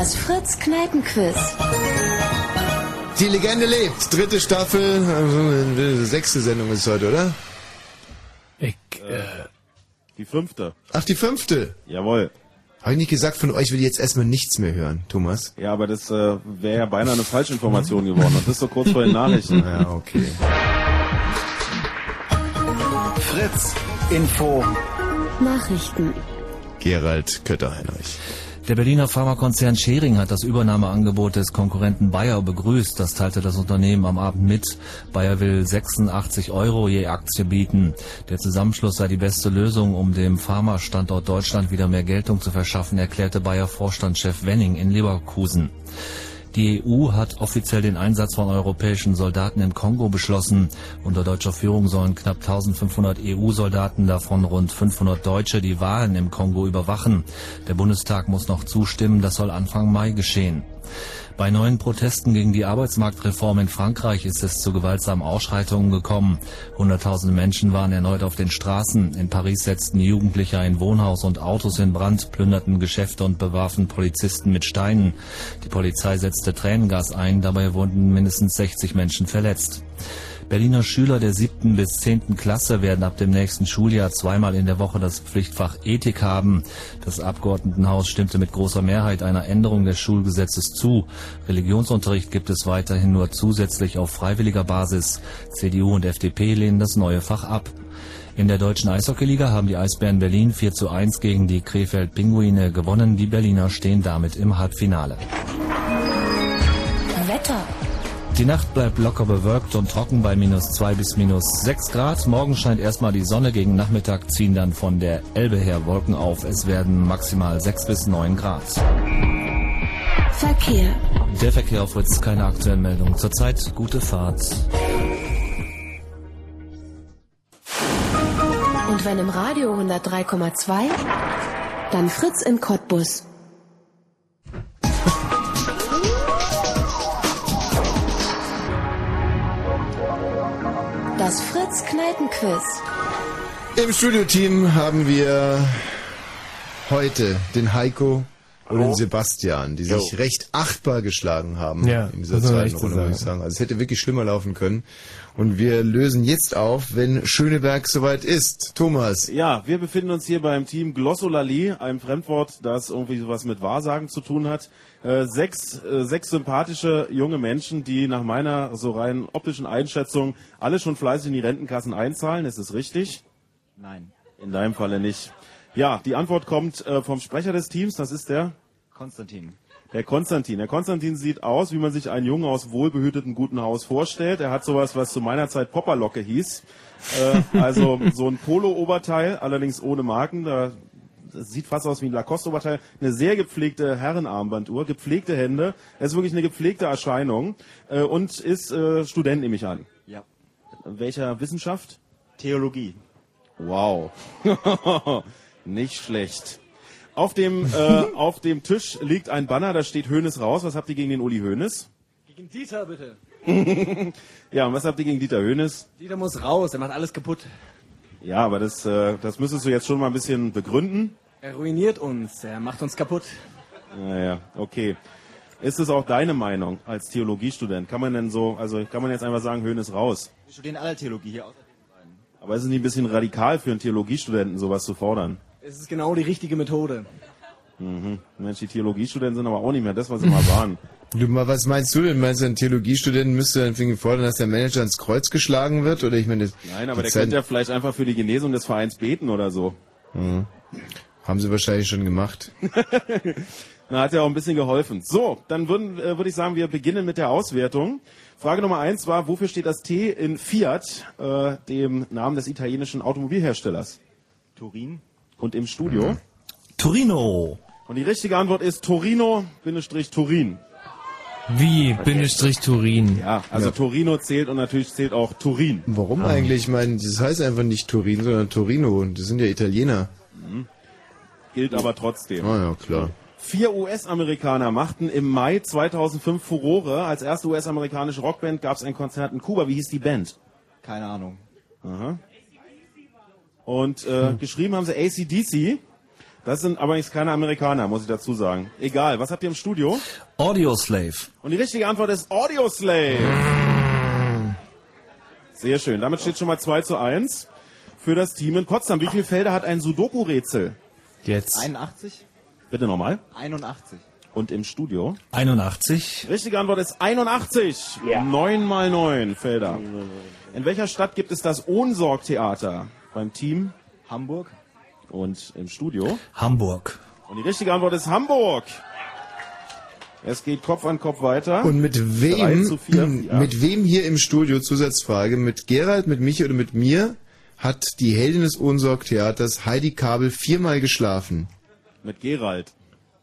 Das Fritz Kneipenquiz. Die Legende lebt. Dritte Staffel, also, sechste Sendung ist heute, oder? Ich, äh, Die fünfte. Ach, die fünfte. Jawohl. Habe ich nicht gesagt, von euch will ich jetzt erstmal nichts mehr hören, Thomas? Ja, aber das äh, wäre ja beinahe eine Falschinformation geworden. Und das so kurz vor den Nachrichten. Ja, okay. Fritz Info. Nachrichten. Gerald Kötter-Heinrich. Der Berliner Pharmakonzern Schering hat das Übernahmeangebot des Konkurrenten Bayer begrüßt. Das teilte das Unternehmen am Abend mit. Bayer will 86 Euro je Aktie bieten. Der Zusammenschluss sei die beste Lösung, um dem Pharma-Standort Deutschland wieder mehr Geltung zu verschaffen, erklärte Bayer-Vorstandschef Wenning in Leverkusen. Die EU hat offiziell den Einsatz von europäischen Soldaten im Kongo beschlossen. Unter deutscher Führung sollen knapp 1500 EU-Soldaten, davon rund 500 Deutsche, die Wahlen im Kongo überwachen. Der Bundestag muss noch zustimmen, das soll Anfang Mai geschehen. Bei neuen Protesten gegen die Arbeitsmarktreform in Frankreich ist es zu gewaltsamen Ausschreitungen gekommen. Hunderttausende Menschen waren erneut auf den Straßen. In Paris setzten Jugendliche ein Wohnhaus und Autos in Brand, plünderten Geschäfte und bewarfen Polizisten mit Steinen. Die Polizei setzte Tränengas ein, dabei wurden mindestens 60 Menschen verletzt. Berliner Schüler der siebten bis zehnten Klasse werden ab dem nächsten Schuljahr zweimal in der Woche das Pflichtfach Ethik haben. Das Abgeordnetenhaus stimmte mit großer Mehrheit einer Änderung des Schulgesetzes zu. Religionsunterricht gibt es weiterhin nur zusätzlich auf freiwilliger Basis. CDU und FDP lehnen das neue Fach ab. In der deutschen Eishockeyliga haben die Eisbären Berlin 4 zu 1 gegen die Krefeld Pinguine gewonnen. Die Berliner stehen damit im Halbfinale. Wetter. Die Nacht bleibt locker bewölkt und trocken bei minus 2 bis minus 6 Grad. Morgen scheint erstmal die Sonne, gegen Nachmittag ziehen dann von der Elbe her Wolken auf. Es werden maximal 6 bis 9 Grad. Verkehr. Der Verkehr auf Fritz, keine aktuellen Meldungen. Zurzeit gute Fahrt. Und wenn im Radio 103,2, dann Fritz in Cottbus. Fritz Kneipenquiz. Im Studioteam haben wir heute den Heiko und den Sebastian, die sich Jo. recht achtbar geschlagen haben Ja, in dieser zweiten Runde, muss ich sagen. Also es hätte wirklich schlimmer laufen können. Und wir lösen jetzt auf, wenn Schöneberg soweit ist. Thomas. Ja, wir befinden uns hier beim Team Glossolalie, einem Fremdwort, das irgendwie sowas mit Wahrsagen zu tun hat. Äh, sechs, äh, sechs sympathische junge Menschen, die nach meiner so rein optischen Einschätzung alle schon fleißig in die Rentenkassen einzahlen. Ist es richtig? Nein. In deinem Falle nicht. Ja, die Antwort kommt äh, vom Sprecher des Teams, das ist der Konstantin. der Konstantin. Der Konstantin sieht aus, wie man sich einen Jungen aus wohlbehütetem guten Haus vorstellt. Er hat sowas, was zu meiner Zeit Popperlocke hieß. Äh, also so ein Polo-Oberteil, allerdings ohne Marken. Da das sieht fast aus wie ein Lacoste-Oberteil. Eine sehr gepflegte Herrenarmbanduhr, gepflegte Hände. Er ist wirklich eine gepflegte Erscheinung äh, und ist äh, Student, nehme ich an. Ja. Welcher Wissenschaft? Theologie. Wow. Nicht schlecht. Auf dem, äh, auf dem Tisch liegt ein Banner, da steht Hönes raus. Was habt ihr gegen den Uli Hönes? Gegen Dieter bitte. ja, und was habt ihr gegen Dieter Hönes? Dieter muss raus, er macht alles kaputt. Ja, aber das, äh, das müsstest du jetzt schon mal ein bisschen begründen. Er ruiniert uns, er macht uns kaputt. Naja, okay. Ist es auch deine Meinung als Theologiestudent? Kann man denn so, also kann man jetzt einfach sagen, Hönes raus? Wir studieren alle Theologie hier, außer Aber ist es nicht ein bisschen radikal für einen Theologiestudenten, sowas zu fordern? Es ist genau die richtige Methode. Mhm. Mensch, die Theologiestudenten sind aber auch nicht mehr das, was sie mal waren. Du, mal, was meinst du denn? Meinst du, ein Theologiestudent müsste dann irgendwie fordern, dass der Manager ins Kreuz geschlagen wird? Oder ich meine, das- Nein, aber der Zeit- könnte ja vielleicht einfach für die Genesung des Vereins beten oder so. Mhm. Haben sie wahrscheinlich schon gemacht. Na, hat ja auch ein bisschen geholfen. So, dann würden, äh, würde ich sagen, wir beginnen mit der Auswertung. Frage Nummer eins war, wofür steht das T in Fiat, äh, dem Namen des italienischen Automobilherstellers? Turin. Und im Studio? Torino. Und die richtige Antwort ist Torino-Turin. Wie? Bindestrich Turin. Ja, also Ja. Torino zählt und natürlich zählt auch Turin. Warum eigentlich? Ich meine, das heißt einfach nicht Turin, sondern Torino. Das sind ja Italiener. Mhm. Gilt aber trotzdem. Ah ja, klar. Vier US-Amerikaner machten im Mai 2005 Furore. Als erste US-amerikanische Rockband gab es ein Konzert in Kuba. Wie hieß die Band? Keine Ahnung. Aha. Und äh, geschrieben haben sie ACDC. Das sind aber jetzt keine Amerikaner, muss ich dazu sagen. Egal, was habt ihr im Studio? Audio Slave. Und die richtige Antwort ist Audio Slave. Sehr schön. Damit steht schon mal 2 zu 1 für das Team in Potsdam. Wie viele Felder hat ein Sudoku-Rätsel? Jetzt. 81? Bitte nochmal. 81. Und im Studio? 81. Richtige Antwort ist 81. Ja. 9 mal 9 Felder. In welcher Stadt gibt es das Ohnsorg-Theater? Beim Team? Hamburg. Und im Studio? Hamburg. Und die richtige Antwort ist Hamburg. Es geht Kopf an Kopf weiter. Und mit 3 wem, zu 4. Ja. mit wem hier im Studio, Zusatzfrage, mit Gerald, mit Michi oder mit mir, hat die Heldin des Ohnsorg-Theaters Heidi Kabel viermal geschlafen? Mit Gerald.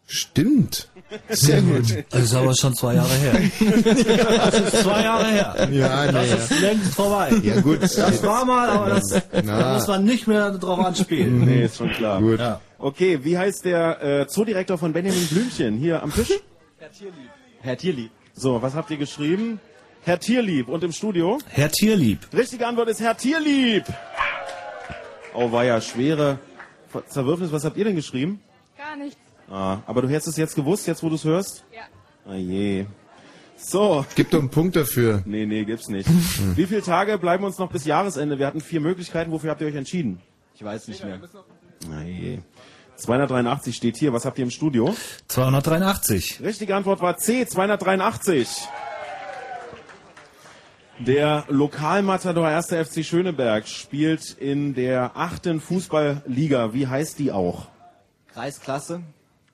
Stimmt. Sehr gut. Das ist aber schon zwei Jahre her. Das ist zwei Jahre her. Ja, Das naja. ist längst vorbei. Ja, gut. Das war mal, aber das Na. da muss man nicht mehr drauf anspielen. Nee, ist schon klar. Gut. Ja. Okay, wie heißt der äh, Zoodirektor von Benjamin Blümchen hier am Tisch? Herr Tierlieb. Herr Tierlieb. So, was habt ihr geschrieben? Herr Tierlieb. Und im Studio? Herr Tierlieb. Richtige Antwort ist Herr Tierlieb. Oh, war ja schwere Zerwürfnis. Was habt ihr denn geschrieben? Gar nichts. Ah, aber du hättest es jetzt gewusst, jetzt wo du es hörst? Ja. Ah je. So. Gib doch einen Punkt dafür. Nee, nee, gibt's nicht. Wie viele Tage bleiben uns noch bis Jahresende? Wir hatten vier Möglichkeiten. Wofür habt ihr euch entschieden? Ich weiß nicht mehr. Ah je. 283 steht hier. Was habt ihr im Studio? 283. Richtige Antwort war C, 283. Der Lokalmatador 1. FC Schöneberg spielt in der achten Fußballliga. Wie heißt die auch? Kreisklasse.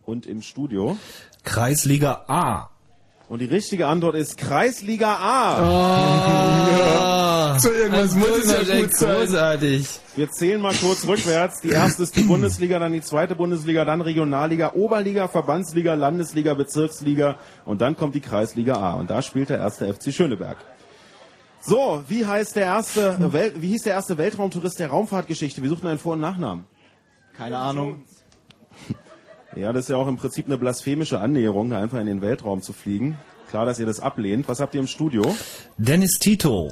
Und im Studio? Kreisliga A. Und die richtige Antwort ist Kreisliga A. Oh, So irgendwas muss es ja gut sein. großartig. Wir zählen mal kurz rückwärts. Die erste ist die Bundesliga, dann die zweite Bundesliga, dann Regionalliga, Oberliga, Verbandsliga, Landesliga, Bezirksliga und dann kommt die Kreisliga A. Und da spielt der erste FC Schöneberg. So, wie heißt der erste, Wel wie hieß der erste Weltraumtourist der Raumfahrtgeschichte? Wir suchen einen Vor- und Nachnamen. Keine Ahnung. Ja, das ist ja auch im Prinzip eine blasphemische Annäherung, da einfach in den Weltraum zu fliegen. Klar, dass ihr das ablehnt. Was habt ihr im Studio? Dennis Tito.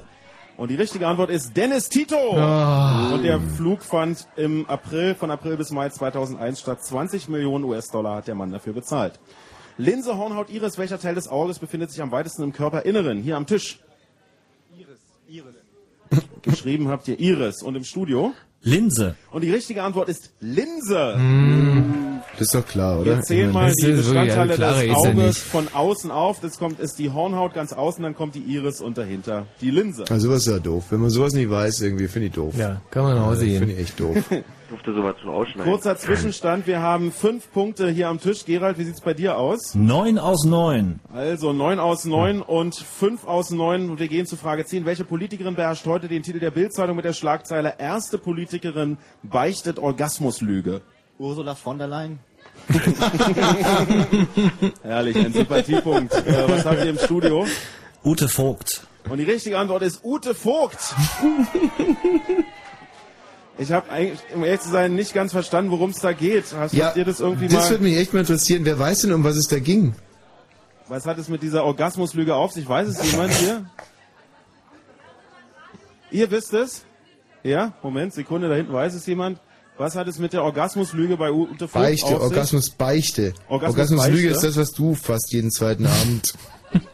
Und die richtige Antwort ist Dennis Tito. Oh. Und der Flug fand im April, von April bis Mai 2001 statt. 20 Millionen US-Dollar hat der Mann dafür bezahlt. Linse, Hornhaut, Iris, welcher Teil des Auges befindet sich am weitesten im Körperinneren? Hier am Tisch. Iris, Iris. Geschrieben habt ihr Iris. Und im Studio? Linse. Und die richtige Antwort ist Linse. Das ist doch klar, oder? Wir zählen mal die Bestandteile des Auges von außen auf. Das kommt, ist die Hornhaut ganz außen, dann kommt die Iris und dahinter die Linse. Also sowas ist ja doof. Wenn man sowas nicht weiß, irgendwie finde ich doof. Ja, kann man nach Hause Ja, gehen. Finde ich echt doof. durfte sowas schon ausschneiden. Kurzer Zwischenstand, wir haben fünf Punkte hier am Tisch. Gerald, wie sieht's bei dir aus? Neun aus neun. Also neun aus neun und fünf aus neun. Und wir gehen zu Frage 10. Welche Politikerin beherrscht heute den Titel der Bildzeitung mit der Schlagzeile Erste Politikerin beichtet Orgasmuslüge? Ursula von der Leyen. Herrlich, ein Sympathiepunkt. Äh, was habt ihr im Studio? Ute Vogt. Und die richtige Antwort ist Ute Vogt. Ich habe eigentlich, um ehrlich zu sein, nicht ganz verstanden, worum es da geht. Hast Ja, ihr das irgendwie das mal... würde mich echt mal interessieren. Wer weiß denn, um was es da ging? Was hat es mit dieser Orgasmuslüge auf sich? Weiß es jemand hier? Ihr wisst es? Ja? Moment, Sekunde, da hinten weiß es jemand. Was hat es mit der Orgasmuslüge bei Ute Vogt Beichte, auf sich? Orgasmus Beichte. Orgasmus Orgasmuslüge ist das, was du fast jeden zweiten Abend.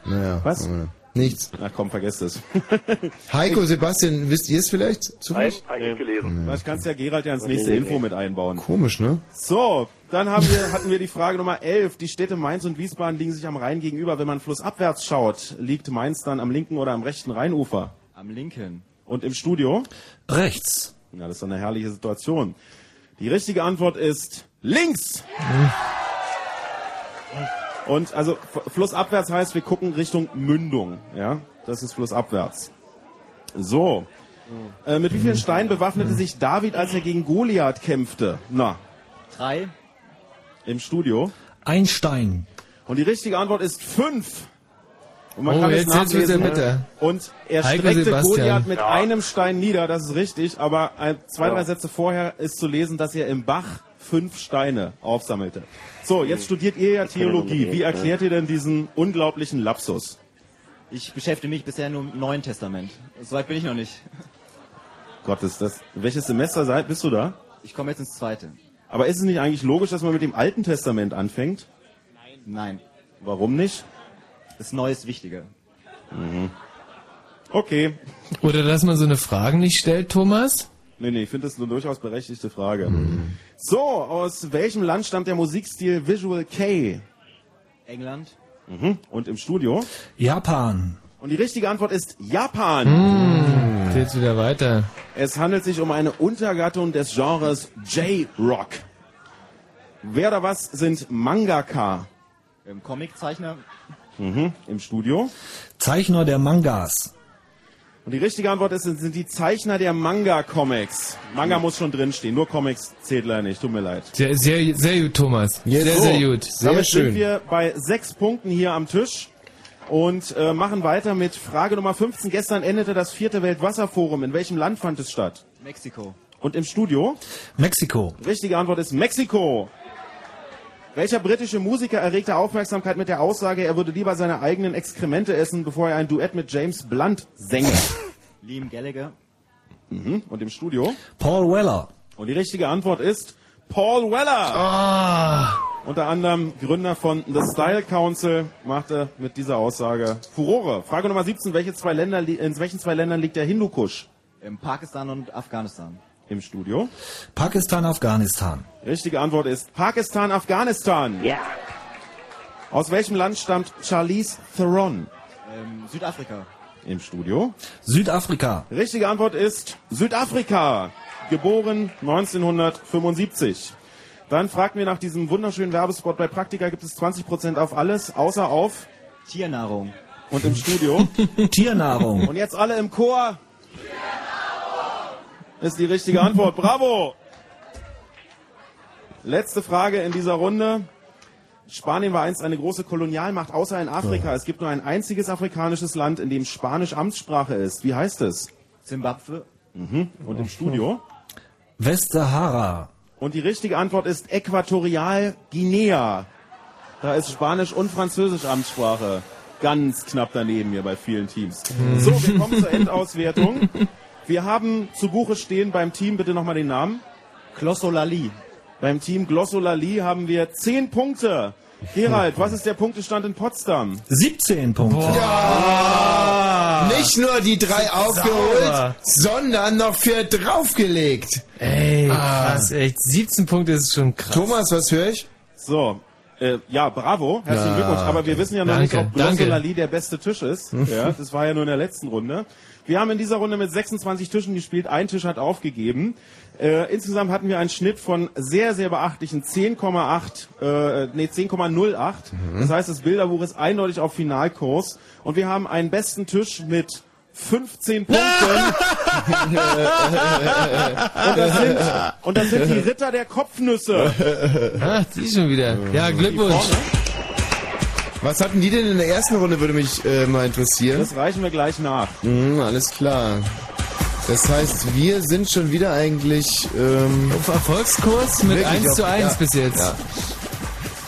Naja. Was? äh, Nichts. Na komm, vergesst es. Heiko, Sebastian, wisst ihr es vielleicht? Nein, Zufällig? eigentlich gelesen. Vielleicht kannst du ja Gerald ja ins nächste Info mit einbauen. Komisch, ne? So, dann haben wir, hatten wir die Frage Nummer 11. Die Städte Mainz und Wiesbaden liegen sich am Rhein gegenüber. Wenn man flussabwärts schaut, liegt Mainz dann am linken oder am rechten Rheinufer? Am linken. Und im Studio? Rechts. Ja, das ist doch eine herrliche Situation. Die richtige Antwort ist links. Und also f- flussabwärts heißt, wir gucken Richtung Mündung. Ja, das ist flussabwärts. So. Äh, mit wie vielen Steinen bewaffnete sich David, als er gegen Goliath kämpfte? Na, Drei. im Studio. Ein Stein. Und die richtige Antwort ist fünf. Und man Oh, kann es jetzt- jetzt ja nachlesen. bitter. Und er Heiko streckte Sebastian. Goliath mit Ja. einem Stein nieder, das ist richtig, aber ein, zwei, Ja. drei Sätze vorher ist zu lesen, dass er im Bach fünf Steine aufsammelte. So, jetzt studiert ihr ja Theologie. Wie erklärt ihr denn diesen unglaublichen Lapsus? Ich beschäftige mich bisher nur mit dem Neuen Testament. Soweit bin ich noch nicht. Gott, ist das. Welches Semester seid, bist du da? Ich komme jetzt ins zweite. Aber ist es nicht eigentlich logisch, dass man mit dem Alten Testament anfängt? Nein. Warum nicht? Das Neue ist wichtiger. Okay. Oder dass man so eine Frage nicht stellt, Thomas? Nee, nee, ich finde das eine durchaus berechtigte Frage. So, aus welchem Land stammt der Musikstil Visual K? England. Mhm. Und im Studio? Japan. Und die richtige Antwort ist Japan. Hm, jetzt wieder weiter. Es handelt sich um eine Untergattung des Genres J-Rock. Wer oder was sind Mangaka? Ähm, Comiczeichner. Mhm. Im Studio? Zeichner der Mangas. Und die richtige Antwort ist, sind die Zeichner der Manga-Comics. Manga muss schon drinstehen, nur Comics zählt leider nicht, tut mir leid. Sehr, sehr, sehr gut, Thomas. Sehr, so. sehr gut. Sehr Damit schön. sind wir bei sechs Punkten hier am Tisch und äh, machen weiter mit Frage Nummer 15. Gestern endete das vierte Weltwasserforum. In welchem Land fand es statt? Mexiko. Und im Studio? Mexiko. Richtige Antwort ist Mexiko. Welcher britische Musiker erregte Aufmerksamkeit mit der Aussage, er würde lieber seine eigenen Exkremente essen, bevor er ein Duett mit James Blunt sänge? Liam Gallagher. Mhm. Und im Studio? Paul Weller. Und die richtige Antwort ist Paul Weller. Ah, Unter anderem Gründer von The Style Council machte mit dieser Aussage Furore. Frage Nummer 17. Welche zwei Länder, in welchen zwei Ländern liegt der Hindukusch? Ähm, Pakistan und Afghanistan. Im Studio. Pakistan, Afghanistan. Richtige Antwort ist Pakistan, Afghanistan. Ja. Aus welchem Land stammt Charlize Theron? Ähm, Südafrika. Im Studio. Südafrika. Richtige Antwort ist Südafrika. Geboren 1975. Dann fragten wir nach diesem wunderschönen Werbespot. Bei Praktika gibt es 20% auf alles, außer auf Tiernahrung. Und im Studio? Tiernahrung. Und jetzt alle im Chor. Ist die richtige Antwort. Bravo! Letzte Frage in dieser Runde. Spanien war einst eine große Kolonialmacht, außer in Afrika. Es gibt nur ein einziges afrikanisches Land, in dem Spanisch Amtssprache ist. Wie heißt es? Zimbabwe. Mhm. Und im Studio? Westsahara. Und die richtige Antwort ist Äquatorialguinea. Da ist Spanisch und Französisch Amtssprache. Ganz knapp daneben hier bei vielen Teams. So, wir kommen zur Endauswertung. Wir haben zu Buche stehen beim Team, bitte nochmal den Namen. Glossolali. Beim Team Glossolali haben wir 10 Punkte. Gerald, was ist der Punktestand in Potsdam? 17 Punkte. Ja! Nicht nur die drei aufgeholt, Sauber. sondern noch vier draufgelegt. Ey, Ah. krass, echt. 17 Punkte ist schon krass. Thomas, was höre ich? So, äh, ja, bravo, herzlichen Ja, Glückwunsch. Aber wir wissen ja noch Danke, nicht, ob. Glossolali der beste Tisch ist. Ja, das war ja nur in der letzten Runde. Wir haben in dieser Runde mit 26 Tischen gespielt. Ein Tisch hat aufgegeben. Äh, insgesamt hatten wir einen Schnitt von sehr, sehr beachtlichen 10,8, äh, nee, 10,08. Das heißt, das Bilderbuch ist eindeutig auf Finalkurs. Und wir haben einen besten Tisch mit 15 Punkten. und, das sind, und das sind die Ritter der Kopfnüsse. Ah, die schon wieder. Ja, Glückwunsch. Was hatten die denn in der ersten Runde, würde mich äh, mal interessieren. Das reichen wir gleich nach. Mhm, alles klar. Das heißt, wir sind schon wieder eigentlich ähm, Auf Erfolgskurs mit wirklich 1 zu auf- 1 ja, bis jetzt. Ja.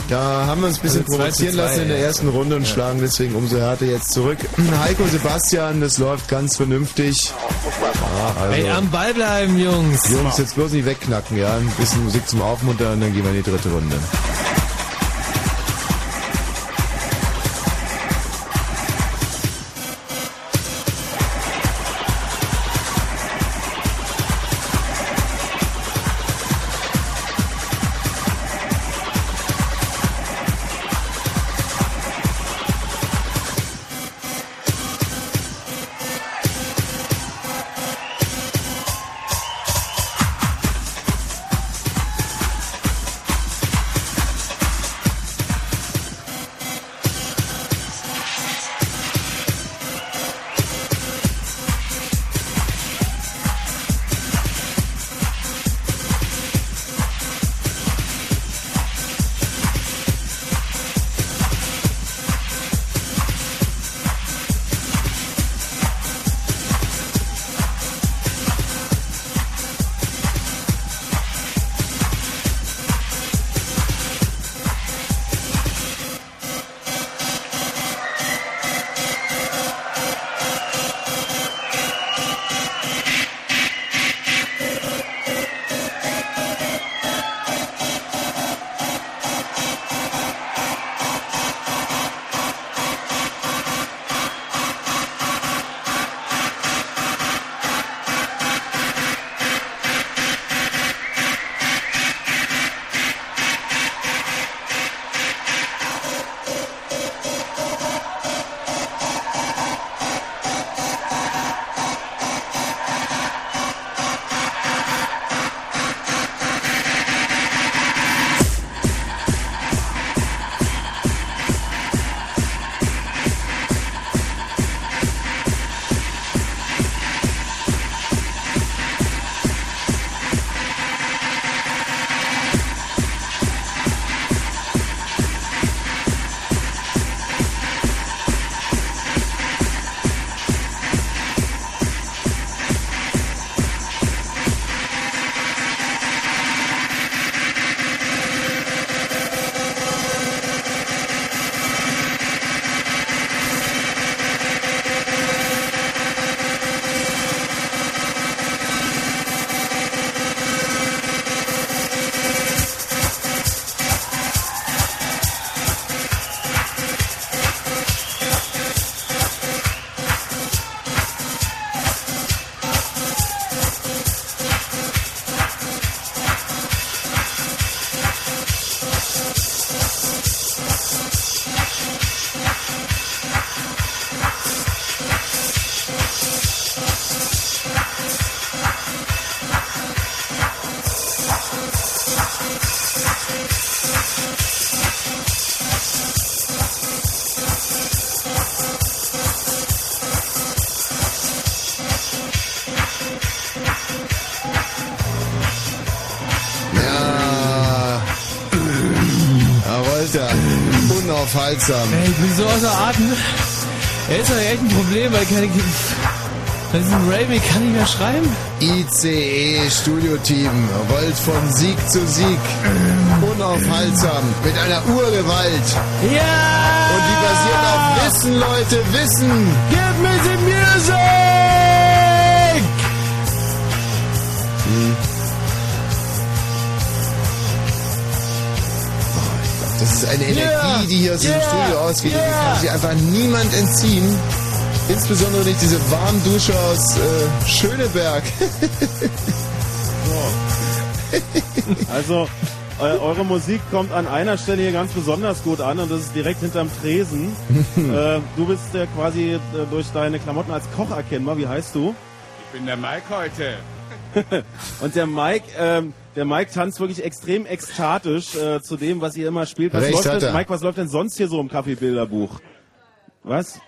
Da haben wir uns ein bisschen Also provozieren zwei, lassen in der ersten Runde und Ja. schlagen deswegen umso härter jetzt zurück. Heiko Sebastian, das läuft ganz vernünftig. Ja, also, Ey, am Ball bleiben, Jungs. Jungs, jetzt bloß nicht wegknacken, ja. Ein bisschen Musik zum Aufmuntern und dann gehen wir in die dritte Runde. Unaufhaltsam. Ey, ich bin so außer Atem. Er ist doch echt ein Problem, weil keine... Bei diesem Raimi kann ich mehr schreiben. ICE Studioteam rollt von Sieg zu Sieg. Unaufhaltsam. Mit einer Urgewalt. Ja! Und die basiert auf Wissen, Leute, Wissen. Give me the music! Das ist eine Energie, Yeah! die hier aus diesem Yeah! Studio ausgeht. Yeah! kann sich einfach niemand entziehen. Insbesondere nicht diese Warmdusche aus äh, Schöneberg. Also, eu eure Musik kommt an einer Stelle hier ganz besonders gut an und das ist direkt hinterm Tresen. äh, du bist ja quasi äh, durch deine Klamotten als Koch erkennbar. Wie heißt du? Ich bin der Mike heute. und der Mike, ähm, der Mike tanzt wirklich extrem ekstatisch äh, zu dem, was ihr immer spielt. Was Recht läuft denn. Mike, was läuft denn sonst hier so im Kaffeebilderbuch? Was?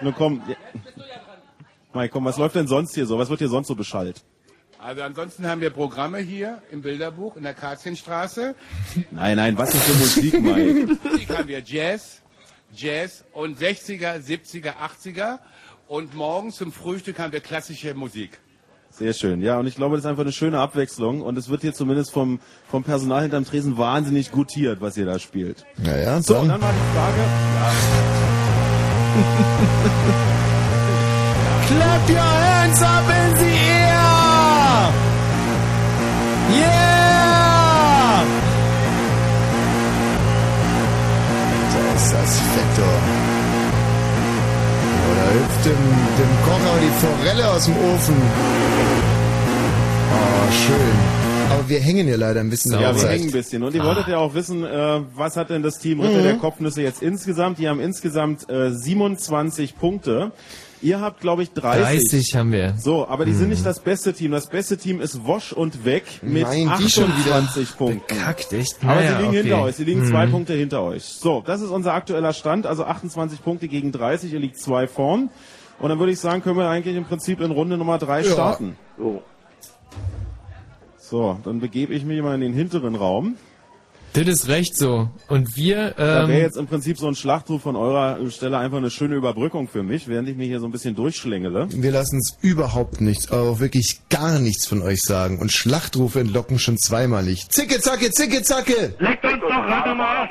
Nun komm. Ja. Mike, komm, was läuft denn sonst hier so? Was wird hier sonst so beschallt? Also ansonsten haben wir Programme hier im Bilderbuch in der Karzienstraße. Nein, nein, was ist für Musik, Mike? Musik haben wir Jazz, Jazz und 60er, 70er, 80er. Und morgens zum Frühstück haben wir klassische Musik. Sehr schön, ja, und ich glaube, das ist einfach eine schöne Abwechslung und es wird hier zumindest vom, vom Personal hinterm Tresen wahnsinnig gutiert, was ihr da spielt. Naja, So, dann. und dann war die Frage. Clap your hands up in the air! Yeah! Da ist das Fetto. Hüpft dem, dem Kocher die Forelle aus dem Ofen. Oh, schön. Aber wir hängen hier leider ein bisschen Ja, wir hängen ein bisschen. Und ihr Ah. wolltet ja auch wissen, äh, was hat denn das Team Ritter Mhm. der Kopfnüsse jetzt insgesamt? Die haben insgesamt äh, 27 Punkte. Ihr habt, glaube ich, 30. 30 haben wir. So, aber die Mhm. sind nicht das beste Team. Das beste Team ist Wosch und Weg mit Nein, die schon wieder 28 Punkten. Bekackt, echt? Aber Naja, sie liegen okay. hinter euch. Sie liegen zwei Mhm. Punkte hinter euch. So, das ist unser aktueller Stand. Also 28 Punkte gegen 30. Ihr liegt zwei vorn. Und dann würde ich sagen, können wir eigentlich im Prinzip in Runde Nummer drei Ja. starten. So. So, dann begebe ich mich mal in den hinteren Raum. Das ist recht so. Und wir, Da wäre ähm, jetzt im Prinzip so ein Schlachtruf von eurer Stelle einfach eine schöne Überbrückung für mich, während ich mich hier so ein bisschen durchschlängele. Wir lassen uns überhaupt nichts, aber auch wirklich gar nichts von euch sagen. Und Schlachtrufe entlocken schon zweimalig. Zicke, zacke, zicke, zacke! Leckt uns doch Ratte mal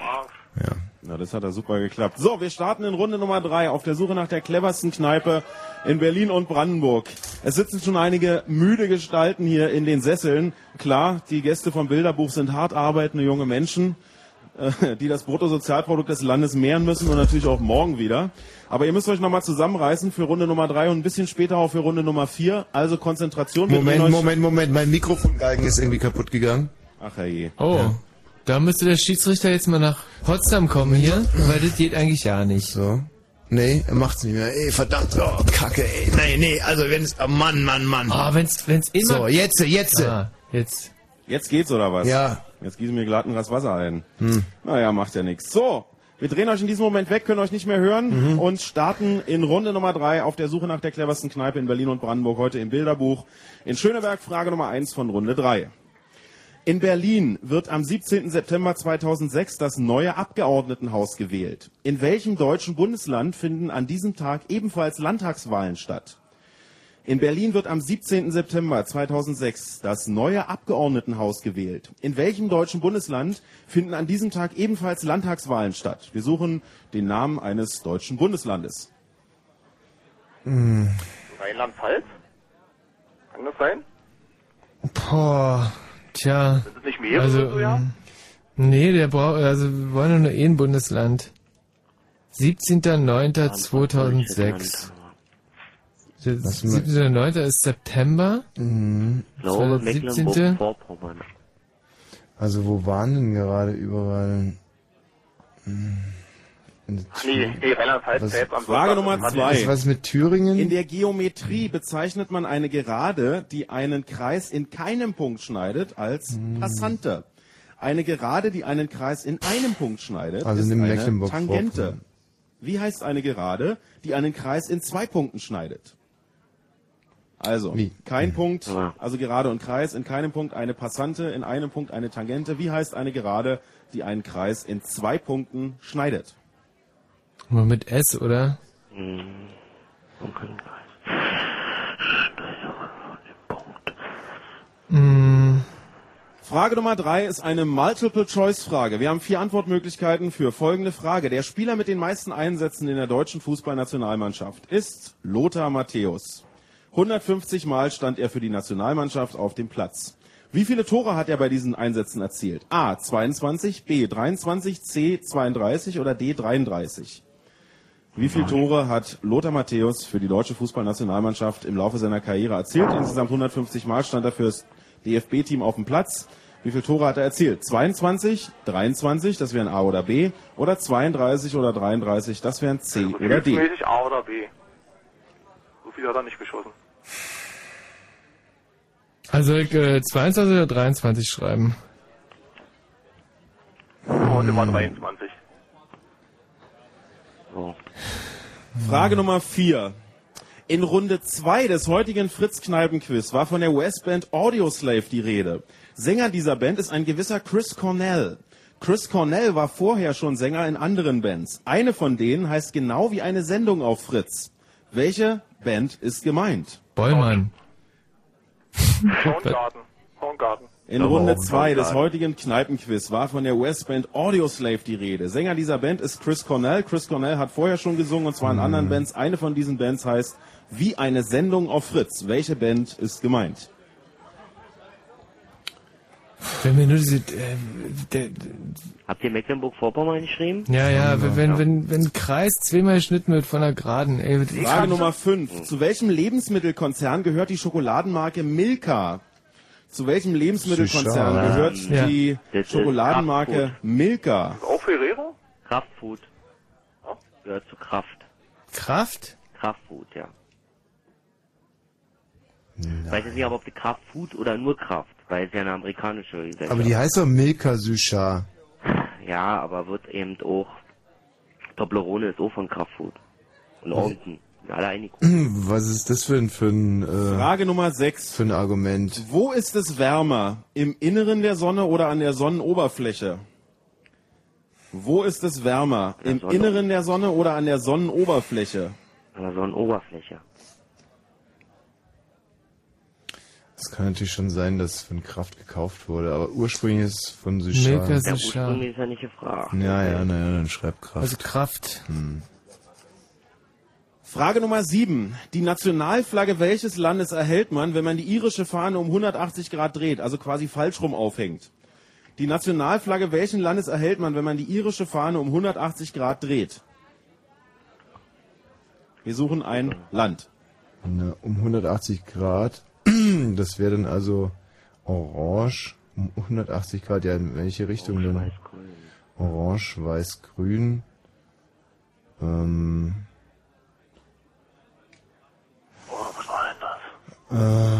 Ja. Na, das hat ja super geklappt. So, wir starten in Runde Nummer drei auf der Suche nach der cleversten Kneipe in Berlin und Brandenburg. Es sitzen schon einige müde Gestalten hier in den Sesseln. Klar, die Gäste vom Bilderbuch sind hart arbeitende junge Menschen, äh, die das Bruttosozialprodukt des Landes mehren müssen und natürlich auch morgen wieder. Aber ihr müsst euch nochmal zusammenreißen für Runde Nummer drei und ein bisschen später auch für Runde Nummer vier. Also Konzentration. Moment, Moment, Moment, mein Mikrofongalgen ist irgendwie kaputt gegangen. Ach herrje. oh, da müsste der Schiedsrichter jetzt mal nach Potsdam kommen hier, weil das geht eigentlich ja nicht. So. Nee, er macht's nicht mehr. Ey, verdammt, oh, Kacke, ey. Nee, nee, also wenn es, oh Mann, Mann, Mann. Ah, wenn's, wenn's immer... So, jetzt, jetzt. Ah, jetzt. Jetzt geht's oder was? Ja. Jetzt gießen wir glatt ein Glas Wasser ein. Hm. Naja, macht ja nichts. So, wir drehen euch in diesem Moment weg, können euch nicht mehr hören Mhm. und starten in Runde Nummer drei auf der Suche nach der cleversten Kneipe in Berlin und Brandenburg heute im Bilderbuch. In Schöneberg Frage Nummer eins von Runde drei. In Berlin wird am 17. September 2006 das neue Abgeordnetenhaus gewählt. In welchem deutschen Bundesland finden an diesem Tag ebenfalls Landtagswahlen statt? In Berlin wird am 17. September 2006 das neue Abgeordnetenhaus gewählt. In welchem deutschen Bundesland finden an diesem Tag ebenfalls Landtagswahlen statt? Wir suchen den Namen eines deutschen Bundeslandes. Hm. Rheinland-Pfalz? Kann das sein? Boah, tja. Sind es nicht mehrere also, so, ja? ähm, Nee, der braucht, also wir wollen ja nur eh ein Bundesland. 17.09.2006. Der Was mal- 17.09. ist September. Mhm. Ich glaube, 17.. Mecklenburg-Vorpommern. Also wo waren denn gerade überall? Hm. Ach nee, nee Rheinland-Pfalz Was- selbst am Frage. Nummer zwei. Ist was mit Thüringen? In der Geometrie bezeichnet man eine Gerade, die einen Kreis in keinem Punkt schneidet, als Hm. Passante. Eine Gerade, die einen Kreis in einem Punkt schneidet, Also ist eine. Tangente. Wie heißt eine Gerade, die einen Kreis in zwei Punkten schneidet? Also, Wie? kein Punkt, also Gerade und Kreis, in keinem Punkt eine Passante, in einem Punkt eine Tangente. Wie heißt eine Gerade, die einen Kreis in zwei Punkten schneidet? Nur mit S, oder? Hm. Umkreis. Mm, Frage Nummer drei ist eine Multiple-Choice-Frage. Wir haben vier Antwortmöglichkeiten für folgende Frage. Der Spieler mit den meisten Einsätzen in der deutschen Fußballnationalmannschaft ist Lothar Matthäus. 150 Mal stand er für die Nationalmannschaft auf dem Platz. Wie viele Tore hat er bei diesen Einsätzen erzielt? A. 22, B. 23, C. 32 oder D. 33? Wie viele Tore hat Lothar Matthäus für die deutsche Fußballnationalmannschaft im Laufe seiner Karriere erzielt? Insgesamt 150 Mal stand er fürs DFB-Team auf dem Platz. Wie viele Tore hat er erzielt? 22, 23, das wären A oder B, oder 32 oder 33, das wären C oder D. A oder B. So viel hat er nicht geschossen. also ich, äh, 22 oder 23 schreiben. Und immer 23. Frage Nummer 4. In Runde 2 des heutigen Fritz-Kneipen-Quiz war von der US-Band Audioslave die Rede. Sänger dieser Band ist ein gewisser Chris Cornell. Chris Cornell war vorher schon Sänger in anderen Bands. Eine von denen heißt genau wie eine Sendung auf Fritz. Welche Band ist gemeint? Bollmann. Soundgarten. Soundgarten. In Runde 2 des heutigen Kneipenquiz war von der US-Band Audioslave die Rede. Sänger dieser Band ist Chris Cornell. Chris Cornell hat vorher schon gesungen und zwar in anderen Bands. Eine von diesen Bands heißt Wie eine Sendung auf Fritz. Welche Band ist gemeint? Wenn wir nur diese, äh, der, Habt ihr Mecklenburg-Vorpommern geschrieben? ja, ja, wenn, wenn, wenn, wenn Kreis zweimal geschnitten wird von der Geraden, ey. Frage Nummer 5. Zu welchem Lebensmittelkonzern gehört die Schokoladenmarke Milka? Zu welchem Lebensmittelkonzern Süßer. gehört Ja. die Das Schokoladenmarke. Milka? Auch Ferrero? Kraftfood. Gehört zu Kraft. Kraft? Kraftfood, ja. Ich weiß jetzt nicht, aber ob die Kraftfood oder nur Kraft, weil es ja eine amerikanische Gesellschaft Aber die heißt doch Milka Süscha. Ja, aber wird eben auch, Toblerone ist auch von Kraftfood. Und Orten. Einig. Was ist das für ein, für ein, äh, Frage Nummer 6. für ein Argument? Wo ist es wärmer? Im Inneren der Sonne oder an der Sonnenoberfläche? Wo ist es wärmer? Im Sonne- Inneren der Sonne oder an der Sonnenoberfläche? An der Sonnenoberfläche. Es kann natürlich schon sein, dass von Kraft gekauft wurde, aber ursprünglich ist es von Süscha. Milka Ja, Süscha. ursprünglich ist ja nicht gefragt. Ja, ja, naja, dann schreib Kraft. Also Kraft. Hm. Frage Nummer 7. Die Nationalflagge welches Landes erhält man, wenn man die irische Fahne um 180 Grad dreht, also quasi falsch rum aufhängt? Die Nationalflagge welchen Landes erhält man, wenn man die irische Fahne um 180 Grad dreht? Wir suchen ein Land. Na, um 180 Grad. Das wäre dann also orange. Um 180 Grad, ja, in welche Richtung denn? Orange, weiß, grün. Ähm, Oh, was war denn das? Äh,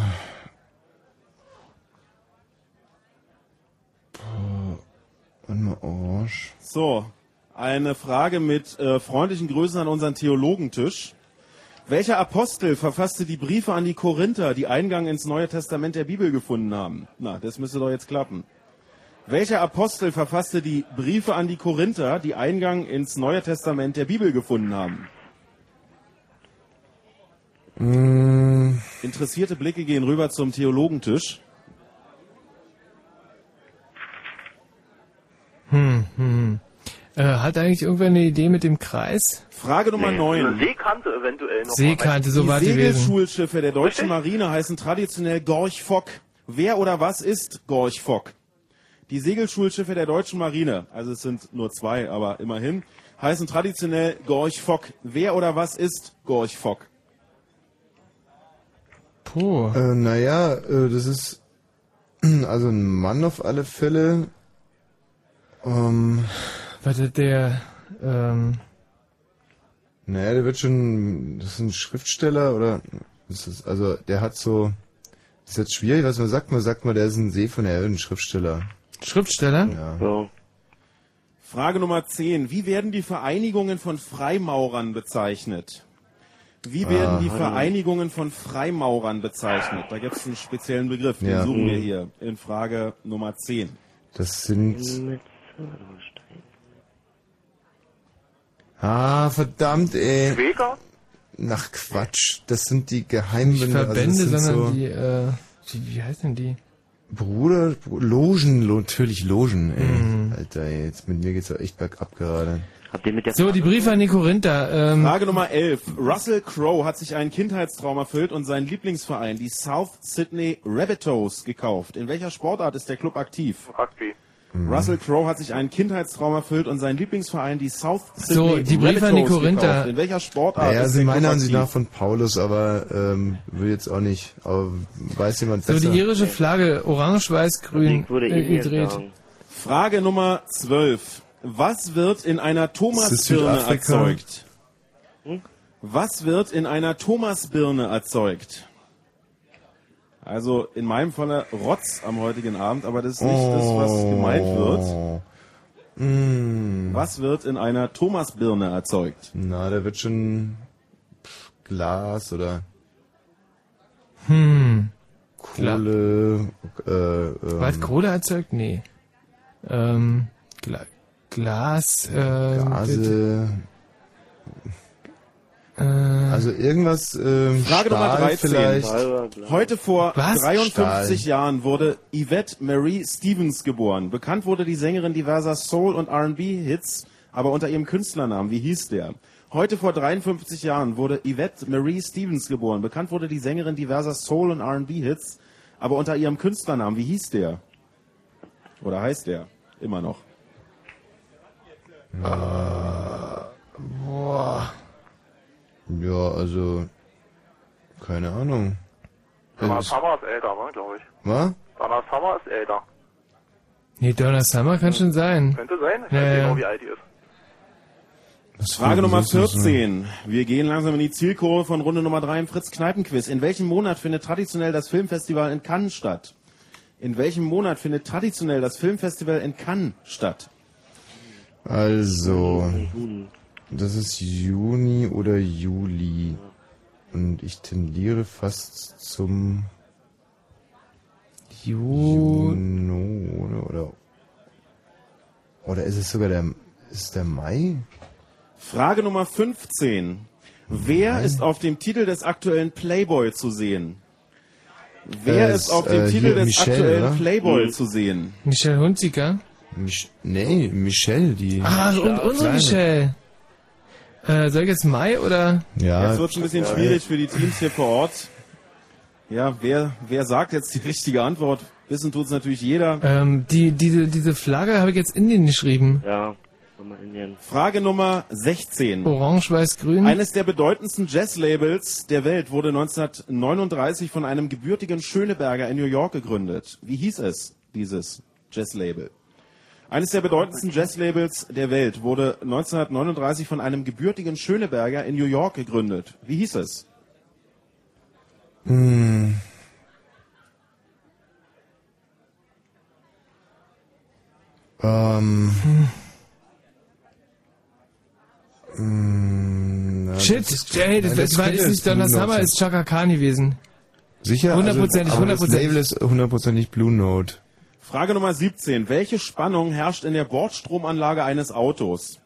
warte orange. So, eine Frage mit äh, freundlichen Grüßen an unseren Theologentisch. Welcher Apostel verfasste die Briefe an die Korinther, die Eingang ins Neue Testament der Bibel gefunden haben? Na, das müsste doch jetzt klappen. Welcher Apostel verfasste die Briefe an die Korinther, die Eingang ins Neue Testament der Bibel gefunden haben? Mm, Interessierte Blicke gehen rüber zum Theologentisch. Hm, hm. Äh, hat eigentlich irgendwer eine Idee mit dem Kreis? Frage Nummer Eine 9. Seekante eventuell noch. Seekante, so die war die. Segelschulschiffe der deutschen Marine heißen traditionell Gorch Fock. Wer oder was ist Gorch Fock? Die Segelschulschiffe der deutschen Marine, also es sind nur zwei, aber immerhin, heißen traditionell Gorch Fock. Wer oder was ist Gorch Fock? Puh. Äh, naja, äh, das ist also ein Mann auf alle Fälle. Ähm, Warte, der, ähm, naja, der wird schon, das ist ein Schriftsteller oder, das ist, also der hat so, das ist jetzt schwierig, was man sagt, man sagt mal, der ist ein See von der ein Schriftsteller. Schriftsteller? Ja. Frage Nummer 10. Wie werden die Vereinigungen von Freimaurern bezeichnet? Wie werden Ah. die Vereinigungen von Freimaurern bezeichnet? Da gibt es einen speziellen Begriff, den Ja. suchen wir Mhm. hier in Frage Nummer 10. Das sind, Ah, verdammt, ey. Quäker? Nach Quatsch. Das sind die Geheimbände. Nicht Verbände, also das sind sondern so die, äh, die, wie heißen die? Bruder, Br- Logen, lo- natürlich Logen, ey. Mhm. Alter, ey, jetzt mit mir geht's ja echt bergab gerade. Habt ihr mit der So, die Briefe an die Korinther. Ähm, Frage Nummer 11. Russell Crowe hat sich einen Kindheitstraum erfüllt und seinen Lieblingsverein, die South Sydney Rabbitohs, gekauft. In welcher Sportart ist der Club aktiv? Rugby. Mhm. Russell Crowe hat sich einen Kindheitstraum erfüllt und seinen Lieblingsverein, die South Sydney So, die Briefe an die Rabbitohs, Korinther. gekauft. In welcher Sportart Naja, ist sind der Club meiner Ansicht aktiv? nach von Paulus, aber ähm, will jetzt auch nicht. Aber weiß jemand so, besser? die irische Flagge, orange, weiß, grün, äh, gedreht. Frage Nummer 12. Was wird in einer Thomasbirne erzeugt? Hm? Was wird in einer Thomasbirne erzeugt? Also in meinem Falle Rotz am heutigen Abend, aber das ist nicht das, was gemeint wird. Oh. Mm. Was wird in einer Thomasbirne erzeugt? Na, da wird schon pff, Glas oder Hm. Kohle. Äh, ähm, Was, Kohle erzeugt? Nee. Ähm, Gla Glas, ähm, Gase. Äh, Also irgendwas. Ähm, Frage Nummer Stahl 13. Vielleicht. Heute vor Was? 53 Stahl. Jahren wurde Yvette Marie Stevens geboren. Bekannt wurde die Sängerin diverser Soul- und R&B-Hits, aber unter ihrem Künstlernamen. Wie hieß der? Heute vor 53 Jahren wurde Yvette Marie Stevens geboren. Bekannt wurde die Sängerin diverser Soul- und R&B-Hits, aber unter ihrem Künstlernamen. Wie hieß der? Oder heißt der? Immer noch. Boah. Ja, also. Keine Ahnung. Donna Also, Summer ist älter, ne, glaube ich. was? Donna Summer ist älter. Nee, Donna Summer kann schon sein. Könnte sein. Ich Ja, weiß nicht ja. genau, wie alt die ist. Was Frage Nummer was ist das denn? 14. Wir gehen langsam in die Zielkurve von Runde Nummer 3 im Fritz Kneipenquiz. In welchem Monat findet traditionell das Filmfestival in Cannes statt? In welchem Monat findet traditionell das Filmfestival in Cannes statt? Also. Das ist Juni oder Juli. Und ich tendiere fast zum Ju Juno oder oder ist es sogar der ist der Mai? Frage Nummer 15. Wer ist auf dem Titel des aktuellen Playboy zu sehen? Wer Äh, ist auf dem äh, Titel des Michelle, aktuellen oder? Playboy Mhm. zu sehen? Michelle Hunziker? Mich, nee, Michelle, die. Ah, und unsere Kleine. Michelle. Äh, soll ich jetzt Mai oder? Ja. Jetzt wird es ein bisschen schwierig für die Teams hier vor Ort. Ja, wer, wer sagt jetzt die richtige Antwort? Wissen tut es natürlich jeder. Ähm, die, diese, diese Flagge habe ich jetzt Indien geschrieben. Ja, nochmal Indien. Frage Nummer 16. Orange, weiß, grün. Eines der bedeutendsten Jazz-Labels der Welt wurde 1939 von einem gebürtigen Schöneberger in New York gegründet. Wie hieß es, dieses Jazz-Label? Eines der bedeutendsten Jazz-Labels der Welt wurde 1939 von einem gebürtigen Schöneberger in New York gegründet. Wie hieß es? Hm. Ähm. Hm, na, Shit, das ist- ey, das, nein, das war ist nicht Donna Summer, ist Chaka Khan gewesen. Sicher? Hundertprozentig, also, aber Das hundertprozentig. Label ist hundertprozentig Blue Note. Frage Nummer 17. Welche Spannung herrscht in der Bordstromanlage eines Autos?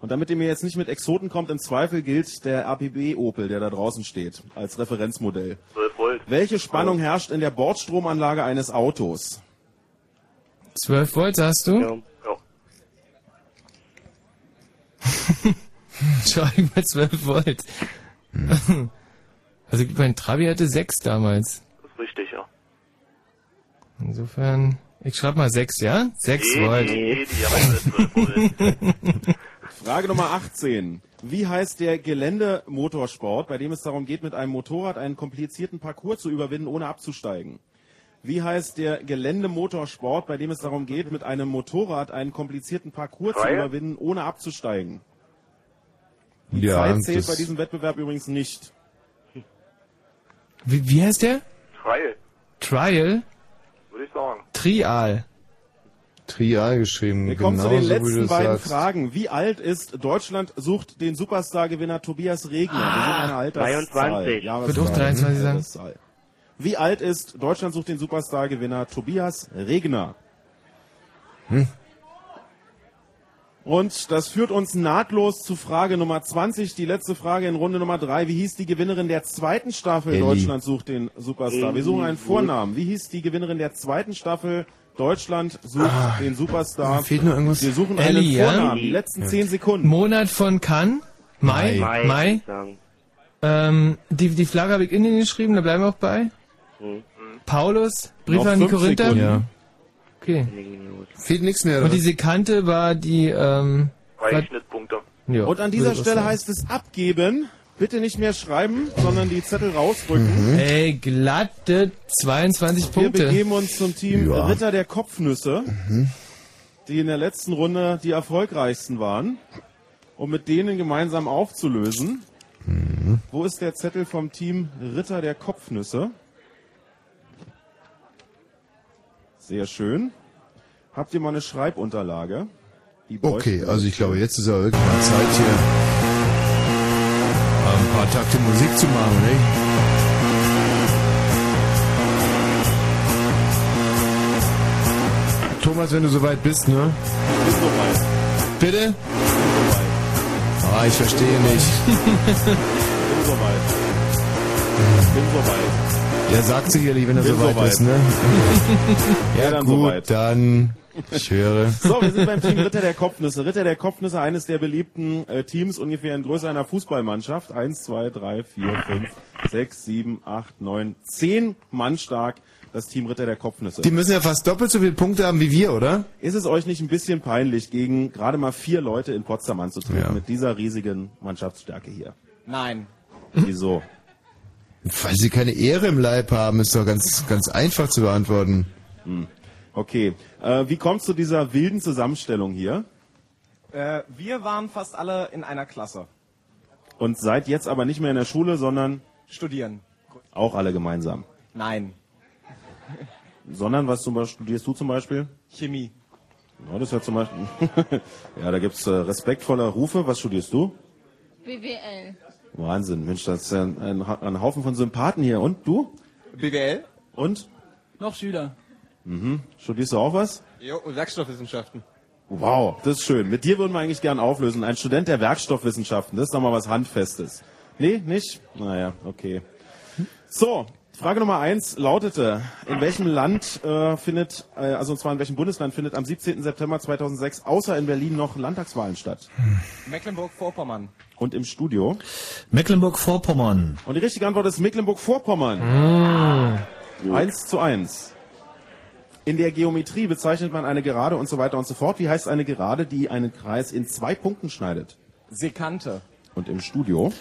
Und damit ihr mir jetzt nicht mit Exoten kommt, im Zweifel gilt der APB Opel, der da draußen steht, als Referenzmodell. 12 Volt. Welche Spannung herrscht in der Bordstromanlage eines Autos? 12 Volt, sagst du? Ja. ja. Schau ich mal 12 Volt. Also mein Trabi hatte 6 damals. Das ist richtig, ja. Insofern, ich schreibe mal 6, ja? 6 Nee, Volt. nee, die haben 12 Volt. Frage Nummer 18. Wie heißt der Geländemotorsport, bei dem es darum geht, mit einem Motorrad einen komplizierten Parcours zu überwinden, ohne abzusteigen? Wie heißt der Geländemotorsport, bei dem es darum geht, mit einem Motorrad einen komplizierten Parcours zu Reihe? überwinden, ohne abzusteigen? Die Ja, Zeit zählt bei diesem Wettbewerb übrigens nicht. Wie, wie heißt der? Trial, Trial? Würde ich sagen. Trial. Trial geschrieben. Wir kommen genau zu den letzten beiden sagst. Fragen. Wie alt ist Deutschland sucht den Superstar-Gewinner Tobias Regner? Wir Ah, sind eine Alterszahl. 23. Jahreszahl. Wird auch 23 sein. Alterszahl. Wie alt ist Deutschland sucht den Superstar-Gewinner Tobias Regner? Hm. Und das führt uns nahtlos zu Frage Nummer 20, die letzte Frage in Runde Nummer 3. Wie hieß die Gewinnerin der zweiten Staffel Elli. Deutschland sucht den Superstar? Wir suchen einen Vornamen. Wie hieß die Gewinnerin der zweiten Staffel Deutschland sucht den Superstar? Ah, fehlt nur irgendwas. Wir suchen Elli, einen ja? Vornamen. Die letzten Ja. 10 Sekunden. Monat von Cannes? Mai? Mai. Mai? Ähm, die, die Flagge habe ich innen geschrieben, da bleiben wir auch bei. Paulus, Brief Noch an die Korinther? Sekunden. Ja. Okay. Fehlt nichts mehr. Und oder die Sekante war die, ähm, Drei Schnittpunkte. Ja, Und an dieser Stelle heißt es abgeben. Bitte nicht mehr schreiben, sondern die Zettel rausrücken. Ey, glatte 22 Wir Punkte. begeben uns zum Team Ja. Ritter der Kopfnüsse, die in der letzten Runde die erfolgreichsten waren, um mit denen gemeinsam aufzulösen. Wo ist der Zettel vom Team Ritter der Kopfnüsse? Sehr schön. Habt ihr mal eine Schreibunterlage? Okay, also ich glaube, jetzt ist aber wirklich mal Zeit hier ein paar Takte Musik zu machen, ne? Thomas, wenn du soweit bist, ne? Bin soweit. Bitte? Ah, ich verstehe nicht. Bin soweit. Bin soweit. Er sagt sicherlich, wenn er soweit soweit. ist, ne? Ja, ja, dann gut, soweit. dann. Ich höre. So, wir sind beim Team Ritter der Kopfnüsse. Ritter der Kopfnüsse, eines der beliebten äh, Teams, ungefähr in Größe einer Fußballmannschaft. Eins, zwei, drei, vier, fünf, sechs, sieben, acht, neun, zehn Mann stark. Das Team Ritter der Kopfnüsse. Die müssen ja fast doppelt so viele Punkte haben wie wir, oder? Ist es euch nicht ein bisschen peinlich, gegen gerade mal vier Leute in Potsdam anzutreten Ja. mit dieser riesigen Mannschaftsstärke hier? Nein. Wieso? Weil sie keine Ehre im Leib haben, ist doch ganz, ganz einfach zu beantworten. Hm. Okay. Äh, wie kommt zu dieser wilden Zusammenstellung hier? Äh, wir waren fast alle in einer Klasse. Und seid jetzt aber nicht mehr in der Schule, sondern Studieren. auch alle gemeinsam. Nein. Sondern was zum Beispiel, studierst du zum Beispiel? Chemie. Ja, das ist ja zum Beispiel. ja, da gibt's äh, respektvolle Rufe. Was studierst du? BWL. Wahnsinn, Mensch, das ist ja ein, ein, Ha- ein Haufen von Sympathen hier. Und du? BWL? Und? Noch Schüler. Mhm. Studierst du auch was? Jo, Werkstoffwissenschaften. Wow, das ist schön. Mit dir würden wir eigentlich gern auflösen. Ein Student der Werkstoffwissenschaften, das ist doch mal was Handfestes. Nee, nicht? Naja, okay. So, Frage Nummer eins lautete, in welchem Land äh, findet, äh, also und zwar in welchem Bundesland findet am 17. September 2006 außer in Berlin noch Landtagswahlen statt? Mecklenburg-Vorpommern. Und im Studio? Mecklenburg-Vorpommern. Und die richtige Antwort ist Mecklenburg-Vorpommern. Ah. Eins zu eins. In der Geometrie bezeichnet man eine Gerade und so weiter und so fort. Wie heißt eine Gerade, die einen Kreis in zwei Punkten schneidet? Sekante. Und im Studio?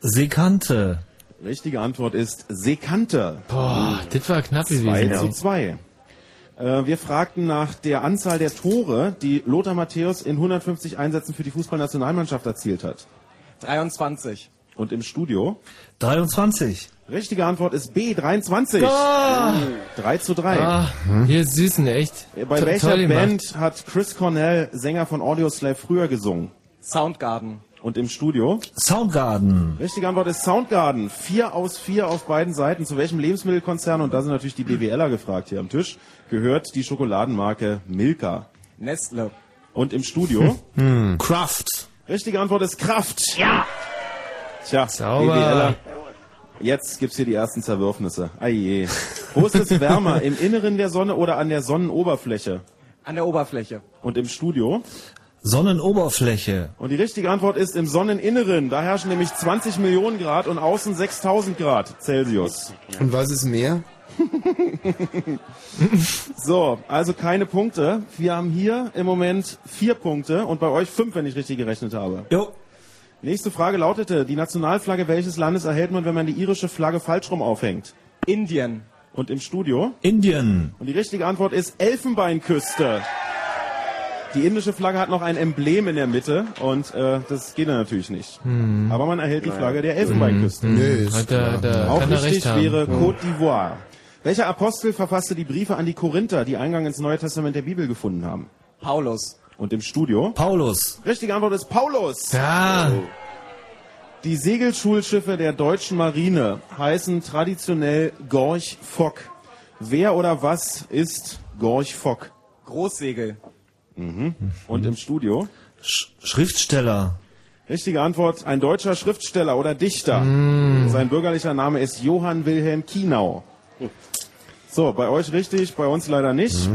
Sekante. Richtige Antwort ist Sekante. Boah, das war knapp gewesen. 2 ja. zu 2. Äh, wir fragten nach der Anzahl der Tore, die Lothar Matthäus in 150 Einsätzen für die Fußballnationalmannschaft erzielt hat. 23. Und im Studio? 23. Richtige Antwort ist B, 23. Ah. 3 zu 3. Ah, hier ist Süßen, echt. Bei To- welcher. Band hat Chris Cornell, Sänger von Audioslave, früher gesungen? Soundgarden. Und im Studio? Soundgarden. Richtige Antwort ist Soundgarden. Vier aus vier auf beiden Seiten. Zu welchem Lebensmittelkonzern, und da sind natürlich die BWLer gefragt hier am Tisch, gehört die Schokoladenmarke Milka? Nestle. Und im Studio? Hm. Kraft. Richtige Antwort ist Kraft. Ja. Tja, Sauber. BWLer. Jetzt gibt's hier die ersten Zerwürfnisse. Aije. Wo ist es wärmer? Im Inneren der Sonne oder an der Sonnenoberfläche? An der Oberfläche. Und im Studio? Sonnenoberfläche. Und die richtige Antwort ist im Sonneninneren. Da herrschen nämlich 20 Millionen Grad und außen 6000 Grad Celsius. Und was ist mehr? So, also keine Punkte. Wir haben hier im Moment vier Punkte und bei euch fünf, wenn ich richtig gerechnet habe. Jo. Nächste Frage lautete, die Nationalflagge welches Landes erhält man, wenn man die irische Flagge falsch rum aufhängt? Indien. Und im Studio? Indien. Und die richtige Antwort ist Elfenbeinküste. Die indische Flagge hat noch ein Emblem in der Mitte und äh, das geht dann natürlich nicht. Hm. Aber man erhält die Flagge der Elfenbeinküste. Hm. Nee, ist er- klar. da Auch kann richtig recht haben. wäre Ja. Côte d'Ivoire. Welcher Apostel verfasste die Briefe an die Korinther, die Eingang ins Neue Testament der Bibel gefunden haben? Paulus. Und im Studio? Paulus. Richtige Antwort ist Paulus. Ja. Die Segelschulschiffe der deutschen Marine heißen traditionell Gorch Fock. Wer oder was ist Gorch Fock? Großsegel. Mhm. Und im Studio? Schriftsteller. Richtige Antwort, ein deutscher Schriftsteller oder Dichter. Sein bürgerlicher Name ist Johann Wilhelm Kienau. So, bei euch richtig, bei uns leider nicht.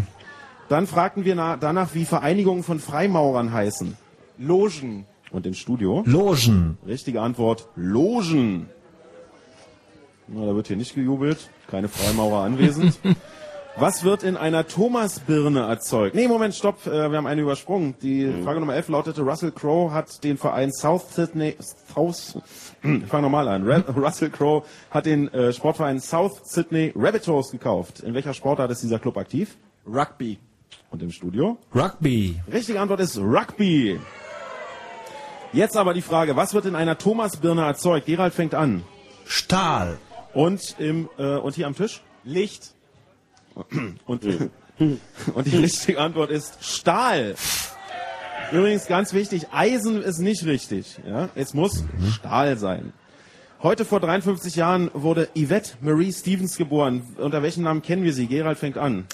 Dann fragten wir na danach, wie Vereinigungen von Freimaurern heißen. Logen. Und im Studio? Logen. Richtige Antwort, Logen. Na, da wird hier nicht gejubelt. Keine Freimaurer anwesend. Was wird in einer Thomasbirne erzeugt? Nee, Moment, stopp, äh, wir haben eine übersprungen. Die Frage Nummer 11 lautete, Russell Crowe hat den Verein South Sydney, South, ich fange nochmal an. Ra Russell Crowe hat den äh, Sportverein South Sydney Rabbitohs gekauft. In welcher Sportart ist dieser Club aktiv? Rugby. Und im Studio? Rugby. Richtige Antwort ist Rugby. Jetzt aber die Frage, was wird in einer Thomasbirne erzeugt? Gerald fängt an. Stahl. Und im äh, und hier am Tisch? Licht. Und, und die richtige Antwort ist Stahl. Übrigens ganz wichtig, Eisen ist nicht richtig. Ja? Es muss Stahl sein. Heute vor 53 Jahren wurde Yvette Marie Stevens geboren. Unter welchem Namen kennen wir sie? Gerald fängt an.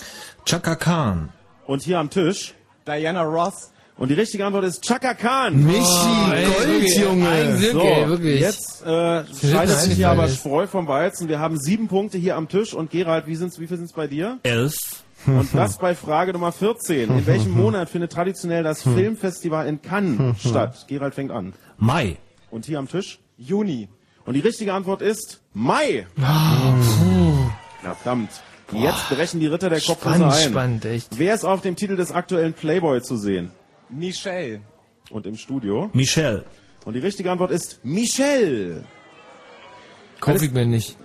Chaka Khan. Und hier am Tisch? Diana Ross. Und die richtige Antwort ist Chaka Khan. Michi, Oh, ey, Gold, wirklich, Junge. ein Glück, So, ey, wirklich. jetzt äh, scheidet sich hier aber. Spreu vom Weizen. Wir haben sieben Punkte hier am Tisch. Und Gerald, wie, sind's, wie viel sind es bei dir? Elf. Und das bei Frage Nummer 14. In welchem Monat findet traditionell das Filmfestival in Cannes statt? Gerald fängt an. Mai. Und hier am Tisch? Juni. Und die richtige Antwort ist Mai. Verdammt. Jetzt brechen die Ritter der Spannend, ein. spannend, echt. Wer ist auf dem Titel des aktuellen Playboy zu sehen? Michelle. Und im Studio? Michelle. Und die richtige Antwort ist Michelle. Ich mir nicht.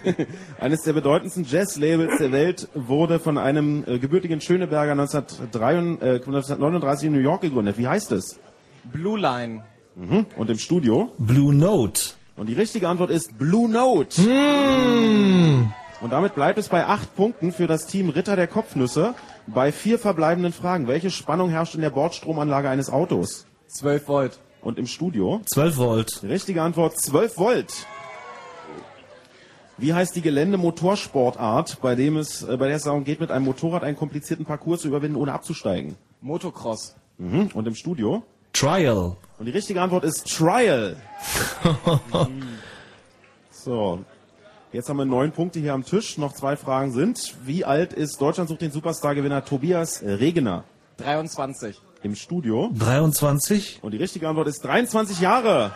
Eines der bedeutendsten Jazz-Labels der Welt wurde von einem äh, gebürtigen Schöneberger 1933, äh, 1939 in New York gegründet. Wie heißt es? Blue Line. Mhm. Und im Studio? Blue Note. Und die richtige Antwort ist Blue Note. Und damit bleibt es bei acht Punkten für das Team Ritter der Kopfnüsse bei vier verbleibenden Fragen. Welche Spannung herrscht in der Bordstromanlage eines Autos? 12 Volt. Und im Studio? 12 Volt. Richtige Antwort 12 Volt. Wie heißt die Geländemotorsportart, bei dem es, äh, bei der es darum geht, mit einem Motorrad einen komplizierten Parcours zu überwinden, ohne abzusteigen? Motocross. Mhm. Und im Studio? Trial. Und die richtige Antwort ist Trial. so. Jetzt haben wir neun Punkte hier am Tisch. Noch zwei Fragen sind. Wie alt ist Deutschland sucht den Superstar-Gewinner Tobias Regener? 23. Im Studio. 23. Und die richtige Antwort ist 23 Jahre.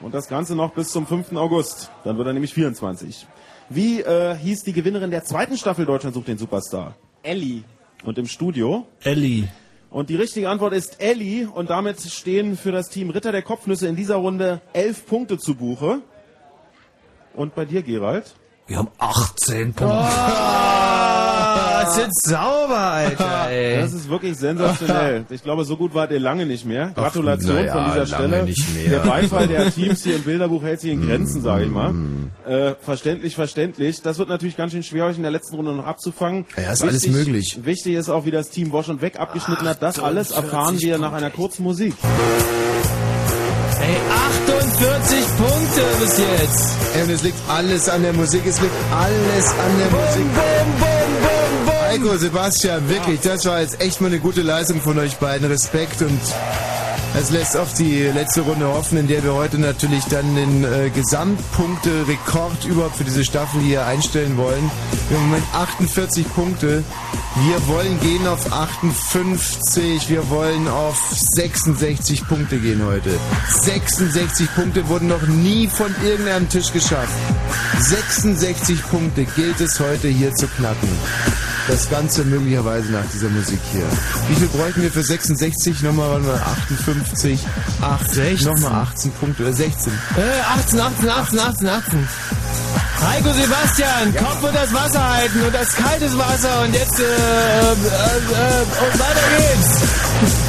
Und das Ganze noch bis zum 5. August. Dann wird er nämlich 24. Wie äh, hieß die Gewinnerin der zweiten Staffel Deutschland sucht den Superstar? Ellie. Und im Studio? Ellie. Und die richtige Antwort ist Ellie. Und damit stehen für das Team Ritter der Kopfnüsse in dieser Runde elf Punkte zu Buche. Und bei dir, Gerald? Wir haben 18 Punkte. Oh, ist jetzt sauber, Alter, ey. Das ist wirklich sensationell. Ich glaube, so gut wart ihr lange nicht mehr. Gratulation na ja, von dieser lange Stelle. nicht mehr. Der Beifall der Teams hier im Bilderbuch hält sich in Grenzen, sage ich mal. Mm. Äh, verständlich, verständlich. Das wird natürlich ganz schön schwer, euch in der letzten Runde noch abzufangen. Ja, ist alles möglich. Wichtig ist auch, wie das Team Wosch und Weg abgeschnitten hat. Das alles erfahren wir nach einer kurzen Musik. Ey, 48 Punkte bis jetzt. Ey, und es liegt alles an der Musik, es liegt alles an der Musik. Heiko, Sebastian, wirklich, das war jetzt echt mal eine gute Leistung von euch beiden. Respekt und es lässt auf die letzte Runde hoffen, in der wir heute natürlich dann den äh, Gesamtpunkte-Rekord überhaupt für diese Staffel hier einstellen wollen. Wir haben im Moment 48 Punkte. Wir wollen gehen auf 58, wir wollen auf 66 Punkte gehen heute. 66 Punkte wurden noch nie von irgendeinem Tisch geschafft. 66 Punkte gilt es heute hier zu knacken. Das Ganze möglicherweise nach dieser Musik hier. Wie viel bräuchten wir für 66? Nochmal warte mal, 58, 8, 16. nochmal 18 Punkte oder 16. Äh, 18, 18, 18, 18, 18. Heiko Sebastian, Kopf und das Wasser halten und das kaltes Wasser und jetzt, äh, äh, äh, und weiter geht's.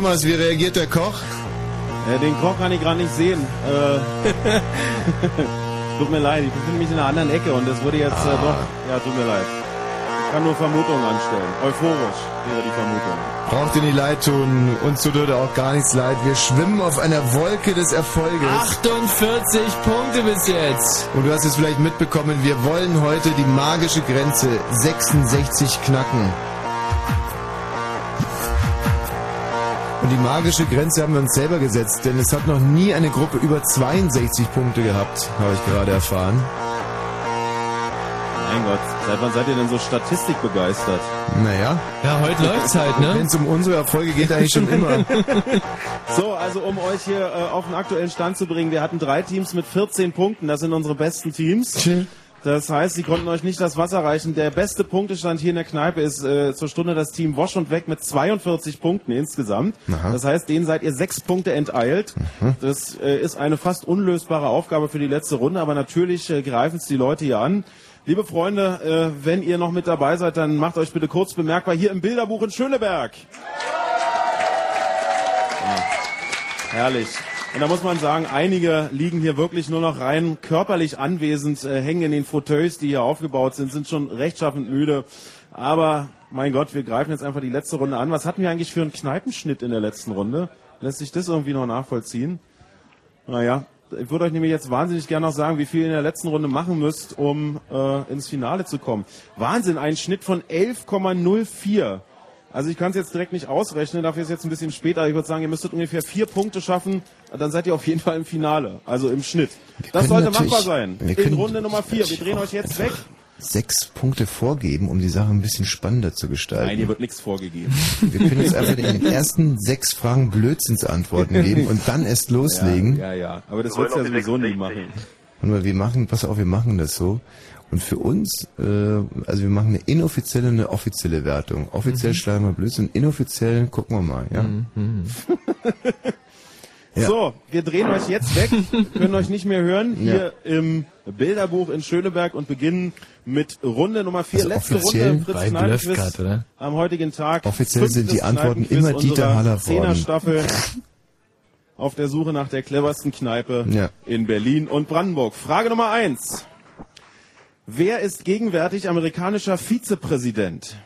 Thomas, wie reagiert der Koch? Äh, den Koch kann ich gerade nicht sehen. Äh, tut mir leid, ich befinde mich in einer anderen Ecke und das wurde jetzt äh, doch. Ja, tut mir leid. Ich kann nur Vermutungen anstellen. Euphorisch wäre die Vermutung. Braucht ihr nicht leid tun, uns tut heute auch gar nichts leid. Wir schwimmen auf einer Wolke des Erfolges. 48 Punkte bis jetzt. Und du hast es vielleicht mitbekommen, wir wollen heute die magische Grenze 66 knacken. Und die magische Grenze haben wir uns selber gesetzt, denn es hat noch nie eine Gruppe über 62 Punkte gehabt, habe ich gerade erfahren. Mein Gott, seit wann seid ihr denn so statistikbegeistert? Naja. Ja, heute läuft's halt, ne? Wenn es um unsere Erfolge geht, eigentlich schon immer. So, also um euch hier äh, auf den aktuellen Stand zu bringen, wir hatten drei Teams mit 14 Punkten, das sind unsere besten Teams. Das heißt, sie konnten euch nicht das Wasser reichen. Der beste Punktestand hier in der Kneipe ist äh, zur Stunde das Team Wosch und Weg mit 42 Punkten insgesamt. Aha. Das heißt, denen seid ihr sechs Punkte enteilt. Mhm. Das äh, ist eine fast unlösbare Aufgabe für die letzte Runde, aber natürlich äh, greifen es die Leute hier an. Liebe Freunde, äh, wenn ihr noch mit dabei seid, dann macht euch bitte kurz bemerkbar hier im Bilderbuch in Schöneberg. Herrlich. Und da muss man sagen, einige liegen hier wirklich nur noch rein körperlich anwesend, äh, hängen in den Fauteuils, die hier aufgebaut sind, sind schon rechtschaffend müde. Aber mein Gott, wir greifen jetzt einfach die letzte Runde an. Was hatten wir eigentlich für einen Kneipenschnitt in der letzten Runde? Lässt sich das irgendwie noch nachvollziehen? Naja, ich würde euch nämlich jetzt wahnsinnig gerne noch sagen, wie viel ihr in der letzten Runde machen müsst, um äh, ins Finale zu kommen. Wahnsinn, ein Schnitt von 11,04. Also ich kann es jetzt direkt nicht ausrechnen, dafür ist jetzt ein bisschen später. Ich würde sagen, ihr müsstet ungefähr vier Punkte schaffen, dann seid ihr auf jeden Fall im Finale, also im Schnitt. Das können sollte machbar sein. wir In können Runde Nummer vier. Wir drehen euch jetzt weg. Sechs Punkte vorgeben, um die Sache ein bisschen spannender zu gestalten. Nein, hier wird nichts vorgegeben. Wir können jetzt einfach in den ersten sechs Fragen Blödsinnsantworten geben und dann erst loslegen. Ja, ja, ja. Aber das Wir wird's ja sowieso nie machen. Und wir machen, pass auf, wir machen das so. Und für uns, äh, also wir machen eine inoffizielle, eine offizielle Wertung. Offiziell Mhm. schlagen wir Blödsinn, inoffiziell gucken wir mal, ja. Ja. So, wir drehen euch jetzt weg, können euch nicht mehr hören, hier im Bilderbuch in Schöneberg und beginnen mit Runde Nummer 4, Also letzte offiziell Runde Fritz bei Kneipenquiz Bluff grad, oder? am heutigen Tag. Offiziell sind die Antworten immer Dieter unserer Hallervorden. Zehnerstaffel auf der Suche nach der cleversten Kneipe Ja. in Berlin und Brandenburg. Frage Nummer 1. Wer ist gegenwärtig amerikanischer Vizepräsident?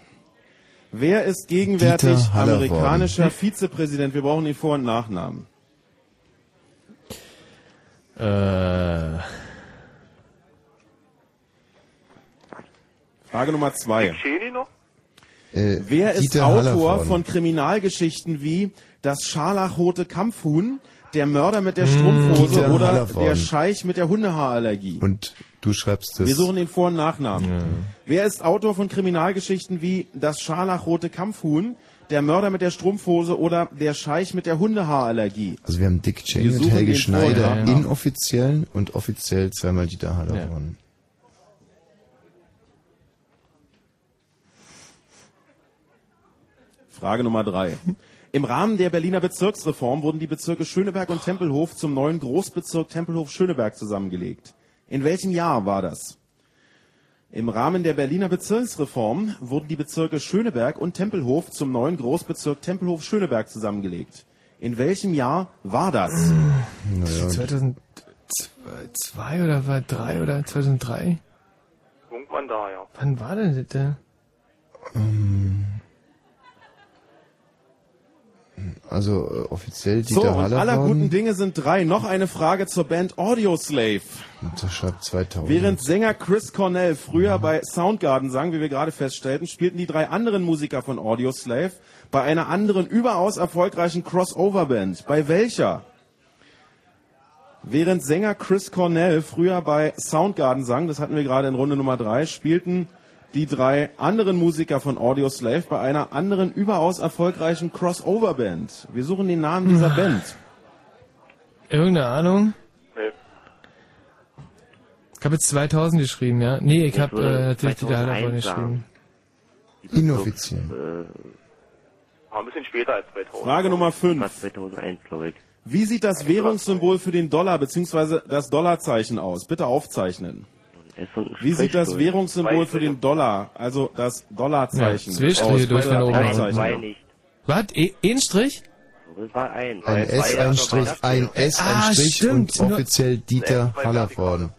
Wer ist gegenwärtig amerikanischer Vizepräsident? Wir brauchen den Vor- und Nachnamen. Äh, Frage Nummer zwei. Äh, Wer ist Dieter Autor von Kriminalgeschichten wie Das scharlachrote Kampfhuhn, Der Mörder mit der Mmh, Strumpfhose Dieter oder. Der Scheich mit der Hundehaarallergie? Und du schreibst das. Wir suchen den Vor- und Nachnamen. Wer ist Autor von Kriminalgeschichten wie Das scharlachrote Kampfhuhn, Der Mörder mit der Strumpfhose oder Der Scheich mit der Hundehaarallergie? Also wir haben Dick Cheney und Helge Schneider, Nachnamen. inoffiziell und offiziell zweimal Dieter Hallervorden. Frage Nummer drei. Im Rahmen der Berliner Bezirksreform wurden die Bezirke Schöneberg und Tempelhof zum neuen Großbezirk Tempelhof-Schöneberg zusammengelegt. In welchem Jahr war das? Im Rahmen der Berliner Bezirksreform wurden die Bezirke Schöneberg und Tempelhof zum neuen Großbezirk Tempelhof-Schöneberg zusammengelegt. In welchem Jahr war das? Naja, 2002 oder war 3 oder 2003? Irgendwann da, ja. Wann war denn das? da? ähm, also äh, offiziell So, Dieter und aller guten. Dinge sind drei. Noch eine Frage zur Band Audioslave. Das schreibt 2000. Während Sänger Chris Cornell früher bei Soundgarden sang, wie wir gerade feststellten, spielten die drei anderen Musiker von Audioslave bei einer anderen überaus erfolgreichen Crossover-Band. Bei welcher? Während Sänger Chris Cornell früher bei Soundgarden sang, das hatten wir gerade in Runde Nummer drei, spielten die drei anderen Musiker von Audioslave bei einer anderen überaus erfolgreichen Crossover-Band. Wir suchen den Namen dieser Band. Irgendeine Ahnung? Nee. Ich habe jetzt 2000 geschrieben, ja? Nee, ich Ich habe äh, natürlich die 2001 Hallervorden sagen. geschrieben. Inoffiziell. War ein bisschen später als 2000. Frage Nummer 5. 2001, glaube ich. Wie sieht das Währungssymbol für den Dollar bzw. das Dollarzeichen aus? Bitte aufzeichen. Wie sieht das Währungssymbol für den Dollar, also das Dollarzeichen Ja, zwei Striche durch von oben. nicht. Was? E ein Strich? Das war ein. Ein S, ein Strich, ein S, ein Ah, Strich stimmt. und offiziell Dieter Hallervorden.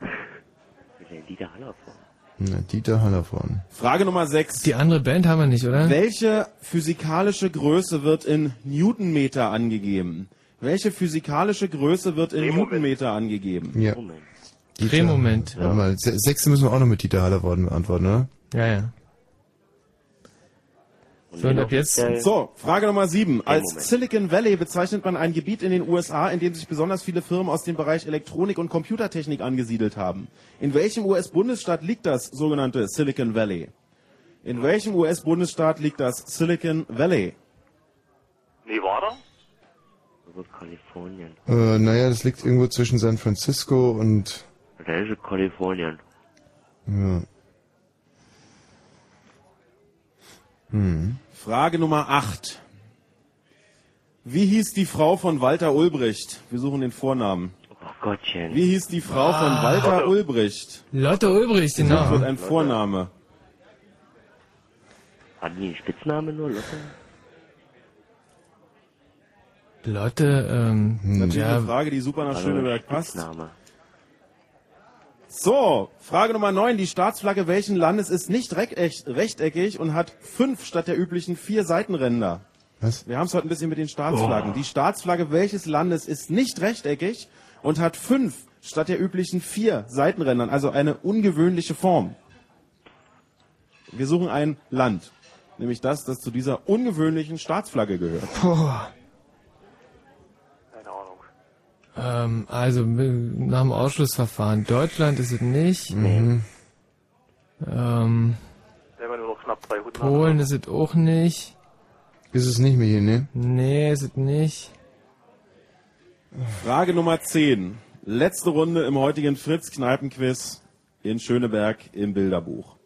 Dieter Hallervorden. Na, Dieter Hallervorden. Frage Nummer 6. Die andere Band haben wir nicht, oder? Welche physikalische Größe wird in Newtonmeter angegeben? Welche physikalische Größe wird in Newtonmeter angegeben? Ja. Dieter- Drehmoment. Warte mal, se- sechste müssen wir auch noch mit Dieter Hallervorden beantworten, oder? Ja, ja. So, und ab jetzt... So, Frage Nummer 7. Als. Silicon Valley bezeichnet man ein Gebiet in den USA, in dem sich besonders viele Firmen aus dem Bereich Elektronik und Computertechnik angesiedelt haben. In welchem US-Bundesstaat liegt das sogenannte Silicon Valley? In welchem US-Bundesstaat liegt das Silicon Valley? Nevada? Kalifornien. Äh, naja, das liegt irgendwo zwischen San Francisco und... Das ist Kalifornien. Ja. Hm. Frage Nummer 8. Wie hieß die Frau von Walter Ulbricht? Wir suchen den Vornamen. Oh Gottchen. Wie hieß die Frau von Ah. Walter Lotte. Ulbricht? Lotte Ulbricht, genau. wird ein Vorname. Hat die einen Spitzname nur, Lotte? Lotte, ähm... Natürlich ja, eine Frage, die super nach Schöneberg passt. Spitzname. So, Frage Nummer 9. Die Staatsflagge welchen Landes ist nicht recht- rechteckig und hat fünf statt der üblichen vier Seitenränder? Was? Wir haben es heute ein bisschen mit den Staatsflaggen. Die Staatsflagge welches Landes ist nicht rechteckig und hat fünf statt der üblichen vier Seitenrändern, also eine ungewöhnliche Form. Wir suchen ein Land, nämlich das, das zu dieser ungewöhnlichen Staatsflagge gehört. Boah. Ähm, also nach dem Ausschlussverfahren. Deutschland ist es nicht. Mhm. Ähm, Da haben wir nur noch knapp 300. Polen ist es auch nicht. Ist es nicht mehr hier, ne? Nee, ist es nicht. Frage Nummer 10. Letzte Runde im heutigen Fritz-Kneipen-Quiz in Schöneberg im Bilderbuch.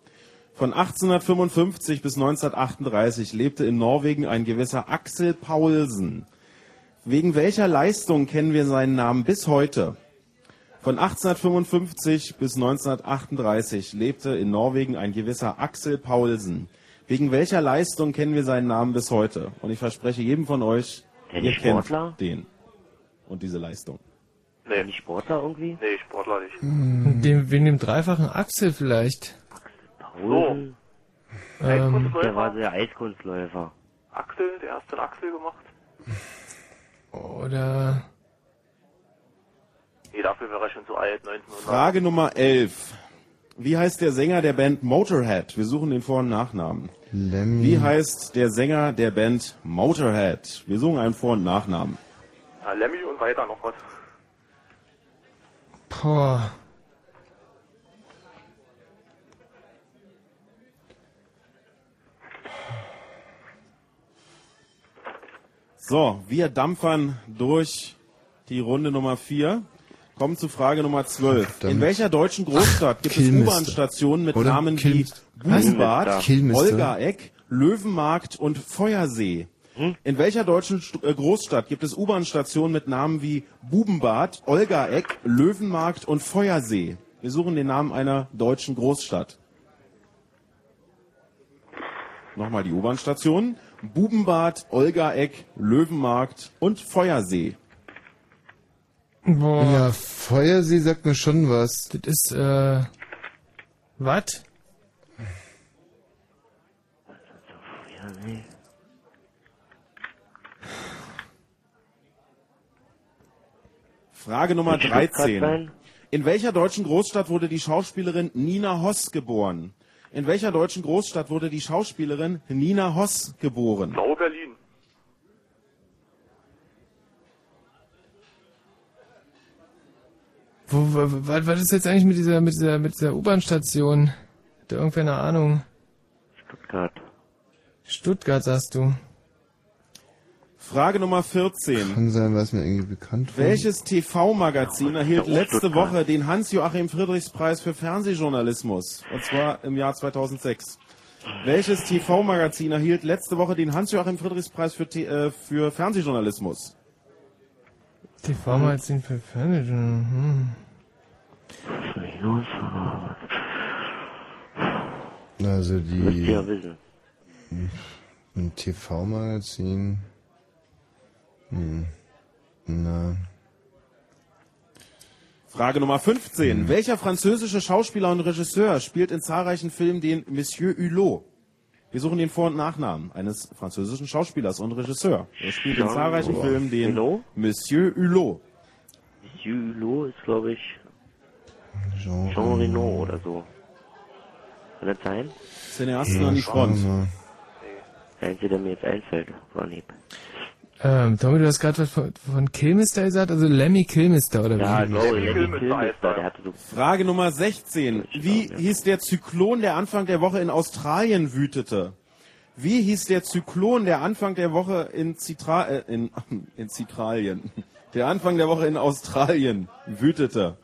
Von 1855 bis 1938 lebte in Norwegen ein gewisser Axel Paulsen. Wegen welcher Leistung kennen wir seinen Namen bis heute? Von 1855 bis 1938 lebte in Norwegen ein gewisser Axel Paulsen. Wegen welcher Leistung kennen wir seinen Namen bis heute? Und ich verspreche jedem von euch, Der ihr kennt den und diese Leistung. Nee. Nicht Sportler irgendwie? Nee, Sportler nicht. Hm, Dem, wegen dem dreifachen Axel vielleicht. Paulsen? Ähm, Der war der Eiskunstläufer. Axel, der erste Axel gemacht. Oder Nee, dafür wäre er schon zu alt, 1900. Frage Nummer 11. Wie heißt der Sänger der Band Motorhead? Wir suchen den Vor- und Nachnamen. Lemmy. Wie heißt der Sänger der Band Motorhead? Wir suchen einen Vor- und Nachnamen. Ja, Lemmy und weiter noch was. boah. So, wir dampfern durch die Runde Nummer 4. Kommen zu Frage Nummer 12. Verdammt. In welcher deutschen Großstadt gibt es. U-Bahn-Stationen mit Oder? Namen Kill- wie? Busenbad. Olgaeck, Löwenmarkt und Feuersee? In welcher deutschen St äh, Großstadt gibt es U-Bahn-Stationen mit Namen wie Bubenbad, Olgaeck, Löwenmarkt und Feuersee? Wir suchen den Namen einer deutschen Großstadt. Nochmal die U-Bahn-Stationen. Bubenbad, Olgaeck, Löwenmarkt und Feuersee. Boah. Ja, Feuersee sagt mir schon was. Das ist, äh, was? Nee. Frage Nummer Wird Stuttgart 13. sein? In welcher deutschen Großstadt wurde die Schauspielerin Nina Hoss geboren? In welcher deutschen Großstadt wurde die Schauspielerin Nina Hoss geboren? Blau Berlin. Wo, wo, was, was ist jetzt eigentlich mit dieser, mit dieser, mit dieser U-Bahn-Station? Hat da irgendwer eine Ahnung? Stuttgart. Stuttgart, sagst du. Frage Nummer 14. Kann sein, was mir irgendwie bekannt war. Welches TV-Magazin erhielt letzte. Woche den Hans-Joachim Friedrichs-Preis für Fernsehjournalismus? Und zwar im Jahr 2006. Welches TV-Magazin erhielt letzte Woche den Hans-Joachim Friedrichs-Preis für, äh, für Fernsehjournalismus? TV-Magazin für Fernsehen. Hm. Also die. Ja. Ein TV-Magazin. Hm. Na. Frage Nummer 15. Welcher französische Schauspieler und Regisseur spielt in zahlreichen Filmen den Monsieur Hulot? Wir suchen den Vor- und Nachnamen eines französischen Schauspielers und Regisseur. Er spielt in Jean zahlreichen Hulot. Filmen den Hulot? Monsieur Hulot. Julo ist, glaube ich, Jean, Jean Reno oder so. Kann das sein? Cineasten an die Front. Der einzige, der mir jetzt einfällt, Anhieb. Ähm, Tommy, du hast gerade was von, von Kilmister gesagt? Also Lemmy Kilmister, oder Ja, wie? ich, Lemmy Kilmister, der hatte so... Frage Nummer 16. Wie hieß der Zyklon, der Anfang der Woche in Australien wütete? Wie hieß der Zyklon, der Anfang der Woche in, Zitra äh, in, in Zitralien, der Anfang der Woche in Australien wütete?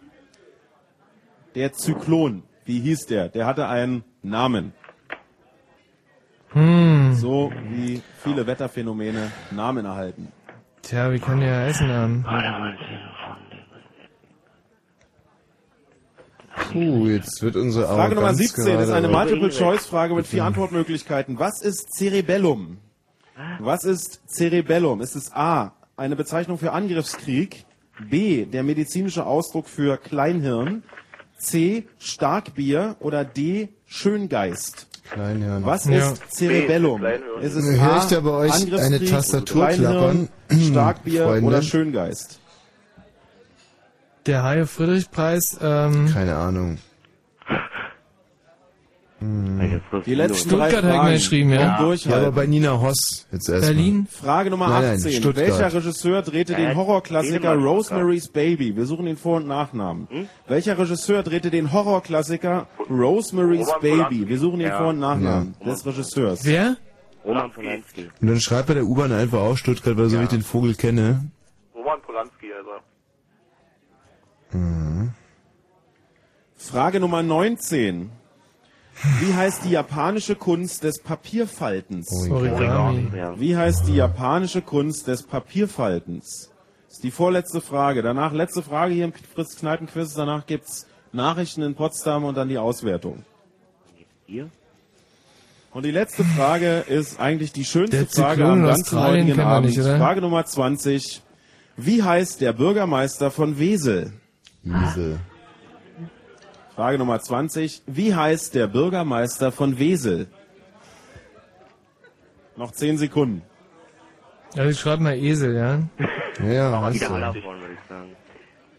Der Zyklon, wie hieß der? Der hatte einen Namen. Hm. So wie viele Wetterphänomene Namen erhalten. Tja, wie kann der heißen haben? Puh, jetzt wird unsere Frage Nummer Arroganz 17 ist eine Multiple-Choice-Frage mit vier Antwortmöglichkeiten. Was ist Cerebellum? Was ist Cerebellum? Ist es A, eine Bezeichnung für Angriffskrieg? B, der medizinische Ausdruck für Kleinhirn? C, Starkbier? Oder D, Schöngeist? Kleinhirn. Was Ja. ist Cerebellum? Ist es Höre ich da bei euch eine Tastatur klappern? Starkbier Freunde? oder Schöngeist? Der Haie-Friedrich-Preis, ähm... Keine Ahnung. Hm. Die letzten drei Stuttgart hat Fragen. geschrieben, ja. Ja, aber bei Nina Hoss jetzt erstmal. Berlin? Frage Nummer Nein, nein, 18. Stuttgart. Welcher Regisseur drehte den Horrorklassiker. Rosemary's Baby? Wir suchen den Vor- und Nachnamen. Hm? Welcher Regisseur drehte den Horrorklassiker Rosemary's Roman Baby? Polanski. Wir suchen den Ja. Vor- und Nachnamen des Regisseurs. Wer? Roman Polanski. Und dann schreibt bei der U-Bahn einfach auch Stuttgart, weil so wie ich den Vogel kenne. Roman Polanski, also. Mhm. Frage Nummer 19. Wie heißt die japanische Kunst des Papierfaltens? Origami. Wie heißt die japanische Kunst des Papierfaltens? Das ist die vorletzte Frage. Danach letzte Frage hier im Fritz Kneipen Quiz. Danach gibt's Nachrichten in Potsdam und dann die Auswertung. Hier? Und die letzte Frage ist eigentlich die schönste Der Frage Zyklon am ganzen Australien heutigen Abend. nicht? Frage Nummer 20. Wie heißt der Bürgermeister von Wesel? Wesel. Frage Nummer 20. Wie heißt der Bürgermeister von Wesel? Noch 10 Sekunden. Also ich schreibe mal Esel, ja? Ja, hast Wieder du. Hallerborn, würde ich sagen.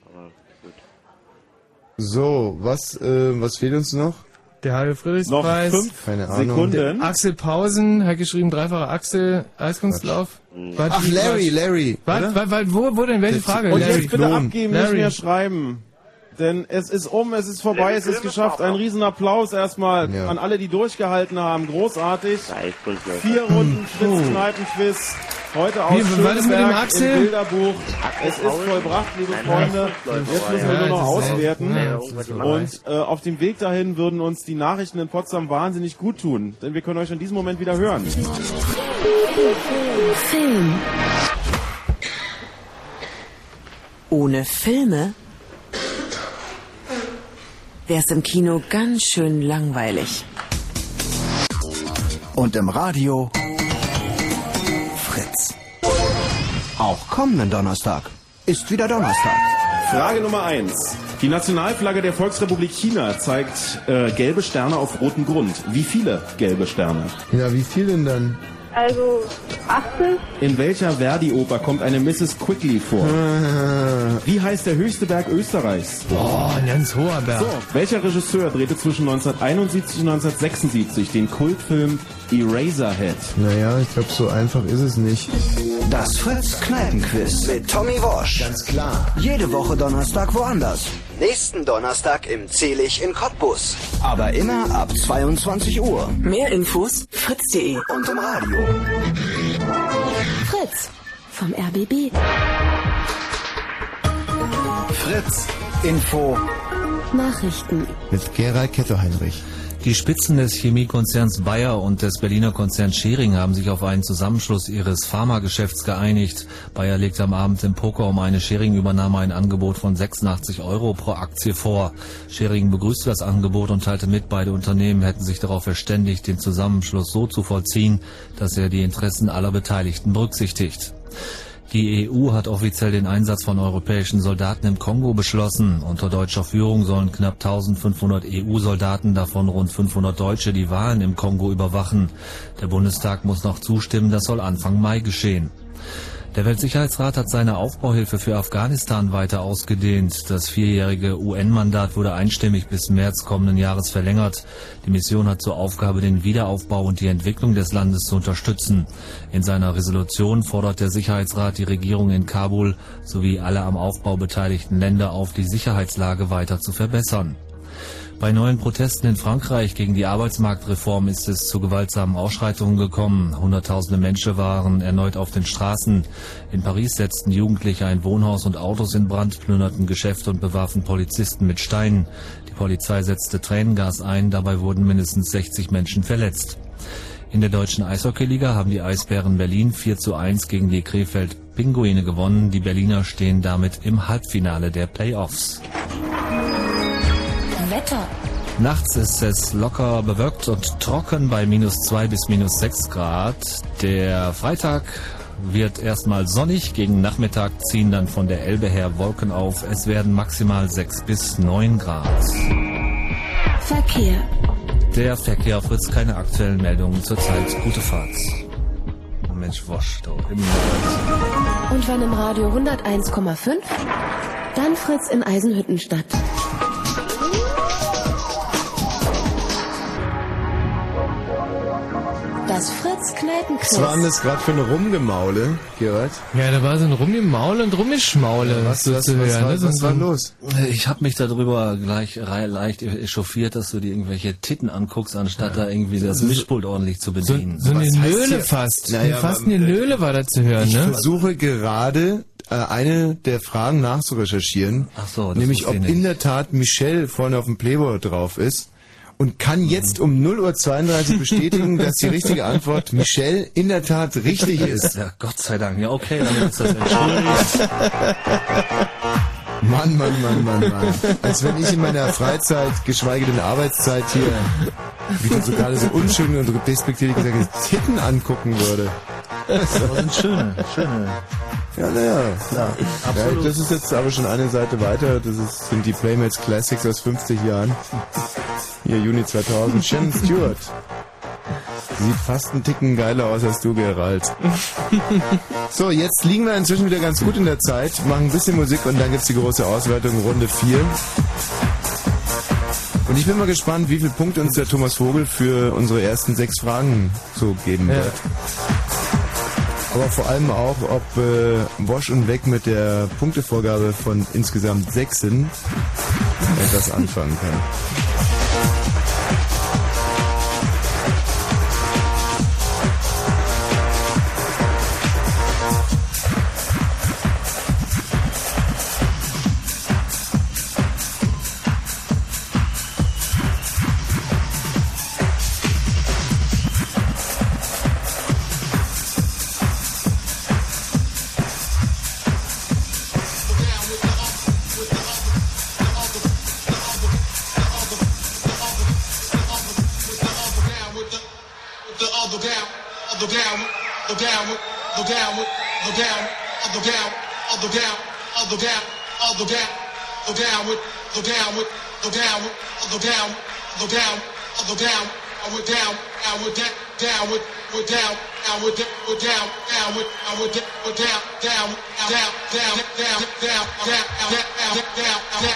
Aber gut. So, was, äh, was fehlt uns noch? Der halbe Friedrichspreis. Noch fünf Keine Ahnung. Der Axel Pausen hat geschrieben, dreifacher Axel, Eiskunstlauf. Ach, Larry, Larry. Warte, oder? warte, warte, wo, wo denn, welche Frage? Und Larry. jetzt bitte abgeben, Larry. nicht mehr schreiben. Denn es ist um, es ist vorbei, es ist geschafft. Ein Riesenapplaus erstmal Ja. an alle, die durchgehalten haben. Großartig. Vier Runden Fritz-Kneipen-Quiz. Heute aus Schöneberg im Bilderbuch. Es ist vollbracht, liebe Freunde. Jetzt müssen wir nur noch auswerten. Und äh, auf dem Weg dahin würden uns die Nachrichten in Potsdam wahnsinnig gut tun. Denn wir können euch in diesem Moment wieder hören. Film. Ohne Filme wär's im Kino ganz schön langweilig. Und im Radio Fritz. Auch kommenden Donnerstag ist wieder Donnerstag. Frage Nummer eins. Die Nationalflagge der Volksrepublik China zeigt äh, gelbe Sterne auf rotem Grund. Wie viele gelbe Sterne? Ja, wie viel denn dann? Also 80. In welcher Verdi-Oper kommt eine Mrs. Quickly vor? Wie heißt der höchste Berg Österreichs? Oh, ein ganz hoher Berg. So, welcher Regisseur drehte zwischen 1971 und 1976 den Kultfilm Eraserhead? Naja, ich glaube, so einfach ist es nicht. Das Fritz Kneipenquiz mit Tommy Walsh. Ganz klar. Jede Woche Donnerstag woanders. Nächsten Donnerstag im Zelig in Cottbus. Aber immer ab 22 Uhr. Mehr Infos fritz.de Und im Radio. Fritz vom RBB. Fritz Info. Nachrichten. Mit Gerald Ketterheinrich. Die Spitzen des Chemiekonzerns Bayer und des Berliner Konzerns Schering haben sich auf einen Zusammenschluss ihres Pharmageschäfts geeinigt. Bayer legt am Abend im Poker um eine Schering-Übernahme ein Angebot von 86 Euro pro Aktie vor. Schering begrüßte das Angebot und teilte mit, beide Unternehmen hätten sich darauf verständigt, den Zusammenschluss so zu vollziehen, dass er die Interessen aller Beteiligten berücksichtigt. Die EU hat offiziell den Einsatz von europäischen Soldaten im Kongo beschlossen. Unter deutscher Führung sollen knapp 1500 EU-Soldaten, davon rund 500 Deutsche, die Wahlen im Kongo überwachen. Der Bundestag muss noch zustimmen, das soll Anfang Mai geschehen. Der Weltsicherheitsrat hat seine Aufbauhilfe für Afghanistan weiter ausgedehnt. Das vierjährige UN-Mandat wurde einstimmig bis März kommenden Jahres verlängert. Die Mission hat zur Aufgabe, den Wiederaufbau und die Entwicklung des Landes zu unterstützen. In seiner Resolution fordert der Sicherheitsrat die Regierung in Kabul sowie alle am Aufbau beteiligten Länder auf, die Sicherheitslage weiter zu verbessern. Bei neuen Protesten in Frankreich gegen die Arbeitsmarktreform ist es zu gewaltsamen Ausschreitungen gekommen. Hunderttausende Menschen waren erneut auf den Straßen. In Paris setzten Jugendliche ein Wohnhaus und Autos in Brand, plünderten Geschäfte und bewarfen Polizisten mit Steinen. Die Polizei setzte Tränengas ein, dabei wurden mindestens 60 Menschen verletzt. In der deutschen Eishockeyliga haben die Eisbären Berlin 4 zu 1 gegen die Krefeld Pinguine gewonnen. Die Berliner stehen damit im Halbfinale der Playoffs. Wetter. Nachts ist es locker bewölkt und trocken bei minus 2 bis minus 6 Grad. Der Freitag wird erstmal sonnig. Gegen Nachmittag ziehen dann von der Elbe her Wolken auf. Es werden maximal 6 bis 9 Grad. Verkehr. Der Verkehr fritzt keine aktuellen Meldungen zurzeit. Gute Fahrt. Oh Mensch, Wosch, da im Und wenn im Radio 101,5, dann Fritz in Eisenhüttenstadt. Das Fritz Kneipenquiz. Was war denn das gerade für eine Rumgemaule, Gerald? Ja, da war so ein Rumgemaul und Rummischmaule. Was- so was- zu was hören, war-? So- was so- war los? Ich habe mich darüber gleich leicht echauffiert, dass du dir irgendwelche Titten anguckst, anstatt da irgendwie das Mischpult ordentlich zu bedienen. So eine Was heißt Nöle fast. Naja, fast eine äh, Nöle war da zu hören, Ich ne? versuche gerade äh, eine der Fragen nachzurecherchieren. Ach so, das Nämlich, ob in der Tat Michelle vorne auf dem Playboy drauf ist. Und kann jetzt um 0.32 Uhr bestätigen, dass die richtige Antwort Michelle in der Tat richtig ist. Ja, Gott sei Dank. Ja, okay, dann ist das entschuldigt. Mann, Mann, Mann, Mann, Mann. Als wenn ich in meiner Freizeit, geschweige denn Arbeitszeit hier, wie du so gerade so unschön und despektierlich gesagt hast, Titten angucken würde. Das sind schöne, schöne. Ja, naja. Ja, Ja, absolut. das ist jetzt aber schon eine Seite weiter. Das ist, sind die Playmates Classics aus 50 Jahren. Hier, Juni 2000. Shannon Stewart. Sieht fast einen Ticken geiler aus als du, Gerald. So, jetzt liegen wir inzwischen wieder ganz gut in der Zeit, machen ein bisschen Musik und dann gibt's die große Auswertung, Runde 4. Und ich bin mal gespannt, wie viele Punkte uns der Thomas Vogel für unsere ersten sechs Fragen so geben Ja. wird. Aber vor allem auch, ob äh, Wosch und Weg mit der Punktevorgabe von insgesamt sechsen etwas anfangen kann. Other down, other down, other down with, other down with, other down with, other down, other down, other down, I went down, I went down, down with, went down, I down, went down, down with, I went down, went down, down, down, down, down, down, down, down, down, down, down,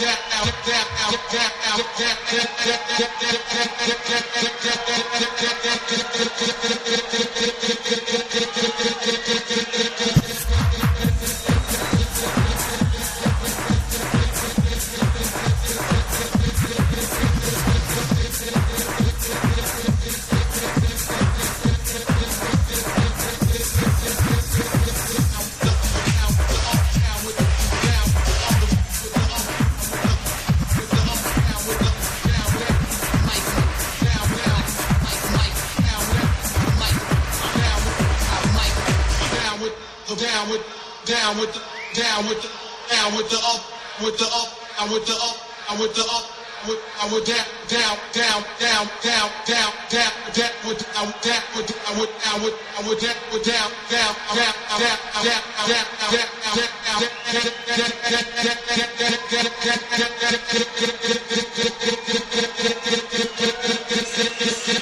down, down, down, down, down down with, down with, the, down with, the, down with the up, with the up, and with the up, and with the up. With, I would down, down, down, down, down, down, down, down, with, I would down, with, I would, I would, I would down, with down, down, down, down, down, down, down, down, Na,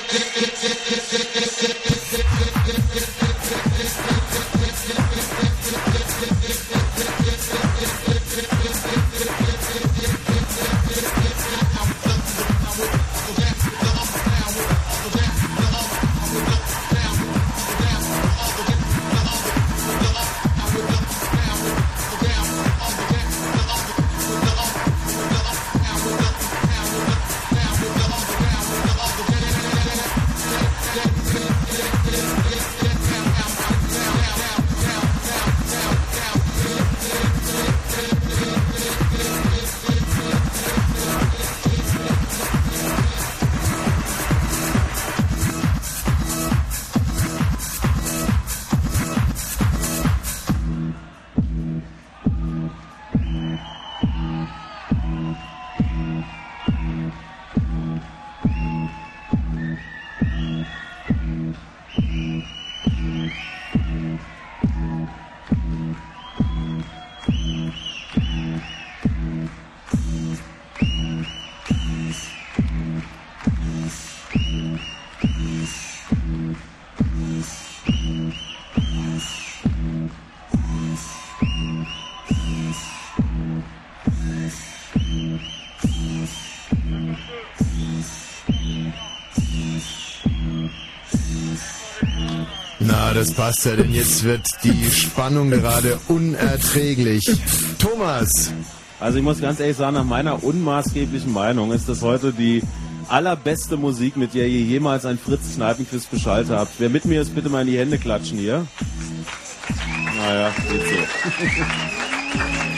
das passt ja, denn jetzt wird die Spannung gerade unerträglich. Thomas! Also ich muss ganz ehrlich sagen, nach meiner unmaßgeblichen Meinung ist das heute die allerbeste Musik, mit der ihr jemals ein Fritz Kneipenquiz beschallt habt. Wer mit mir ist, bitte mal in die Hände klatschen hier. Naja, geht so.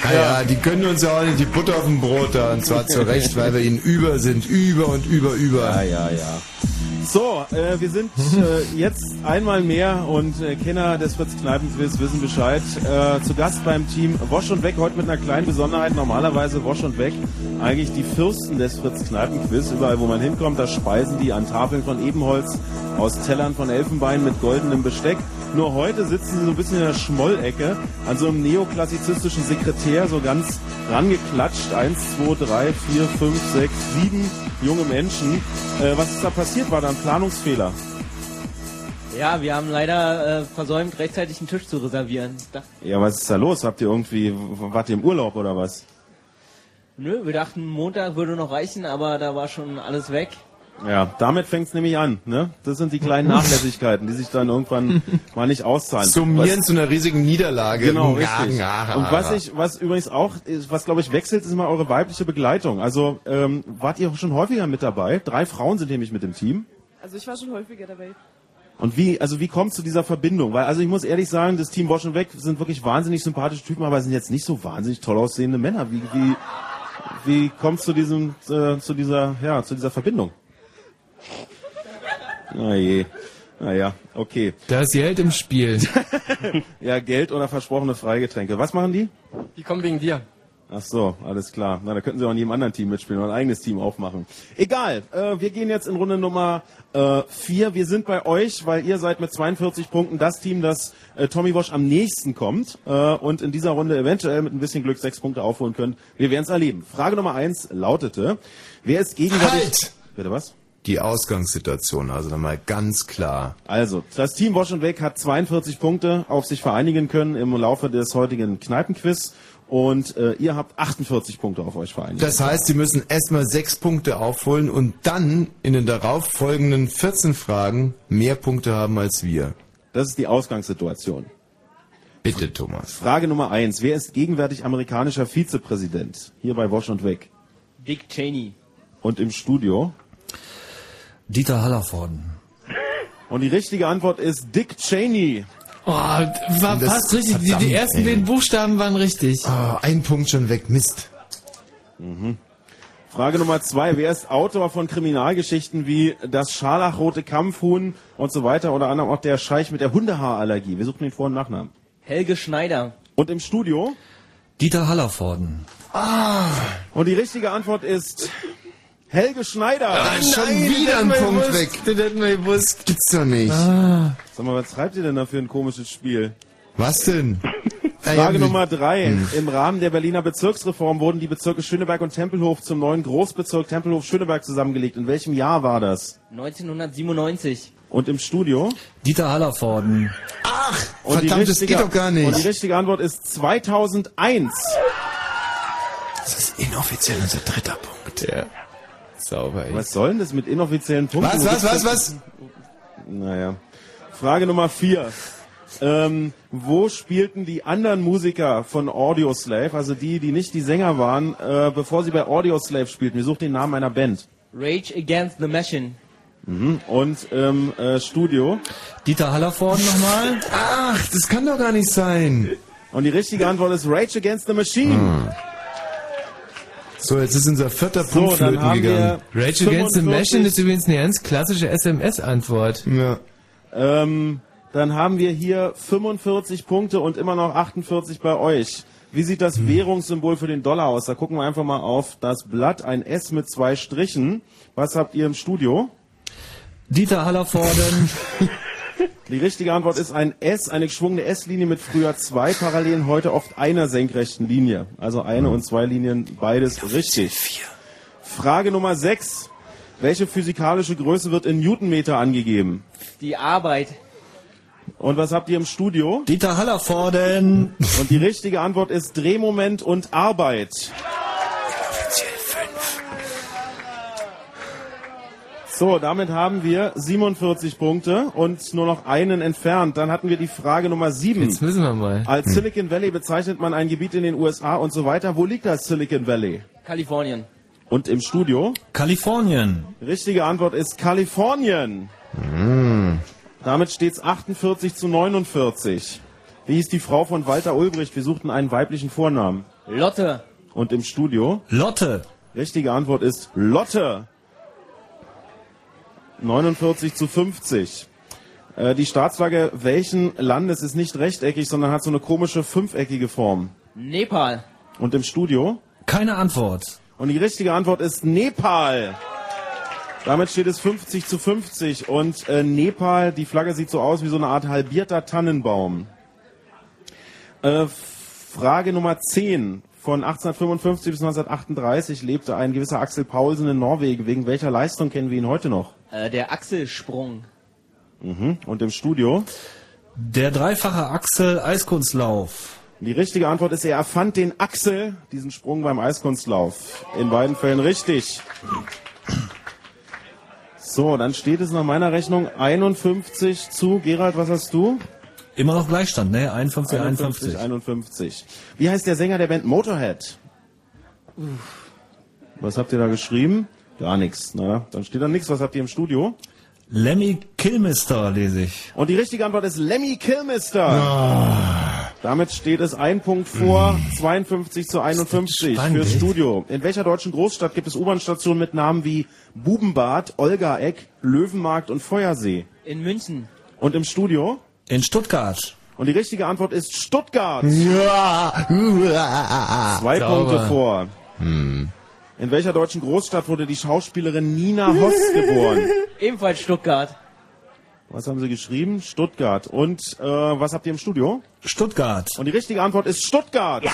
Naja, die können uns ja auch nicht die Butter auf dem Brot da, und zwar zu Recht, weil wir ihnen über sind. Über und über, über. Ja, ja, ja. So, äh, wir sind äh, jetzt einmal mehr und äh, Kenner des Fritz Kneipenquiz wissen Bescheid. Äh, zu Gast beim Team Wosch und Weg, heute mit einer kleinen Besonderheit. Normalerweise Wosch und Weg, eigentlich die Fürsten des Fritz Kneipenquiz. Überall, wo man hinkommt, da speisen die an Tafeln von Ebenholz, aus Tellern von Elfenbein mit goldenem Besteck. Nur heute sitzen sie so ein bisschen in der Schmollecke an so einem neoklassizistischen Sekretär, so ganz rangeklatscht. Eins, zwei, drei, vier, fünf, sechs, sieben junge Menschen. Äh, was ist da passiert? War da ein Planungsfehler? Ja, wir haben leider äh, versäumt, rechtzeitig einen Tisch zu reservieren. Ja, was ist da los? Habt ihr irgendwie, wart ihr im Urlaub oder was? nö, wir dachten, Montag würde noch reichen, aber da war schon alles weg. Ja, damit fängt's nämlich an. Ne? Das sind die kleinen Nachlässigkeiten, die sich dann irgendwann mal nicht auszahlen. Summieren Was- zu einer riesigen Niederlage. Genau, Ja, richtig. ja, Und was ich, was übrigens auch, was glaube ich wechselt, ist immer eure weibliche Begleitung. Also ähm, wart ihr schon häufiger mit dabei? Drei Frauen sind nämlich mit dem Team. Also ich war schon häufiger dabei. Und wie, also wie kommt zu dieser Verbindung? Weil, also ich muss ehrlich sagen, das Team Bosch und Weg sind wirklich wahnsinnig sympathische Typen, aber sind jetzt nicht so wahnsinnig toll aussehende Männer. Wie, wie, wie kommt zu diesem, äh, zu dieser, ja, zu dieser Verbindung? Na je. Naja, okay. Da ist Geld im Spiel. ja, Geld oder versprochene Freigetränke. Was machen die? Die kommen wegen dir. Ach so, alles klar. Na, da könnten sie auch in jedem anderen Team mitspielen oder ein eigenes Team aufmachen. Egal, äh, wir gehen jetzt in Runde Nummer äh, vier. Wir sind bei euch, weil ihr seid mit 42 Punkten das Team, das äh, Tommy Bosch am nächsten kommt äh, und in dieser Runde eventuell mit ein bisschen Glück sechs Punkte aufholen können. Wir werden es erleben. Frage Nummer eins lautete, wer ist gegenwärtig... Halt! Bitte was? Die Ausgangssituation, also nochmal ganz klar. Also, das Team Bosch und Weg hat 42 Punkte auf sich vereinigen können im Laufe des heutigen Kneipenquiz und äh, ihr habt 48 Punkte auf euch vereinigt. Das heißt, sie müssen erstmal sechs Punkte aufholen und dann in den darauf folgenden 14 Fragen mehr Punkte haben als wir. Das ist die Ausgangssituation. Bitte, Thomas. Frage Nummer eins. Wer ist gegenwärtig amerikanischer Vizepräsident? Hier bei Wosch und Weg. Dick Cheney. Und im Studio? Dieter Hallervorden. Und die richtige Antwort ist Dick Cheney. Oh, war Das- fast richtig. Die, die ersten beiden Buchstaben waren richtig. Ah, ein Punkt schon weg, Mist. Mhm. Frage Nummer zwei. Wer ist Autor von Kriminalgeschichten wie Das scharlachrote Kampfhuhn und so weiter? Unter anderem auch der Scheich mit der Hundehaarallergie. Wir suchen den Vor- und Nachnamen. Helge Schneider. Und im Studio? Dieter Hallervorden. Ah. Und die richtige Antwort ist Helge Schneider. Ah, schon wieder ein Punkt weg. Das hätten wir gewusst. Gibt's doch nicht. Ah. Sag mal, was treibt ihr denn da für ein komisches Spiel? Was denn? Frage Nummer drei. Hm. Im Rahmen der Berliner Bezirksreform wurden die Bezirke Schöneberg und Tempelhof zum neuen Großbezirk Tempelhof-Schöneberg zusammengelegt. In welchem Jahr war das? 1997. Und im Studio? Dieter Hallervorden. Und die Verdammt, das richtige- geht doch gar nicht. Und die richtige Antwort ist 2001. Das ist inoffiziell unser dritter Punkt. Ja. Sauber, ey. Was soll denn das mit inoffiziellen Punkten? Was, was, was, was? Naja. Frage Nummer vier. Ähm, wo spielten die anderen Musiker von Audioslave, also die, die nicht die Sänger waren, äh, bevor sie bei Audioslave spielten? Wir suchen den Namen einer Band. Rage Against the Machine. Mhm. Und im äh, Studio. Dieter Hallervorden nochmal. Ach, das kann doch gar nicht sein. Und die richtige Antwort ist Rage Against the Machine. Hm. So, jetzt ist unser vierter So, Punkt flöten gegangen. Rage Against the 45 Machine ist übrigens eine ganz klassische SMS-Antwort. Ja. Ähm, dann haben wir hier 45 Punkte und immer noch 48 bei euch. Wie sieht das Währungssymbol für den Dollar aus? Da gucken wir einfach mal auf das Blatt, ein S mit zwei Strichen. Was habt ihr im Studio? Dieter Hallervorden. Die richtige Antwort ist ein S, eine geschwungene S-Linie mit früher zwei Parallelen, heute oft einer senkrechten Linie. Also eine und zwei Linien, beides richtig. Frage Nummer 6. Welche physikalische Größe wird in Newtonmeter angegeben? Die Arbeit. Und was habt ihr im Studio? Dieter Hallervorden. Und die richtige Antwort ist Drehmoment und Arbeit. So, damit haben wir 47 Punkte und nur noch einen entfernt. Dann hatten wir die Frage Nummer 7. Jetzt müssen wir mal. Als Silicon Valley bezeichnet man ein Gebiet in den USA und so weiter. Wo liegt das Silicon Valley? Kalifornien. Und im Studio? Kalifornien. Richtige Antwort ist Kalifornien. Hm. Damit steht es 48 zu 49. Wie hieß die Frau von Walter Ulbricht? Wir suchten einen weiblichen Vornamen. Lotte. Und im Studio? Lotte. Richtige Antwort ist Lotte. 49 zu 50. Äh, die Staatsflagge welchen Landes ist nicht rechteckig, sondern hat so eine komische fünfeckige Form? Nepal. Und im Studio? Keine Antwort. Und die richtige Antwort ist Nepal. Damit steht es 50 zu 50 und äh, Nepal, die Flagge sieht so aus wie so eine Art halbierter Tannenbaum. Äh, Frage Nummer 10. Von 1855 bis 1938 lebte ein gewisser Axel Paulsen in Norwegen. Wegen welcher Leistung kennen wir ihn heute noch? Äh, der Achselsprung. Mhm. Und im Studio? Der dreifache Axel Eiskunstlauf. Die richtige Antwort ist, er erfand den Axel, diesen Sprung beim Eiskunstlauf. In beiden Fällen richtig. So, dann steht es nach meiner Rechnung 51 zu. Gerald, was hast du? Immer noch Gleichstand, ne? 51, 51. 51. Wie heißt der Sänger der Band Motorhead? Was habt ihr da geschrieben? Gar nichts. Na, dann steht da nichts. Was habt ihr im Studio? Lemmy Kilmister lese ich. Und die richtige Antwort ist Lemmy Kilmister. Damit steht es ein Punkt vor, 52 zu 51 spannend, fürs? Studio. In welcher deutschen Großstadt gibt es U-Bahn-Stationen mit Namen wie Bubenbad, Olgaeck, Löwenmarkt und Feuersee? In München. Und im Studio? In Stuttgart. Und die richtige Antwort ist Stuttgart. Ja. Zwei Sauber. Punkte vor. Hm. In welcher deutschen Großstadt wurde die Schauspielerin Nina Hoss geboren? Ebenfalls Stuttgart. Was haben Sie geschrieben? Stuttgart. Und äh, was habt ihr im Studio? Stuttgart. Und die richtige Antwort ist Stuttgart.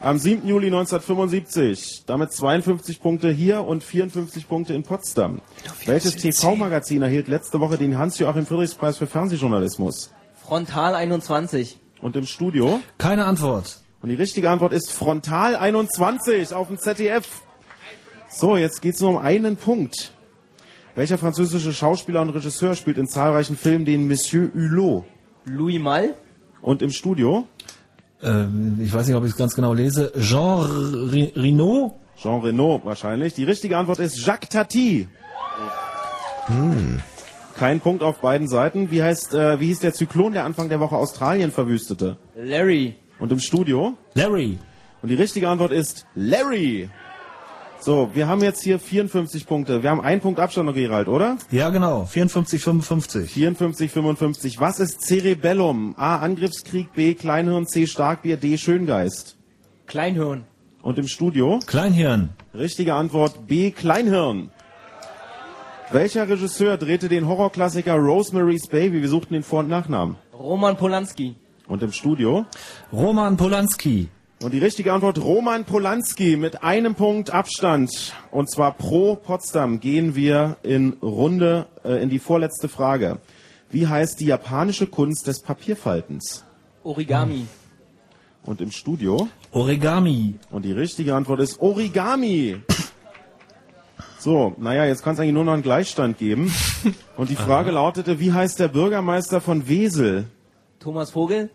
Am 7. Juli 1975. Damit 52 Punkte hier und 54 Punkte in Potsdam. Welches TV-Magazin erhielt letzte Woche den Hans-Joachim Friedrichs-Preis für Fernsehjournalismus? Frontal 21. Und im Studio? Keine Antwort. Und die richtige Antwort ist Frontal 21 auf dem ZDF. So, jetzt geht's nur um einen Punkt. Welcher französische Schauspieler und Regisseur spielt in zahlreichen Filmen den Monsieur Hulot? Louis Malle. Und im Studio? Ähm, ich weiß nicht, ob ich es ganz genau lese. Jean Re- Reno? Jean Reno wahrscheinlich. Die richtige Antwort ist Jacques Tati. Hm. Kein Punkt auf beiden Seiten. Wie heißt, äh, wie hieß der Zyklon, der Anfang der Woche Australien verwüstete? Larry. Und im Studio? Larry. Und die richtige Antwort ist Larry. So, wir haben jetzt hier 54 Punkte. Wir haben einen Punkt Abstand noch, Gerald, oder? Ja, genau. 54, 55. 54, 55. Was ist Cerebellum? A. Angriffskrieg, B. Kleinhirn, C. Starkbier, D. Schöngeist. Kleinhirn. Und im Studio? Kleinhirn. Richtige Antwort B. Kleinhirn. Welcher Regisseur drehte den Horrorklassiker Rosemary's Baby? Wir suchten den Vor- und Nachnamen. Roman Polanski. Und im Studio? Roman Polanski. Und die richtige Antwort Roman Polanski mit einem Punkt Abstand. Und zwar pro Potsdam gehen wir in Runde, äh, in die vorletzte Frage. Wie heißt die japanische Kunst des Papierfaltens? Origami. Und im Studio? Origami. Und die richtige Antwort ist Origami. So, naja, jetzt kann es eigentlich nur noch einen Gleichstand geben. Und die Frage lautete, wie heißt der Bürgermeister von Wesel? Thomas Vogel.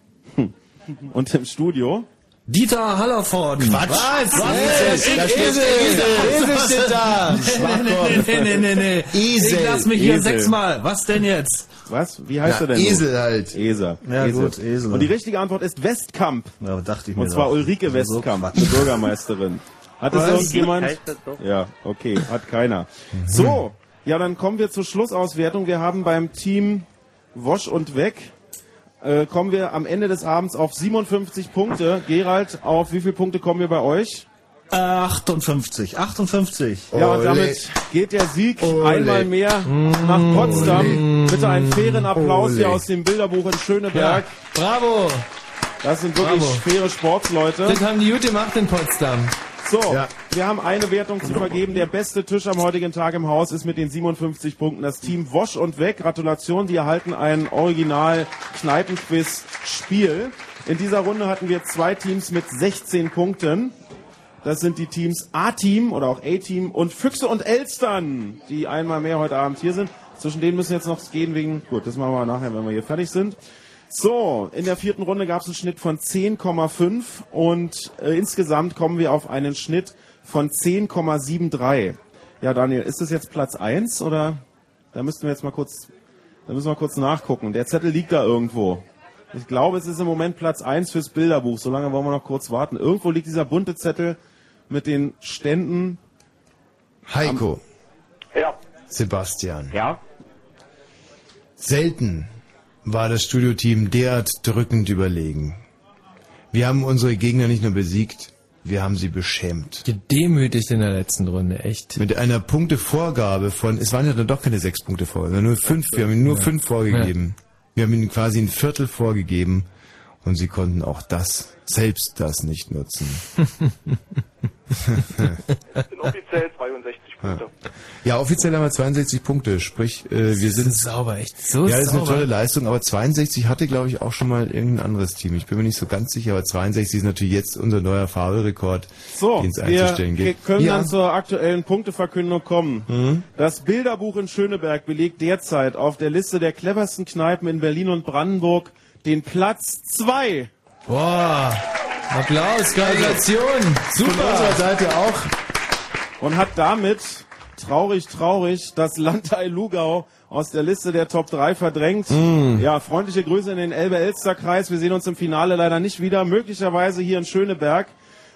Und im Studio? Dieter Hallervorden. Quatsch. Was? Was? Esel, Da steht Esel, Esel. Esel steht da. Nee, nee, nee, nee, nee. Esel. Ich lass mich hier sechsmal. Was denn jetzt? Was? Wie heißt er denn? Esel halt. Esel. Ja, gut, Esel. Und die richtige Antwort ist Westkamp. Ja, dachte ich mir Und zwar doch. Ulrike Westkamp, die Bürgermeisterin. Hat es irgendjemand? Das? Ja, okay, hat keiner. So, ja, dann kommen wir zur Schlussauswertung. Wir haben beim Team Wosch und Weg äh, kommen wir am Ende des Abends auf 57 Punkte. Gerald, auf wie viele Punkte kommen wir bei euch? 58. 58. Ja, und Ole. damit geht der Sieg Ole. einmal mehr nach Potsdam. Bitte einen fairen Applaus Ole. hier aus dem Bilderbuch in Schöneberg. Bravo. Das sind wirklich Bravo. faire Sportsleute. Das haben die gut gemacht in Potsdam. So, Ja. Wir haben eine Wertung zu vergeben. Der beste Tisch am heutigen Tag im Haus ist mit den 57 Punkten das Team Wosch und Weg. Gratulation, die erhalten ein Original Kneipenquiz Spiel. In dieser Runde hatten wir zwei Teams mit 16 Punkten. Das sind die Teams A-Team oder auch A-Team und Füchse und Elstern, die einmal mehr heute Abend hier sind. Zwischen denen müssen jetzt noch gehen wegen, gut, das machen wir nachher, wenn wir hier fertig sind. So, in der vierten Runde gab es einen Schnitt von 10,5 und äh, insgesamt kommen wir auf einen Schnitt von 10,73. Ja, Daniel, ist das jetzt Platz 1 oder da müssten wir jetzt mal kurz, da müssen wir kurz nachgucken. Der Zettel liegt da irgendwo. Ich glaube, es ist im Moment Platz 1 fürs Bilderbuch. Solange wollen wir noch kurz warten. Irgendwo liegt dieser bunte Zettel mit den Ständen. Heiko. Ja. Sebastian. Ja. Selten war das Studioteam derart drückend überlegen. Wir haben unsere Gegner nicht nur besiegt, wir haben sie beschämt. Gedemütigt in der letzten Runde, echt. Mit einer Punktevorgabe von, es waren ja dann doch keine sechs Punkte Vorgabe, sondern nur fünf, wir haben ihnen nur Ja. fünf vorgegeben. Wir haben ihnen quasi ein Viertel vorgegeben und sie konnten auch das, selbst das nicht nutzen. Sind offiziell 62 Punkte. Ja, offiziell haben wir 62 Punkte, sprich, äh, wir sind sauber, echt so Ja, das ist eine sauber. tolle Leistung, aber 62 hatte, glaube ich, auch schon mal irgendein anderes Team. Ich bin mir nicht so ganz sicher, aber 62 ist natürlich jetzt unser neuer Fabelrekord, So, den es wir einzustellen wir können ja. dann zur aktuellen Punkteverkündung kommen. Mhm. Das Bilderbuch in Schöneberg belegt derzeit auf der Liste der cleversten Kneipen in Berlin und Brandenburg den Platz 2. Boah, Applaus, Gratulation, Von unserer super. Seite auch. Und hat damit, traurig, traurig, das Landteil Lugau aus der Liste der Top 3 verdrängt. Mm. Ja, freundliche Grüße in den Elbe-Elster-Kreis. Wir sehen uns im Finale leider nicht wieder, möglicherweise hier in Schöneberg.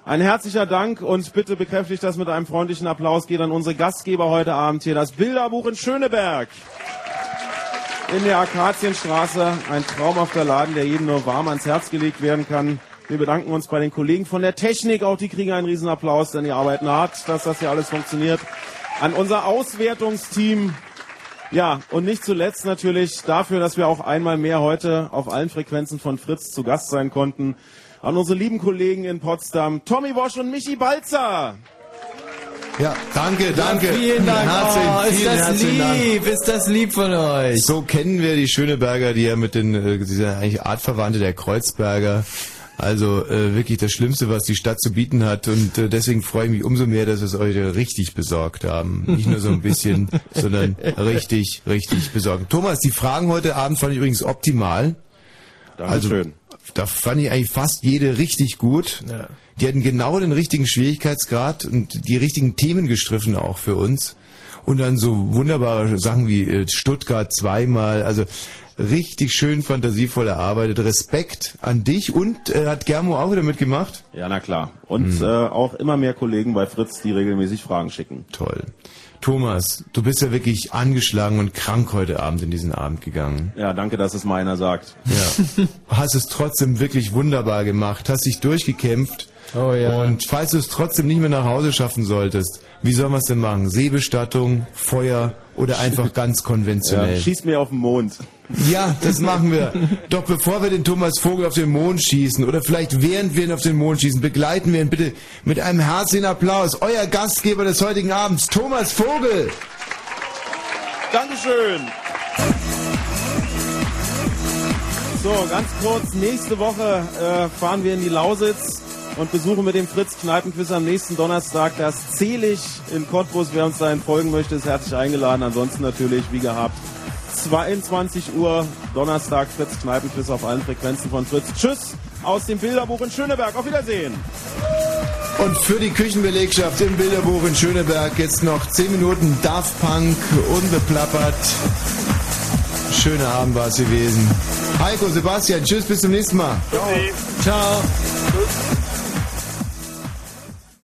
Ein herzlicher Dank und bitte bekräftigt das mit einem freundlichen Applaus. Geht an unsere Gastgeber heute Abend hier. Das Bilderbuch in Schöneberg. In der Akazienstraße. Ein traumhafter Laden, der jedem nur warm ans Herz gelegt werden kann. Wir bedanken uns bei den Kollegen von der Technik. Auch die kriegen einen riesen Applaus, denn die arbeiten hart, dass das hier alles funktioniert. An unser Auswertungsteam. Ja, und nicht zuletzt natürlich dafür, dass wir auch einmal mehr heute auf allen Frequenzen von Fritz zu Gast sein konnten. An unsere lieben Kollegen in Potsdam, Tommy Bosch und Michi Balzer. Ja, danke, danke. vielen Dank. Herzlichen, Oh, ist vielen das herzlichen Dank. lieb, ist das lieb von euch. So kennen wir die Schöneberger, die ja mit den, äh, sie sind eigentlich Artverwandte der Kreuzberger. Also äh, wirklich das Schlimmste, was die Stadt zu bieten hat. Und äh, deswegen freue ich mich umso mehr, dass wir es euch richtig besorgt haben. Nicht nur so ein bisschen, sondern richtig, richtig besorgt. Thomas, die Fragen heute Abend fand ich übrigens optimal. Dankeschön. Also, da fand ich eigentlich fast jede richtig gut. Die hatten genau den richtigen Schwierigkeitsgrad und die richtigen Themen gestriffen auch für uns. Und dann so wunderbare Sachen wie äh, Stuttgart zweimal, also richtig schön fantasievoll erarbeitet. Respekt an dich und äh, hat Germo auch wieder mitgemacht? Ja, na klar. Und äh, auch immer mehr Kollegen bei Fritz, die regelmäßig Fragen schicken. Toll. Thomas, du bist ja wirklich angeschlagen und krank heute Abend in diesen Abend gegangen. Ja, danke, dass es meiner sagt. Ja. Hast es trotzdem wirklich wunderbar gemacht, hast dich durchgekämpft. Oh ja. Und falls du es trotzdem nicht mehr nach Hause schaffen solltest, wie sollen wir es denn machen? Seebestattung, Feuer oder einfach ganz konventionell? Ja, schieß mir auf den Mond. Ja, das machen wir. Doch bevor wir den Thomas Vogel auf den Mond schießen oder vielleicht während wir ihn auf den Mond schießen, begleiten wir ihn bitte mit einem herzlichen Applaus. Euer Gastgeber des heutigen Abends, Thomas Vogel. Dankeschön. So, ganz kurz, nächste Woche äh, fahren wir in die Lausitz und besuchen mit dem Fritz Kneipenquiz am nächsten Donnerstag das Zelig in Cottbus. Wer uns dahin folgen möchte, ist herzlich eingeladen. Ansonsten natürlich, wie gehabt, 22 Uhr Donnerstag Fritz Kneipenquiz auf allen Frequenzen von Fritz. Tschüss aus dem Bilderbuch in Schöneberg. Auf Wiedersehen. Und für die Küchenbelegschaft im Bilderbuch in Schöneberg jetzt noch 10 Minuten Daft Punk unbeplappert. Schöner Abend war es gewesen. Heiko, Sebastian, tschüss, bis zum nächsten Mal. Ciao. Ciao.